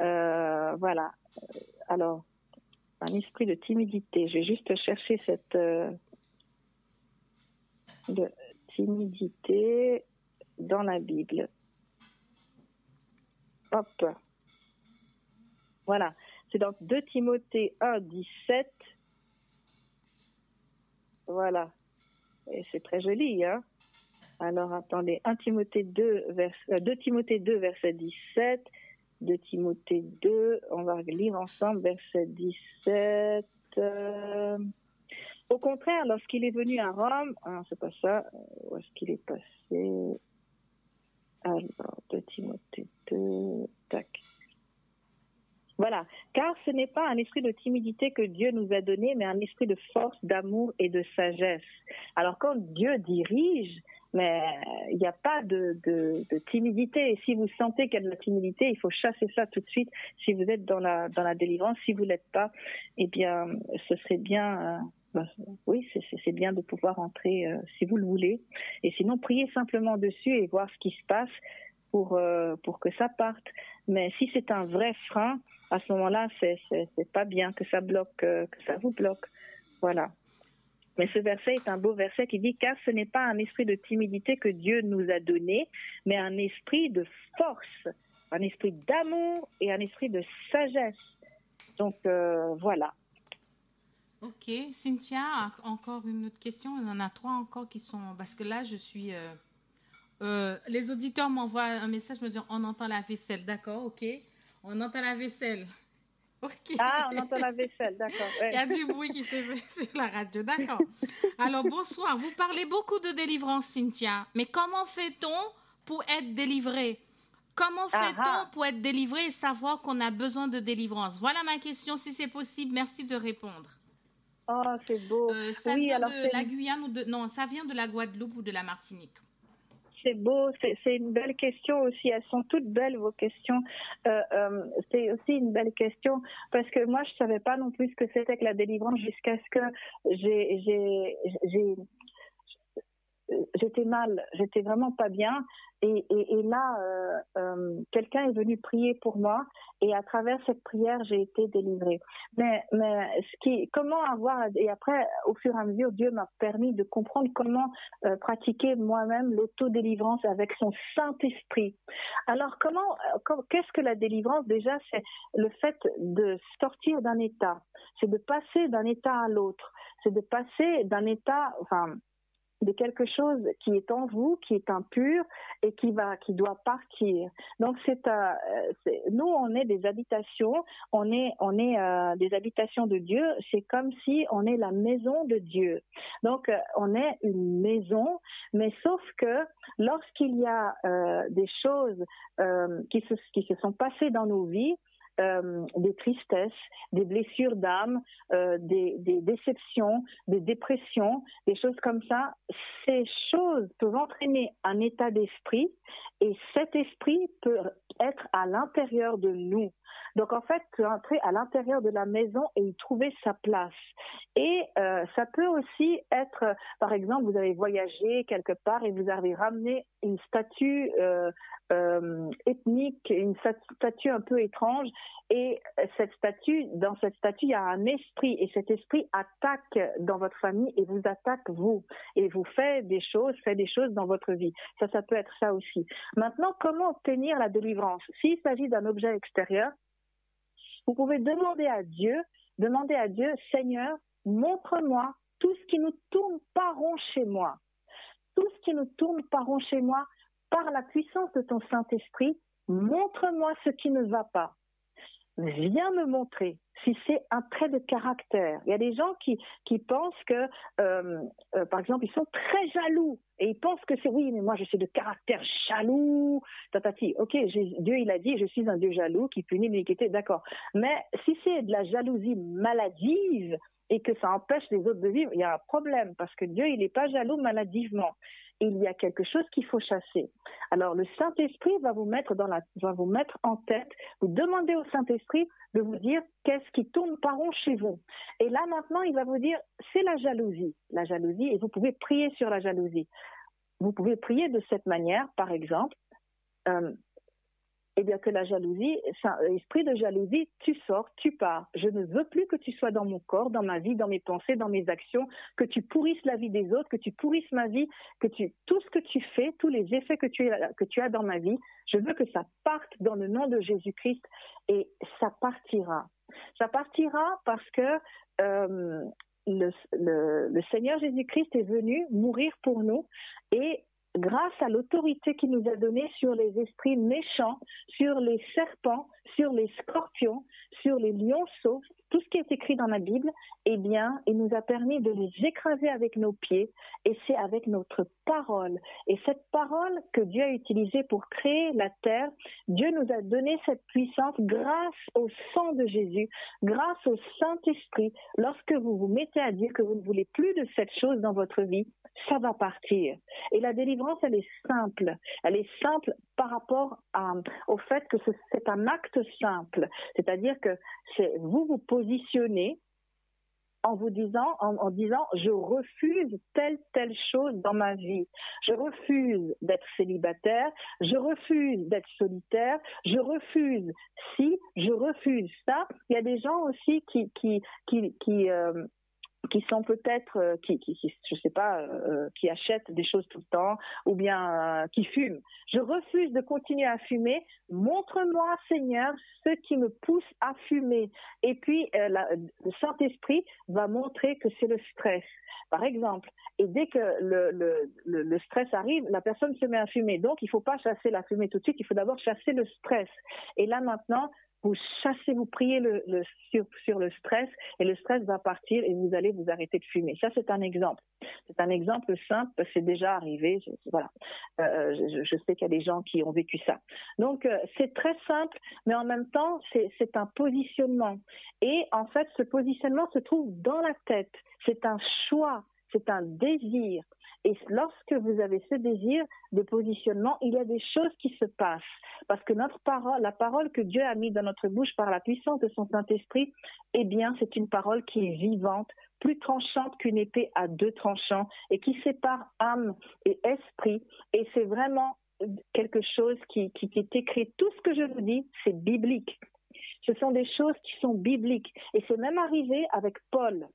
euh, voilà. Alors, un esprit de timidité. Je vais juste chercher cette timidité dans la Bible. Hop. Voilà. C'est dans 2 Timothée 1, 17. Voilà. Et c'est très joli, hein. Alors attendez, 1 Timothée 2, vers, 2 euh, Timothée 2, verset 17. 2 Timothée 2, on va lire ensemble verset 17. Euh, au contraire, lorsqu'il est venu à Rome, ah, c'est pas ça, où est-ce qu'il est passé? Alors, 2 Timothée 2, tac. Voilà, car ce n'est pas un esprit de timidité que Dieu nous a donné, mais un esprit de force, d'amour et de sagesse. Alors quand Dieu dirige, mais il n'y a pas de, timidité. Et si vous sentez qu'il y a de la timidité, il faut chasser ça tout de suite. Si vous êtes dans la, délivrance, si vous ne l'êtes pas, eh bien, ce serait bien euh, bah, oui, c'est bien de pouvoir entrer euh, si vous le voulez. Et sinon, priez simplement dessus et voir ce qui se passe pour, euh, pour que ça parte. Mais si c'est un vrai frein, à ce moment-là, c'est pas bien que ça bloque, euh, que ça vous bloque. Voilà. Mais ce verset est un beau verset qui dit car ce n'est pas un esprit de timidité que Dieu nous a donné, mais un esprit de force, un esprit d'amour et un esprit de sagesse. Donc voilà. Ok, Cynthia, encore une autre question? Il y en a trois encore qui sont. Parce que là, je suis. Euh, euh, les auditeurs m'envoient un message me disant on entend la vaisselle. D'accord, ok. On entend la vaisselle. Ah, on entend la vaisselle, d'accord. Il y a du bruit qui se fait sur la radio, d'accord. Alors, bonsoir. Vous parlez beaucoup de délivrance, Cynthia. Mais comment fait-on pour être délivré? Comment fait-on pour être délivré et savoir qu'on a besoin de délivrance? Voilà ma question. Si c'est possible, merci de répondre. Oh, c'est beau. Euh, ça oui, vient alors de la Guyane ou de... Non, ça vient de la Guadeloupe ou de la Martinique? C'est beau, c'est une belle question aussi. Elles sont toutes belles, vos questions. Euh, euh, c'est aussi une belle question parce que moi, je ne savais pas non plus ce que c'était que la délivrance jusqu'à ce que j'ai j'étais mal, j'étais vraiment pas bien. Et, là, euh, euh, quelqu'un est venu prier pour moi, et à travers cette prière, j'ai été délivrée. Mais, mais comment avoir et après, au fur et à mesure, Dieu m'a permis de comprendre comment euh, pratiquer moi-même l'autodélivrance avec son Saint Esprit. Alors, comment, qu'est-ce que la délivrance? Déjà, c'est le fait de sortir d'un état, c'est de passer d'un état à l'autre, c'est de passer d'un état, enfin de quelque chose qui est en vous, qui est impur et qui va, qui doit partir. Donc c'est, euh, nous on est des habitations, on est, on est euh, des habitations de Dieu. C'est comme si on est la maison de Dieu. Donc euh, on est une maison, mais sauf que lorsqu'il y a des choses qui se, sont passées dans nos vies, euh, des tristesses, des blessures d'âme, euh, des, des, déceptions, des dépressions, des choses comme ça. Ces choses peuvent entraîner un état d'esprit et cet esprit peut être à l'intérieur de nous. Donc en fait, peut entrer à l'intérieur de la maison et y trouver sa place. Et euh, ça peut aussi être, par exemple, vous avez voyagé quelque part et vous avez ramené une statue euh, euh, ethnique, une statue un peu étrange, et cette statue, dans cette statue, il y a un esprit, et cet esprit attaque dans votre famille et vous attaque vous, et vous fait des choses, fait des choses dans votre vie. Ça, ça peut être ça aussi. Maintenant, comment obtenir la délivrance? S'il s'agit d'un objet extérieur, vous pouvez demander à Dieu, demander à Dieu, Seigneur, montre-moi tout ce qui ne tourne pas rond chez moi. Tout ce qui ne tourne pas rond chez moi, par la puissance de ton Saint-Esprit, montre-moi ce qui ne va pas viens me montrer si c'est un trait de caractère. Il y a des gens qui, pensent que, euh, euh, par exemple, ils sont très jaloux et ils pensent que c'est oui, mais moi je suis de caractère jaloux. Tatati, ok, Dieu il a dit, je suis un Dieu jaloux qui punit l'iniquité, d'accord. Mais si c'est de la jalousie maladive et que ça empêche les autres de vivre, il y a un problème parce que Dieu il n'est pas jaloux maladivement il y a quelque chose qu'il faut chasser. Alors le Saint-Esprit va vous mettre dans la, va vous mettre en tête, vous demandez au Saint-Esprit de vous dire qu'est-ce qui tourne par rond chez vous. Et là maintenant, il va vous dire c'est la jalousie, la jalousie, et vous pouvez prier sur la jalousie. Vous pouvez prier de cette manière, par exemple. Euh, eh bien que la jalousie, esprit de jalousie, tu sors, tu pars. Je ne veux plus que tu sois dans mon corps, dans ma vie, dans mes pensées, dans mes actions, que tu pourrisses la vie des autres, que tu pourrisses ma vie, que tu tout ce que tu fais, tous les effets que tu, que tu as dans ma vie, je veux que ça parte dans le nom de Jésus-Christ et ça partira. Ça partira parce que euh, le, le Seigneur Jésus-Christ est venu mourir pour nous et grâce à l'autorité qu'il nous a donnée sur les esprits méchants, sur les serpents, sur les scorpions, sur les lionceaux, tout ce qui est écrit dans la Bible, eh bien, il nous a permis de les écraser avec nos pieds et c'est avec notre parole. Et cette parole que Dieu a utilisée pour créer la terre, Dieu nous a donné cette puissance grâce au sang de Jésus, grâce au Saint-Esprit. Lorsque vous vous mettez à dire que vous ne voulez plus de cette chose dans votre vie, ça va partir. Et la délivrance, elle est simple. Elle est simple par rapport au fait que c'est un acte simple. C'est-à-dire que c'est vous vous positionnez en vous disant, en, disant, je refuse telle, telle chose dans ma vie. Je refuse d'être célibataire, je refuse d'être solitaire, je refuse si, je refuse ça. Il y a des gens aussi qui, qui, euh, qui sont peut-être, euh, qui, je sais pas, euh, euh, qui achètent des choses tout le temps, ou bien qui fument. Je refuse de continuer à fumer. Montre-moi, Seigneur, ce qui me pousse à fumer. Et puis, le Saint-Esprit va montrer que c'est le stress, par exemple. Et dès que le, le, stress arrive, la personne se met à fumer. Donc, il ne faut pas chasser la fumée tout de suite, il faut d'abord chasser le stress. Et là, maintenant, vous chassez, vous priez sur, le stress et le stress va partir et vous allez vous arrêter de fumer. Ça, c'est un exemple. C'est un exemple simple, c'est déjà arrivé. Je, voilà. Euh, je, sais qu'il y a des gens qui ont vécu ça. Donc, euh, c'est très simple, mais en même temps, c'est un positionnement. Et en fait, ce positionnement se trouve dans la tête. C'est un choix, c'est un désir. Et lorsque vous avez ce désir de positionnement, il y a des choses qui se passent. Parce que notre parole, la parole que Dieu a mise dans notre bouche par la puissance de son Saint-Esprit, eh bien, c'est une parole qui est vivante, plus tranchante qu'une épée à deux tranchants et qui sépare âme et esprit. Et c'est vraiment quelque chose qui, qui est écrit. Tout ce que je vous dis, c'est biblique. Ce sont des choses qui sont bibliques. Et c'est même arrivé avec Paul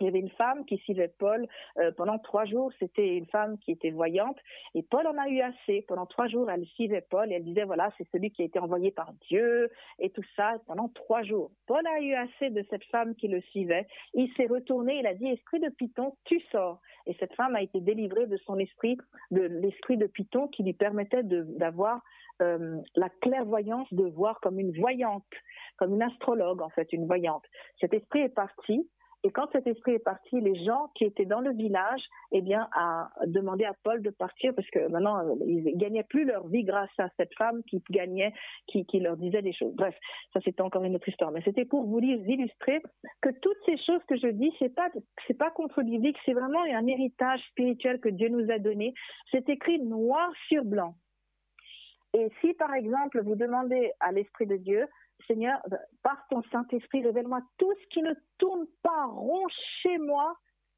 il y avait une femme qui suivait Paul euh, pendant trois jours. C'était une femme qui était voyante. Et Paul en a eu assez. Pendant trois jours, elle suivait Paul et elle disait, voilà, c'est celui qui a été envoyé par Dieu et tout ça pendant trois jours. Paul a eu assez de cette femme qui le suivait. Il s'est retourné, il a dit, esprit de Python, tu sors. Et cette femme a été délivrée de son esprit, de l'esprit de Python qui lui permettait d'avoir euh, la clairvoyance de voir comme une voyante, comme une astrologue en fait, une voyante. Cet esprit est parti et quand cet esprit est parti, les gens qui étaient dans le village, eh bien, a demandé à Paul de partir parce que maintenant, ils gagnaient plus leur vie grâce à cette femme qui gagnait, qui, leur disait des choses. Bref, ça c'était encore une autre histoire. Mais c'était pour vous illustrer que toutes ces choses que je dis, c'est pas, c'est pas contre-biblique, c'est vraiment un héritage spirituel que Dieu nous a donné. C'est écrit noir sur blanc. Et si, par exemple, vous demandez à l'Esprit de Dieu, Seigneur, par ton Saint-Esprit, révèle-moi tout ce qui ne tourne pas rond chez moi.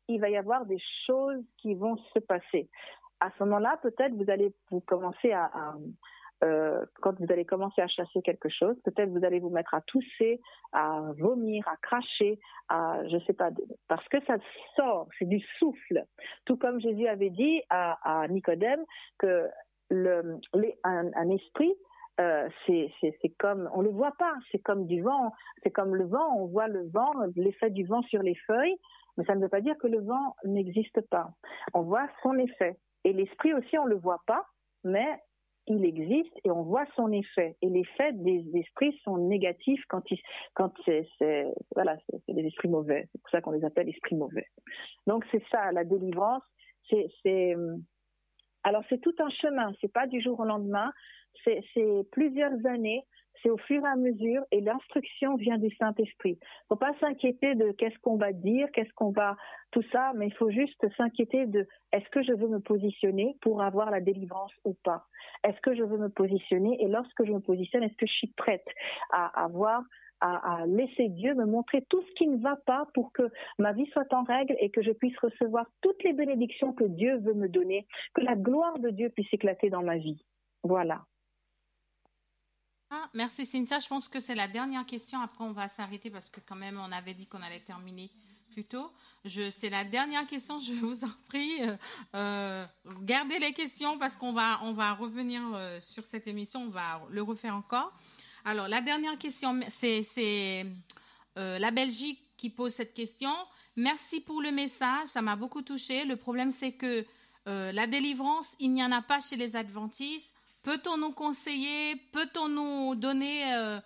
Il va y avoir des choses qui vont se passer. À ce moment-là, peut-être vous allez vous commencer à, euh, quand vous allez commencer à chasser quelque chose, peut-être vous allez vous mettre à tousser, à vomir, à cracher, à je sais pas, parce que ça sort, c'est du souffle. Tout comme Jésus avait dit à, Nicodème que le, esprit euh, c'est comme, on le voit pas, c'est comme du vent, c'est comme le vent, on voit le vent, l'effet du vent sur les feuilles, mais ça ne veut pas dire que le vent n'existe pas. On voit son effet. Et l'esprit aussi, on le voit pas, mais il existe et on voit son effet. Et les effets des esprits sont négatifs quand, quand c'est, voilà, c'est des esprits mauvais. C'est pour ça qu'on les appelle esprits mauvais. Donc c'est ça, la délivrance. C'est, alors c'est tout un chemin. C'est pas du jour au lendemain c'est plusieurs années, c'est au fur et à mesure, et l'instruction vient du Saint-Esprit. Il faut pas s'inquiéter de qu'est-ce qu'on va dire, qu'est-ce qu'on va, tout ça, mais il faut juste s'inquiéter de est-ce que je veux me positionner pour avoir la délivrance ou pas Est-ce que je veux me positionner Et lorsque je me positionne, est-ce que je suis prête à avoir à, laisser Dieu me montrer tout ce qui ne va pas pour que ma vie soit en règle et que je puisse recevoir toutes les bénédictions que Dieu veut me donner, que la gloire de Dieu puisse éclater dans ma vie. Voilà. Ah, merci Cynthia. Je pense que c'est la dernière question. Après, on va s'arrêter parce que quand même, on avait dit qu'on allait terminer plus tôt. c'est la dernière question. Je vous en prie, euh, euh, gardez les questions parce qu'on va, on va revenir euh, sur cette émission. On va le refaire encore. Alors, la dernière question, c'est, la Belgique qui pose cette question. Merci pour le message. Ça m'a beaucoup touché. Le problème, c'est que la délivrance, il n'y en a pas chez les adventistes. Peut-on nous conseiller Peut-on nous donner euh,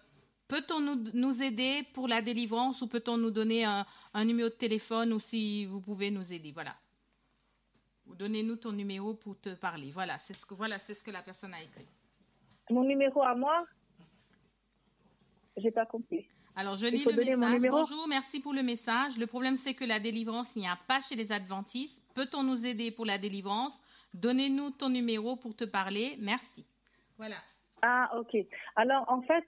Peut-on nous, nous, aider pour la délivrance ou peut-on nous donner un, numéro de téléphone ou si vous pouvez nous aider Voilà. Donnez-nous ton numéro pour te parler. Voilà, c'est ce que voilà, c'est ce que la personne a écrit. Mon numéro à moi? J'ai pas compris. Alors, je lis le message. Bonjour, merci pour le message. Le problème, c'est que la délivrance, n'y a pas chez les adventistes. Peut-on nous aider pour la délivrance? Donnez-nous ton numéro pour te parler. Merci. Voilà. Ah, ok. Alors, en fait,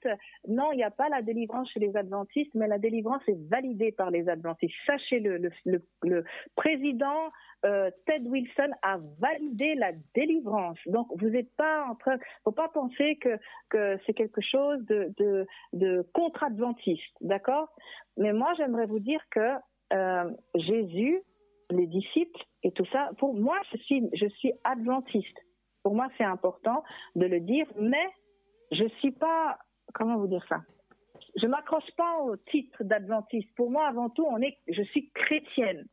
non, il n'y a pas la délivrance chez les adventistes, mais la délivrance est validée par les adventistes. Sachez-le, le, président euh, Ted Wilson a validé la délivrance. Donc, vous n'êtes pas en train, faut pas penser que, c'est quelque chose de contre-adventiste, d'accord? Mais moi, j'aimerais vous dire que euh, Jésus, les disciples et tout ça, pour moi, je suis, adventiste. Pour moi, c'est important de le dire, mais je ne suis pas, comment vous dire ça? Je m'accroche pas au titre d'adventiste. Pour moi, avant tout, je suis chrétienne.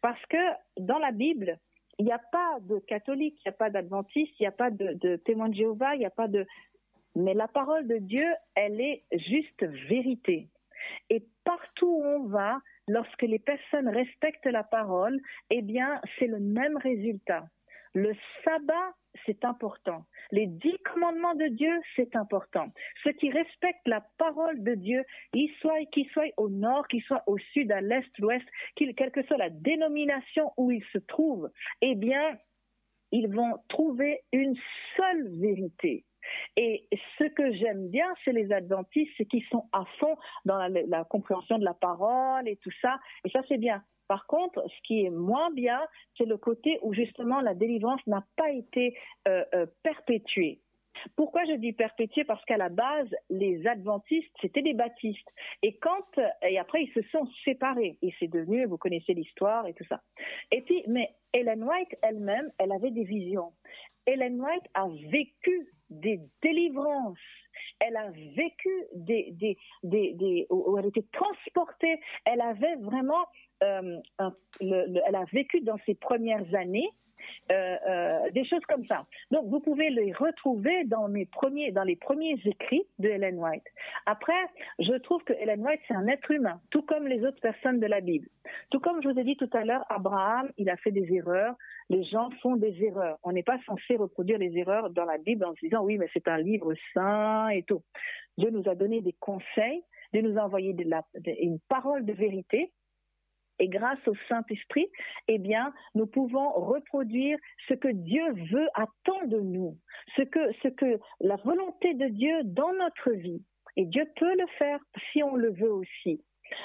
Parce que dans la Bible, il n'y a pas de catholique, il n'y a pas d'adventiste, il n'y a pas de témoin de Jéhovah, il n'y a pas de... Mais la parole de Dieu, elle est juste vérité. Et partout où on va, lorsque les personnes respectent la parole, eh bien, c'est le même résultat. Le sabbat, c'est important. Les dix commandements de Dieu, c'est important. Ceux qui respectent la parole de Dieu, qu'ils soient, soient au nord, qu'ils soient au sud, à l'est, l'ouest, quelle que soit la dénomination où ils se trouvent, eh bien, ils vont trouver une seule vérité. Et ce que j'aime bien chez les adventistes, c'est qu'ils sont à fond dans la, compréhension de la parole et tout ça. Et ça, c'est bien. Par contre, ce qui est moins bien, c'est le côté où justement la délivrance n'a pas été euh, euh, perpétuée. Pourquoi je dis perpétuée? Parce qu'à la base, les adventistes, c'était des baptistes. Et quand, et après, ils se sont séparés. Et c'est devenu, vous connaissez l'histoire et tout ça. Et puis, mais Ellen White elle-même, elle avait des visions. Ellen White a vécu des délivrances. Elle a vécu des, des, des, des où elle était transportée. Elle avait vraiment, euh, elle a vécu dans ses premières années des choses comme ça. Donc, vous pouvez les retrouver dans, mes premiers, dans les premiers écrits de Ellen White. Après, je trouve que Ellen White, c'est un être humain, tout comme les autres personnes de la Bible. Tout comme je vous ai dit tout à l'heure, Abraham, il a fait des erreurs. Les gens font des erreurs. On n'est pas censé reproduire les erreurs dans la Bible en se disant oui, mais c'est un livre saint et tout. Dieu nous a donné des conseils, Dieu nous a envoyé une parole de vérité et grâce au Saint-Esprit, eh bien, nous pouvons reproduire ce que Dieu veut attendre de nous, ce que, ce que la volonté de Dieu dans notre vie. Et Dieu peut le faire si on le veut aussi.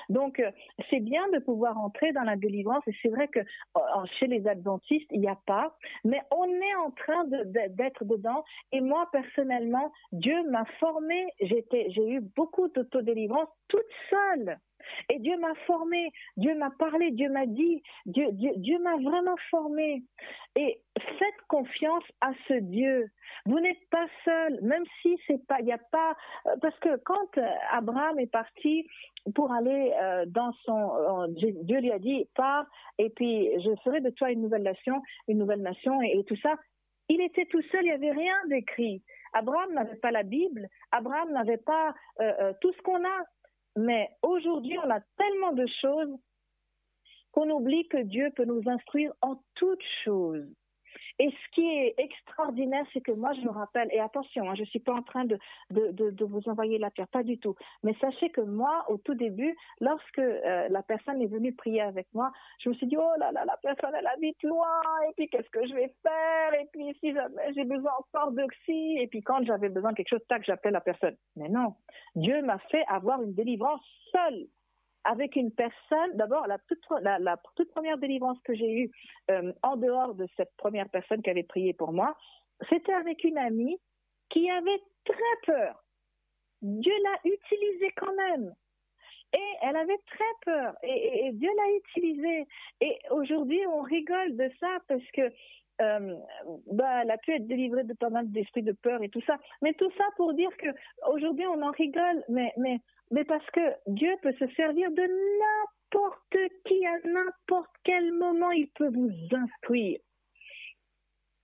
Donc, euh, c'est bien de pouvoir entrer dans la délivrance. Et c'est vrai que euh, chez les adventistes, il n'y a pas. Mais on est en train d'être dedans. Et moi, personnellement, Dieu m'a formé. J'ai eu beaucoup d'autodélivrance toute seule. Et Dieu m'a formé, Dieu m'a parlé, Dieu m'a dit, Dieu, Dieu, m'a vraiment formé. Et faites confiance à ce Dieu. Vous n'êtes pas seul, même si c'est pas, il n'y a pas, euh, parce que quand euh, Abraham est parti pour aller euh, dans son, Dieu lui a dit, pars, et puis je ferai de toi une nouvelle nation, une nouvelle nation, et, tout ça. Il était tout seul, il n'y avait rien d'écrit. Abraham n'avait pas la Bible, Abraham n'avait pas tout ce qu'on a. Mais aujourd'hui, on a tellement de choses qu'on oublie que Dieu peut nous instruire en toutes choses. Et ce qui est extraordinaire, c'est que moi, je me rappelle, et attention, hein, je ne suis pas en train de, de, de, vous envoyer la pierre, pas du tout. Mais sachez que moi, au tout début, lorsque euh, la personne est venue prier avec moi, je me suis dit, oh là là, la personne, elle habite loin, et puis qu'est-ce que je vais faire? Et puis si j'ai besoin encore d'oxy, et puis quand j'avais besoin de quelque chose, tac, j'appelais la personne. Mais non, Dieu m'a fait avoir une délivrance seule avec une personne, d'abord la toute, première délivrance que j'ai eue euh, en dehors de cette première personne qui avait prié pour moi, c'était avec une amie qui avait très peur. Dieu l'a utilisée quand même. Et elle avait très peur. Et, Dieu l'a utilisée. Et aujourd'hui, on rigole de ça parce que euh, bah, elle a pu être délivrée de pas mal d'esprits de peur et tout ça. Mais tout ça pour dire que aujourd'hui on en rigole, mais, mais mais parce que Dieu peut se servir de n'importe qui à n'importe quel moment, il peut vous instruire.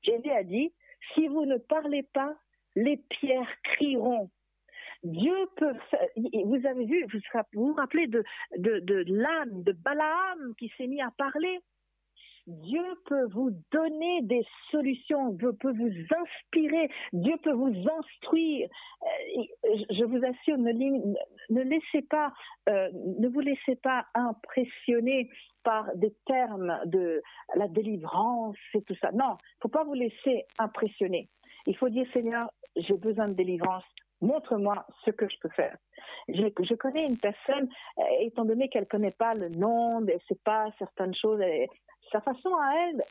Jésus a dit, si vous ne parlez pas, les pierres crieront. Dieu peut, vous avez vu, vous vous, rappelez de, de, l'âme de Balaam qui s'est mis à parler? Dieu peut vous donner des solutions, Dieu peut vous inspirer, Dieu peut vous instruire. Euh, je vous assure, ne, laissez pas, euh, ne vous laissez pas impressionner par des termes de la délivrance et tout ça. Non, faut pas vous laisser impressionner. Il faut dire, Seigneur, j'ai besoin de délivrance. Montre-moi ce que je peux faire. Je, connais une personne, euh, étant donné qu'elle ne connaît pas le nom, elle ne sait pas certaines choses, sa façon à elle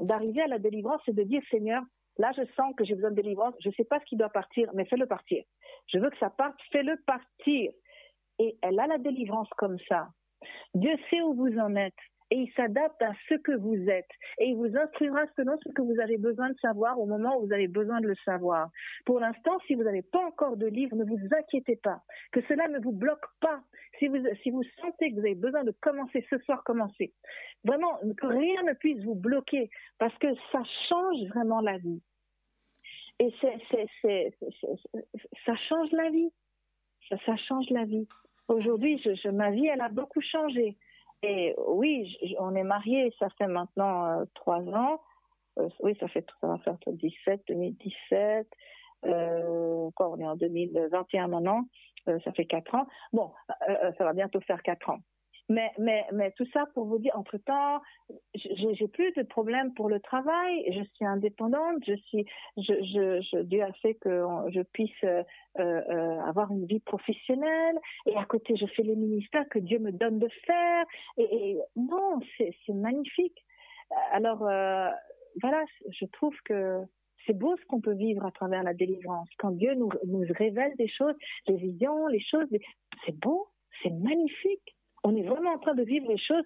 d'arriver à la délivrance, c'est de dire, Seigneur, là je sens que j'ai besoin de délivrance, je ne sais pas ce qui doit partir, mais fais-le partir. Je veux que ça parte, fais-le partir. Et elle a la délivrance comme ça. Dieu sait où vous en êtes et il s'adapte à ce que vous êtes et il vous instruira selon ce que vous avez besoin de savoir au moment où vous avez besoin de le savoir. Pour l'instant, si vous n'avez pas encore de livre, ne vous inquiétez pas, que cela ne vous bloque pas. Si vous, sentez que vous avez besoin de commencer ce soir, commencez. Vraiment, que rien ne puisse vous bloquer parce que ça change vraiment la vie. Et ça change la vie. Ça, change la vie. Aujourd'hui, ma vie, elle a beaucoup changé. Et oui, on est mariés, ça fait maintenant euh, trois ans. Euh, oui, ça fait ça va faire 17, 2017. Euh, on est en 2021 maintenant. Euh, ça fait quatre ans. Bon, ça va bientôt faire quatre ans. Mais, mais, mais tout ça pour vous dire, entre-temps, j'ai plus de problèmes pour le travail, je suis indépendante, je suis, je, je, je Dieu a fait que je puisse euh, euh, avoir une vie professionnelle, et à côté, je fais les ministères que Dieu me donne de faire, et, non, c'est magnifique. Alors, euh, voilà, je trouve que c'est beau ce qu'on peut vivre à travers la délivrance. Quand Dieu nous, nous révèle des choses, les visions, les choses, c'est beau, c'est magnifique on est vraiment en train de vivre les choses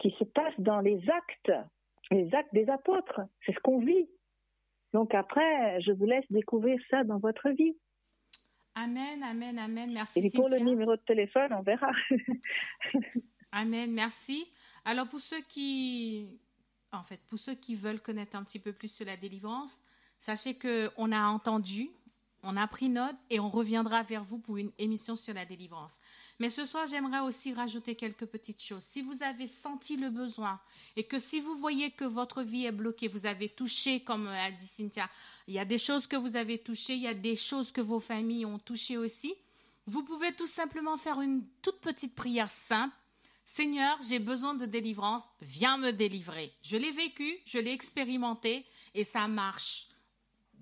qui se passent dans les actes, les actes des apôtres. C'est ce qu'on vit. Donc après, je vous laisse découvrir ça dans votre vie. Amen, amen, amen. Merci. Et pour le numéro de téléphone, on verra. amen, merci. Alors pour ceux qui, en fait, pour ceux qui veulent connaître un petit peu plus sur la délivrance, sachez que on a entendu, on a pris note et on reviendra vers vous pour une émission sur la délivrance. Mais ce soir, j'aimerais aussi rajouter quelques petites choses. Si vous avez senti le besoin et que si vous voyez que votre vie est bloquée, vous avez touché, comme a dit Cynthia, il y a des choses que vous avez touchées, il y a des choses que vos familles ont touchées aussi, vous pouvez tout simplement faire une toute petite prière simple. Seigneur, j'ai besoin de délivrance, viens me délivrer. Je l'ai vécu, je l'ai expérimenté et ça marche.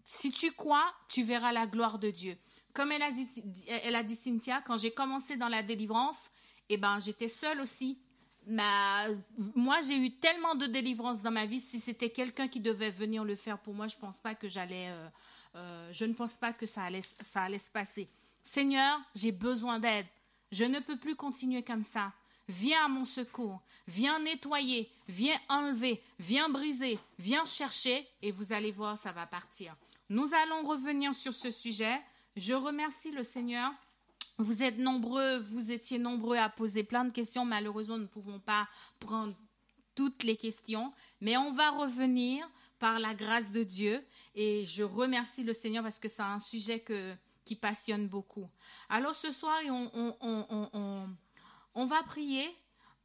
Si tu crois, tu verras la gloire de Dieu. Comme elle a dit, Cynthia, quand j'ai commencé dans la délivrance, eh ben, j'étais seule aussi. Mais, moi, j'ai eu tellement de délivrance dans ma vie. Si c'était quelqu'un qui devait venir le faire pour moi, je pense pas que j'allais, euh, euh, je ne pense pas que ça allait, ça allait se passer. Seigneur, j'ai besoin d'aide. Je ne peux plus continuer comme ça. Viens à mon secours. Viens nettoyer. Viens enlever. Viens briser. Viens chercher. Et vous allez voir, ça va partir. Nous allons revenir sur ce sujet. Je remercie le Seigneur. Vous êtes nombreux, vous étiez nombreux à poser plein de questions. Malheureusement, nous ne pouvons pas prendre toutes les questions, mais on va revenir par la grâce de Dieu. Et je remercie le Seigneur parce que c'est un sujet qui passionne beaucoup. Alors ce soir, on, va prier.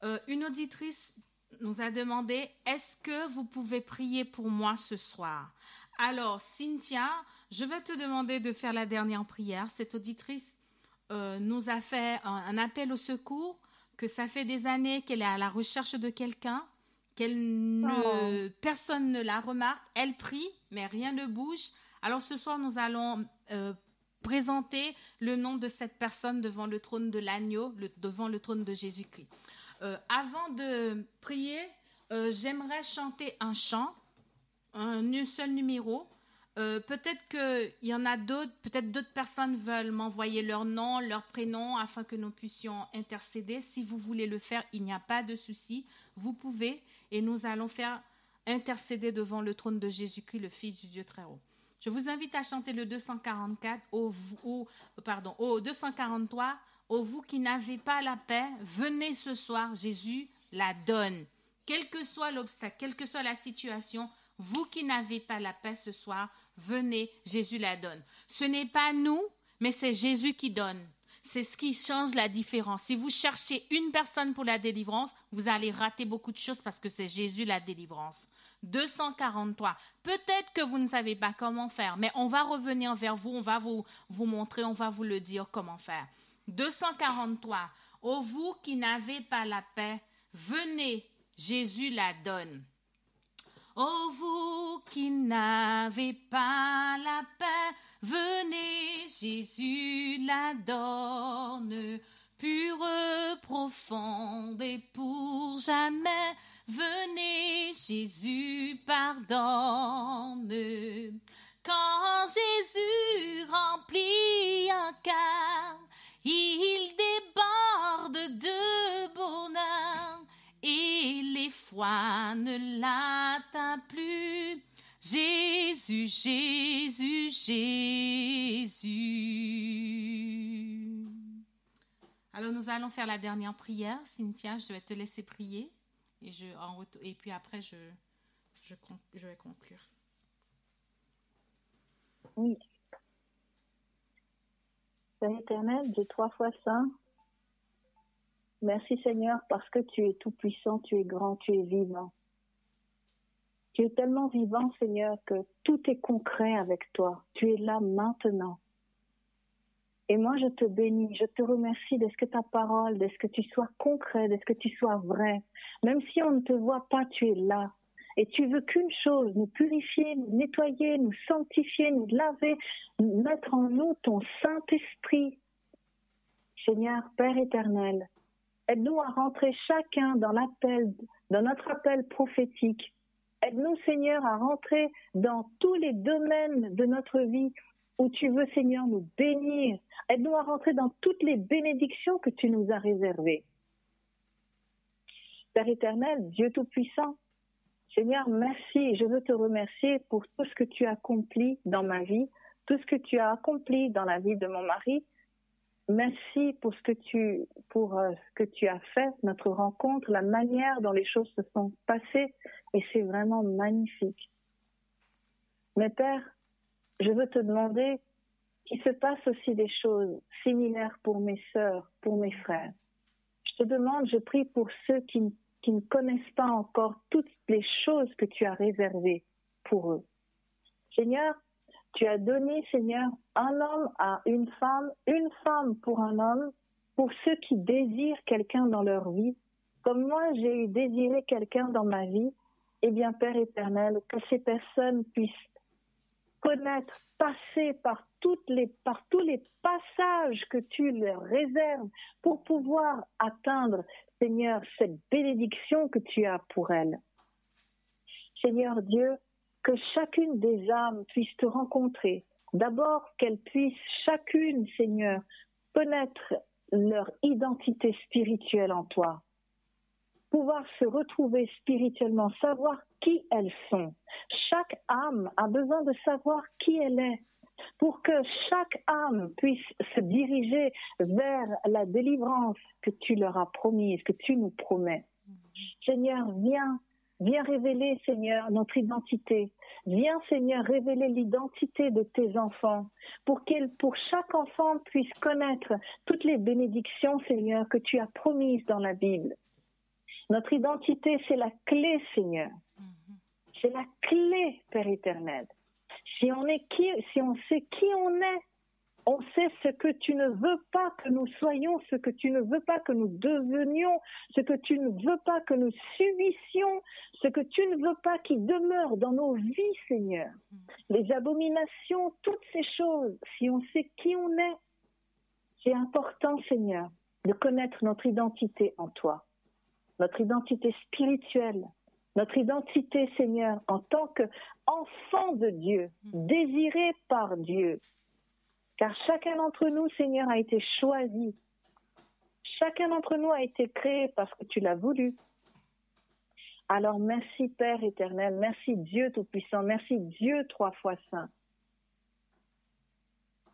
Euh, une auditrice nous a demandé, est-ce que vous pouvez prier pour moi ce soir? Alors, Cynthia, je vais te demander de faire la dernière prière. Cette auditrice euh, nous a fait un, appel au secours, que ça fait des années qu'elle est à la recherche de quelqu'un, qu'elle ne, oh. personne ne la remarque. Elle prie, mais rien ne bouge. Alors ce soir, nous allons euh, présenter le nom de cette personne devant le trône de l'agneau, devant le trône de Jésus-Christ. Euh, avant de prier, j'aimerais chanter un chant, un seul numéro. Euh, peut-être qu'il y en a d'autres, peut-être d'autres personnes veulent m'envoyer leur nom, leur prénom, afin que nous puissions intercéder. Si vous voulez le faire, il n'y a pas de souci. Vous pouvez, et nous allons faire intercéder devant le trône de Jésus-Christ, le Fils du Dieu très haut. Je vous invite à chanter le 244, au, au, pardon, au 243. Ô vous qui n'avez pas la paix, venez ce soir, Jésus la donne. Quel que soit l'obstacle, quelle que soit la situation, vous qui n'avez pas la paix ce soir, venez, Jésus la donne. Ce n'est pas nous, mais c'est Jésus qui donne. C'est ce qui change la différence. Si vous cherchez une personne pour la délivrance, vous allez rater beaucoup de choses parce que c'est Jésus la délivrance. 243. Peut-être que vous ne savez pas comment faire, mais on va revenir vers vous, on va vous, vous montrer, on va vous le dire comment faire. 243. Ô vous qui n'avez pas la paix, venez, Jésus la donne. Oh vous qui n'avez pas la paix, venez, Jésus l'adorne, pure, profonde et pour jamais. Venez, Jésus pardonne. Quand Jésus remplit un cœur, il déborde de bonheur et les foi ne l'atteint plus. Jésus, Jésus, Jésus. Alors nous allons faire la dernière prière. Cynthia, je vais te laisser prier et, je, en, et puis après je, je, je vais conclure. Oui. Père éternel, Dieu trois fois saint, merci Seigneur parce que tu es tout puissant, tu es grand, tu es vivant. Tu es tellement vivant Seigneur que tout est concret avec toi. Tu es là maintenant. Et moi, je te bénis, je te remercie de ce que ta parole, de ce que tu sois concret, de ce que tu sois vrai. Même si on ne te voit pas, tu es là. Et tu veux qu'une chose, nous purifier, nous nettoyer, nous sanctifier, nous laver, mettre en nous ton Saint-Esprit. Seigneur, Père éternel, aide-nous à rentrer chacun dans notre appel prophétique. Aide-nous, Seigneur, à rentrer dans tous les domaines de notre vie où tu veux, Seigneur, nous bénir. Aide-nous à rentrer dans toutes les bénédictions que tu nous as réservées. Père éternel, Dieu Tout-Puissant, Seigneur, merci. Je veux te remercier pour tout ce que tu as accompli dans ma vie, tout ce que tu as accompli dans la vie de mon mari. Merci pour ce que tu, pour euh, ce que tu as fait, notre rencontre, la manière dont les choses se sont passées, et c'est vraiment magnifique. Mais Père, je veux te demander qu'il se passe aussi des choses similaires pour mes sœurs, pour mes frères. Je te demande, je prie pour ceux qui qui ne connaissent pas encore toutes les choses que tu as réservées pour eux. Seigneur, tu as donné, Seigneur, un homme à une femme, une femme pour un homme, pour ceux qui désirent quelqu'un dans leur vie. Comme moi, j'ai eu désiré quelqu'un dans ma vie, eh bien, Père éternel, que ces personnes puissent connaître, passer par, par tous les passages que tu leur réserves pour pouvoir atteindre Seigneur, cette bénédiction que tu as pour elle. Seigneur Dieu, que chacune des âmes puisse te rencontrer. D'abord, qu'elles puissent chacune, Seigneur, connaître leur identité spirituelle en toi. Pouvoir se retrouver spirituellement, savoir qui elles sont. Chaque âme a besoin de savoir qui elle est pour que chaque âme puisse se diriger vers la délivrance que tu leur as promise, que tu nous promets. Seigneur, viens, viens révéler, Seigneur, notre identité. Viens, Seigneur, révéler l'identité de tes enfants, pour qu'elle, pour chaque enfant puisse connaître toutes les bénédictions, Seigneur, que tu as promises dans la Bible. Notre identité, c'est la clé, Seigneur. C'est la clé, Père éternel. Si on, est qui, si on sait qui on est, on sait ce que tu ne veux pas que nous soyons, ce que tu ne veux pas que nous devenions, ce que tu ne veux pas que nous subissions, ce que tu ne veux pas qui demeure dans nos vies, Seigneur. Les abominations, toutes ces choses, si on sait qui on est, c'est important, Seigneur, de connaître notre identité en toi, notre identité spirituelle, notre identité, Seigneur, en tant qu'enfant de Dieu, désiré par Dieu. Car chacun d'entre nous, Seigneur, a été choisi. Chacun d'entre nous a été créé parce que tu l'as voulu. Alors merci Père éternel, merci Dieu Tout-Puissant, merci Dieu trois fois saint.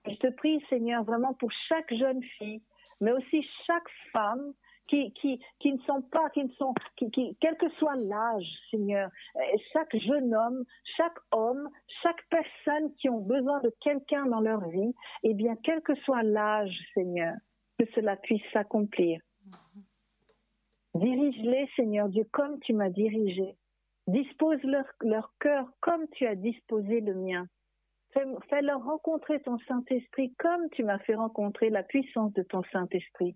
Je te prie Seigneur vraiment pour chaque jeune fille, mais aussi chaque femme qui, ne sont pas, qui ne sont, qui, qui, quel que soit l'âge, Seigneur, euh, chaque jeune homme, chaque homme, chaque personne qui ont besoin de quelqu'un dans leur vie, eh bien, quel que soit l'âge, Seigneur, que cela puisse s'accomplir. Dirige-les, Seigneur Dieu, comme tu m'as dirigé. Dispose leur, leur cœur comme tu as disposé le mien. Fais-leur rencontrer ton Saint-Esprit comme tu m'as fait rencontrer la puissance de ton Saint-Esprit.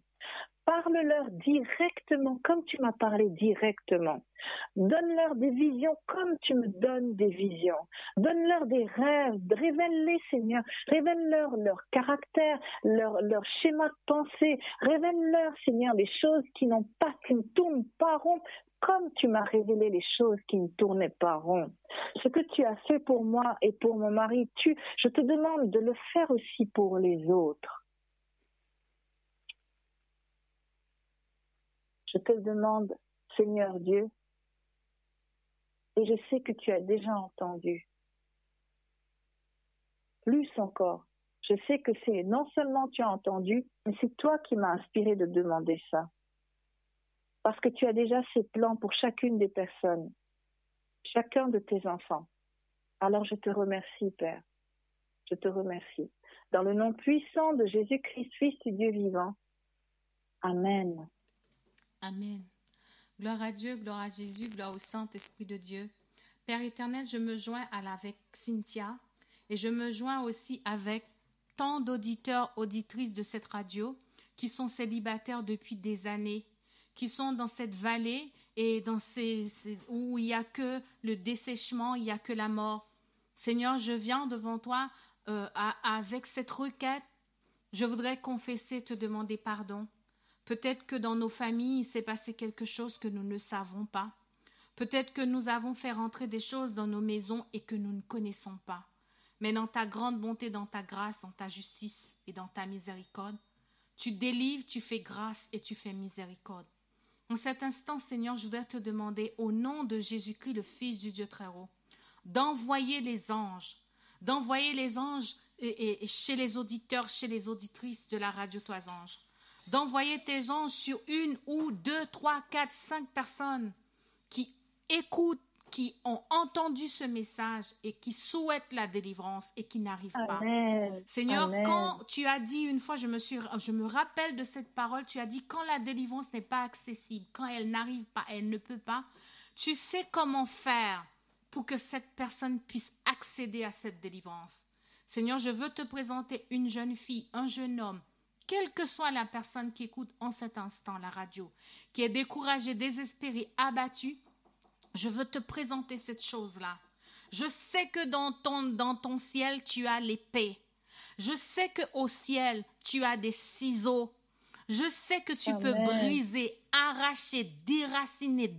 Parle-leur directement comme tu m'as parlé directement. Donne-leur des visions comme tu me donnes des visions. Donne-leur des rêves. Révèle-les, Seigneur. Révèle-leur leur caractère, leur, leur schéma de pensée. Révèle-leur, Seigneur, les choses qui n'ont pas, qui ne tournent pas rond comme tu m'as révélé les choses qui ne tournaient pas rond. Ce que tu as fait pour moi et pour mon mari, tu, je te demande de le faire aussi pour les autres. Je te demande, Seigneur Dieu, et je sais que tu as déjà entendu. Plus encore, je sais que c'est non seulement tu as entendu, mais c'est toi qui m'as inspiré de demander ça. Parce que tu as déjà ces plans pour chacune des personnes, chacun de tes enfants. Alors je te remercie, Père. Je te remercie. Dans le nom puissant de Jésus-Christ, Fils du Dieu vivant. Amen. Amen. Gloire à Dieu, gloire à Jésus, gloire au Saint-Esprit de Dieu. Père éternel, je me joins à avec Cynthia et je me joins aussi avec tant d'auditeurs, auditrices de cette radio qui sont célibataires depuis des années, qui sont dans cette vallée et dans ces, où il n'y a que le dessèchement, il n'y a que la mort. Seigneur, je viens devant toi euh, avec cette requête. Je voudrais confesser, te demander pardon. Peut-être que dans nos familles, il s'est passé quelque chose que nous ne savons pas. Peut-être que nous avons fait rentrer des choses dans nos maisons et que nous ne connaissons pas. Mais dans ta grande bonté, dans ta grâce, dans ta justice et dans ta miséricorde, tu délivres, tu fais grâce et tu fais miséricorde. En cet instant, Seigneur, je voudrais te demander, au nom de Jésus-Christ, le Fils du Dieu très haut, d'envoyer les anges, d'envoyer les anges chez les auditeurs, chez les auditrices de la radio Anges, d'envoyer tes anges sur une ou deux, trois, quatre, cinq personnes qui écoutent, qui ont entendu ce message et qui souhaitent la délivrance et qui n'arrivent pas. Seigneur, quand tu as dit une fois, je me, suis, je me rappelle de cette parole, tu as dit quand la délivrance n'est pas accessible, quand elle n'arrive pas, elle ne peut pas, tu sais comment faire pour que cette personne puisse accéder à cette délivrance. Seigneur, je veux te présenter une jeune fille, un jeune homme, quelle que soit la personne qui écoute en cet instant la radio, qui est découragée, désespérée, abattue, je veux te présenter cette chose-là. Je sais que dans ton, dans ton ciel, tu as l'épée. Je sais que au ciel, tu as des ciseaux. Je sais que tu peux briser, arracher, déraciner,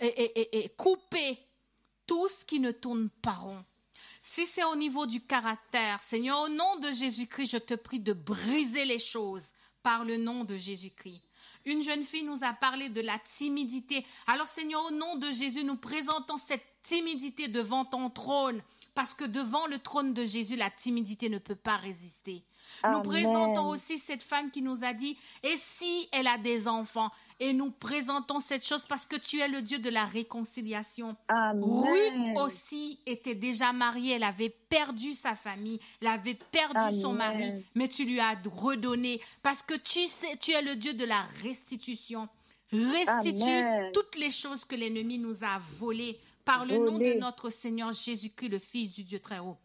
et, couper tout ce qui ne tourne pas rond. Si c'est au niveau du caractère, Seigneur, au nom de Jésus-Christ, je te prie de briser les choses par le nom de Jésus-Christ. Une jeune fille nous a parlé de la timidité. Alors Seigneur, au nom de Jésus, nous présentons cette timidité devant ton trône, parce que devant le trône de Jésus, la timidité ne peut pas résister. Nous présentons aussi cette femme qui nous a dit, et si elle a des enfants? Et nous présentons cette chose parce que tu es le Dieu de la réconciliation. Ruth aussi était déjà mariée, elle avait perdu sa famille, elle avait perdu son mari, mais tu lui as redonné parce que tu sais, tu es le Dieu de la restitution. Restitue toutes les choses que l'ennemi nous a volées par le nom de notre Seigneur Jésus-Christ, le Fils du Dieu très haut.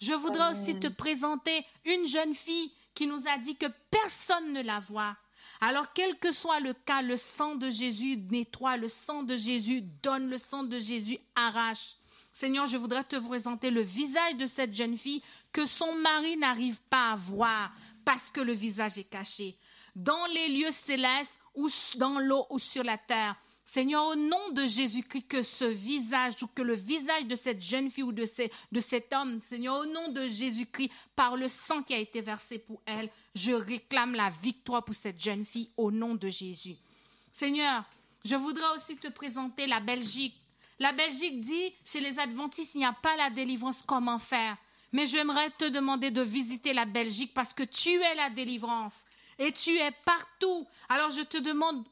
Je voudrais aussi te présenter une jeune fille qui nous a dit que personne ne la voit. Alors, quel que soit le cas, le sang de Jésus nettoie, le sang de Jésus donne, le sang de Jésus arrache. Seigneur, je voudrais te présenter le visage de cette jeune fille que son mari n'arrive pas à voir parce que le visage est caché. Dans les lieux célestes ou dans l'eau ou sur la terre, Seigneur, au nom de Jésus-Christ, que ce visage ou que le visage de cette jeune fille ou de, cet homme, Seigneur, au nom de Jésus-Christ, par le sang qui a été versé pour elle, je réclame la victoire pour cette jeune fille au nom de Jésus. Seigneur, je voudrais aussi te présenter la Belgique. La Belgique dit, chez les adventistes, il n'y a pas la délivrance, comment faire? Mais j'aimerais te demander de visiter la Belgique parce que tu es la délivrance et tu es partout. Alors je te demande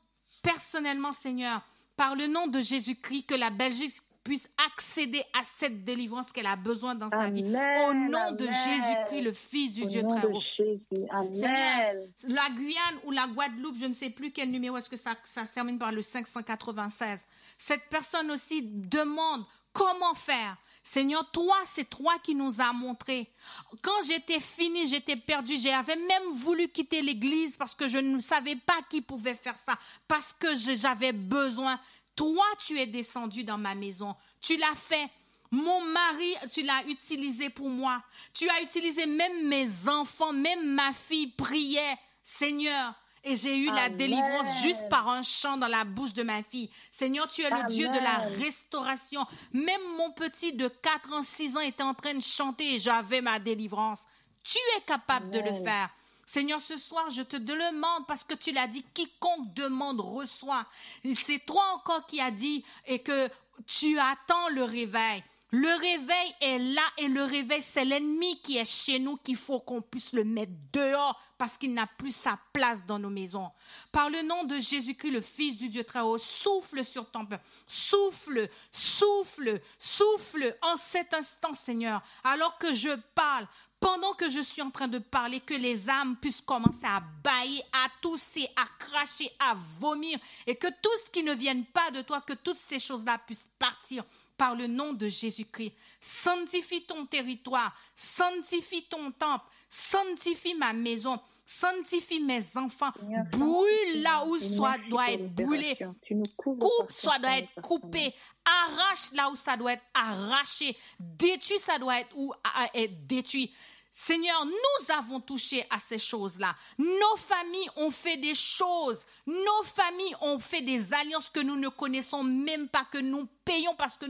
personnellement, Seigneur, par le nom de Jésus-Christ, que la Belgique puisse accéder à cette délivrance qu'elle a besoin dans sa vie. Au nom de Jésus-Christ, le Fils du Dieu très haut. La Guyane ou la Guadeloupe, je ne sais plus quel numéro, est-ce que ça, ça termine par le 596. Cette personne aussi demande comment faire. Seigneur, toi, c'est toi qui nous as montré. Quand j'étais fini, j'étais perdu. J'avais même voulu quitter l'église parce que je ne savais pas qui pouvait faire ça, parce que j'avais besoin. Toi, tu es descendu dans ma maison. Tu l'as fait. Mon mari, tu l'as utilisé pour moi. Tu as utilisé même mes enfants, même ma fille priait. Seigneur, et j'ai eu la délivrance juste par un chant dans la bouche de ma fille. Seigneur, tu es le Dieu de la restauration. Même mon petit de 4 ans, 6 ans était en train de chanter et j'avais ma délivrance. Tu es capable de le faire. Seigneur, ce soir, je te demande parce que tu l'as dit, quiconque demande reçoit. C'est toi encore qui as dit et que tu attends le réveil. Le réveil est là et le réveil, c'est l'ennemi qui est chez nous qu'il faut qu'on puisse le mettre dehors parce qu'il n'a plus sa place dans nos maisons. Par le nom de Jésus-Christ, le Fils du Dieu très haut, souffle sur ton peuple. Souffle, souffle, souffle en cet instant, Seigneur, alors que je parle, pendant que je suis en train de parler, que les âmes puissent commencer à bailler, à tousser, à cracher, à vomir, et que tout ce qui ne vienne pas de toi, que toutes ces choses-là puissent partir par le nom de Jésus-Christ. Sanctifie ton territoire, sanctifie ton temple, sanctifie ma maison, sanctifie mes enfants, brûle là où ça doit être brûlé, coupe ça doit être coupé, arrache là où ça doit être arraché, détruit ça doit être où être détruit. Seigneur, nous avons touché à ces choses-là. Nos familles ont fait des choses. Nos familles ont fait des alliances que nous ne connaissons même pas, que nous payons parce que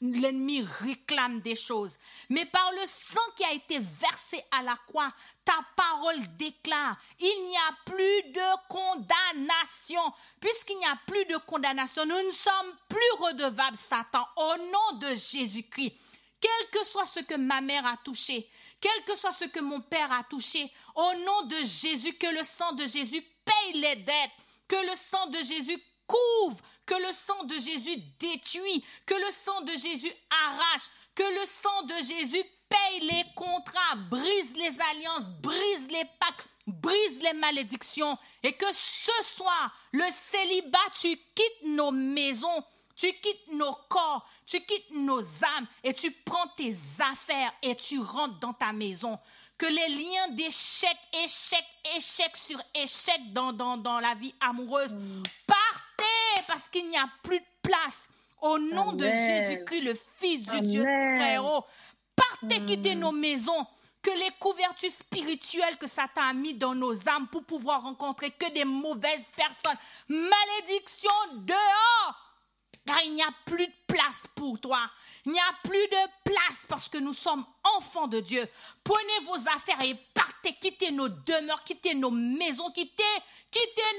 l'ennemi réclame des choses. Mais par le sang qui a été versé à la croix, ta parole déclare, il n'y a plus de condamnation. Puisqu'il n'y a plus de condamnation, nous ne sommes plus redevables, Satan, au nom de Jésus-Christ. Quel que soit ce que ma mère a touché, quel que soit ce que mon Père a touché, au nom de Jésus, que le sang de Jésus paye les dettes, que le sang de Jésus couvre, que le sang de Jésus détruit, que le sang de Jésus arrache, que le sang de Jésus paye les contrats, brise les alliances, brise les pactes, brise les malédictions, et que ce soir, le célibat, tu quittes nos maisons, tu quittes nos corps, tu quittes nos âmes et tu prends tes affaires et tu rentres dans ta maison. Que les liens d'échec, échec, échec sur échec dans, dans, la vie amoureuse, partez parce qu'il n'y a plus de place. Au nom de Jésus-Christ, le Fils du Dieu très haut, partez quitter mm. nos maisons que les couvertures spirituelles que Satan a mis dans nos âmes pour pouvoir rencontrer que des mauvaises personnes. Malédiction dehors car il n'y a plus de place pour toi. Il n'y a plus de place parce que nous sommes enfants de Dieu. Prenez vos affaires et partez, quittez nos demeures, quittez nos maisons, quittez,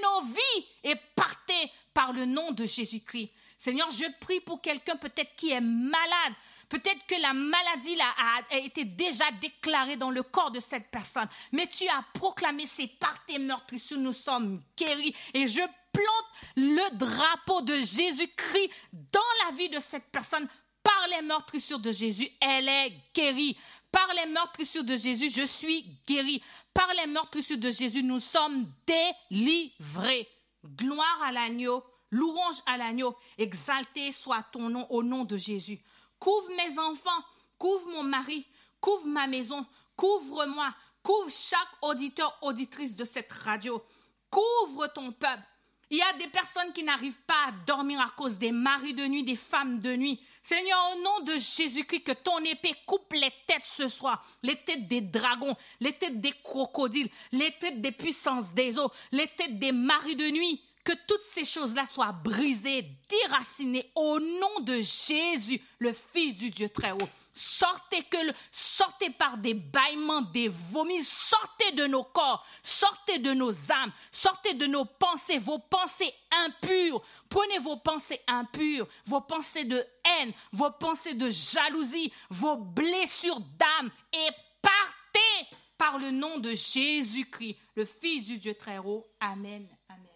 nos vies et partez par le nom de Jésus-Christ. Seigneur, je prie pour quelqu'un peut-être qui est malade. Peut-être que la maladie a, été déjà déclarée dans le corps de cette personne. Mais tu as proclamé, c'est par tes meurtrissures nous sommes guéris. Et je plante le drapeau de Jésus-Christ dans la vie de cette personne. Par les meurtrissures de Jésus, elle est guérie. Par les meurtrissures de Jésus, je suis guérie. Par les meurtrissures de Jésus, nous sommes délivrés. Gloire à l'agneau, louange à l'agneau, exalté soit ton nom au nom de Jésus. Couvre mes enfants, couvre mon mari, couvre ma maison, couvre-moi, couvre chaque auditeur, auditrice de cette radio. Couvre ton peuple, il y a des personnes qui n'arrivent pas à dormir à cause des maris de nuit, des femmes de nuit. Seigneur, au nom de Jésus-Christ, que ton épée coupe les têtes ce soir, les têtes des dragons, les têtes des crocodiles, les têtes des puissances des eaux, les têtes des maris de nuit. Que toutes ces choses-là soient brisées, déracinées au nom de Jésus, le Fils du Dieu très haut. Sortez que sortez par des bâillements, des vomis, sortez de nos corps, sortez de nos âmes, sortez de nos pensées, vos pensées impures. Prenez vos pensées impures, vos pensées de haine, vos pensées de jalousie, vos blessures d'âme et partez par le nom de Jésus-Christ, le Fils du Dieu très haut. Amen. Amen.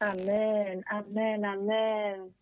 Amen. Amen. Amen.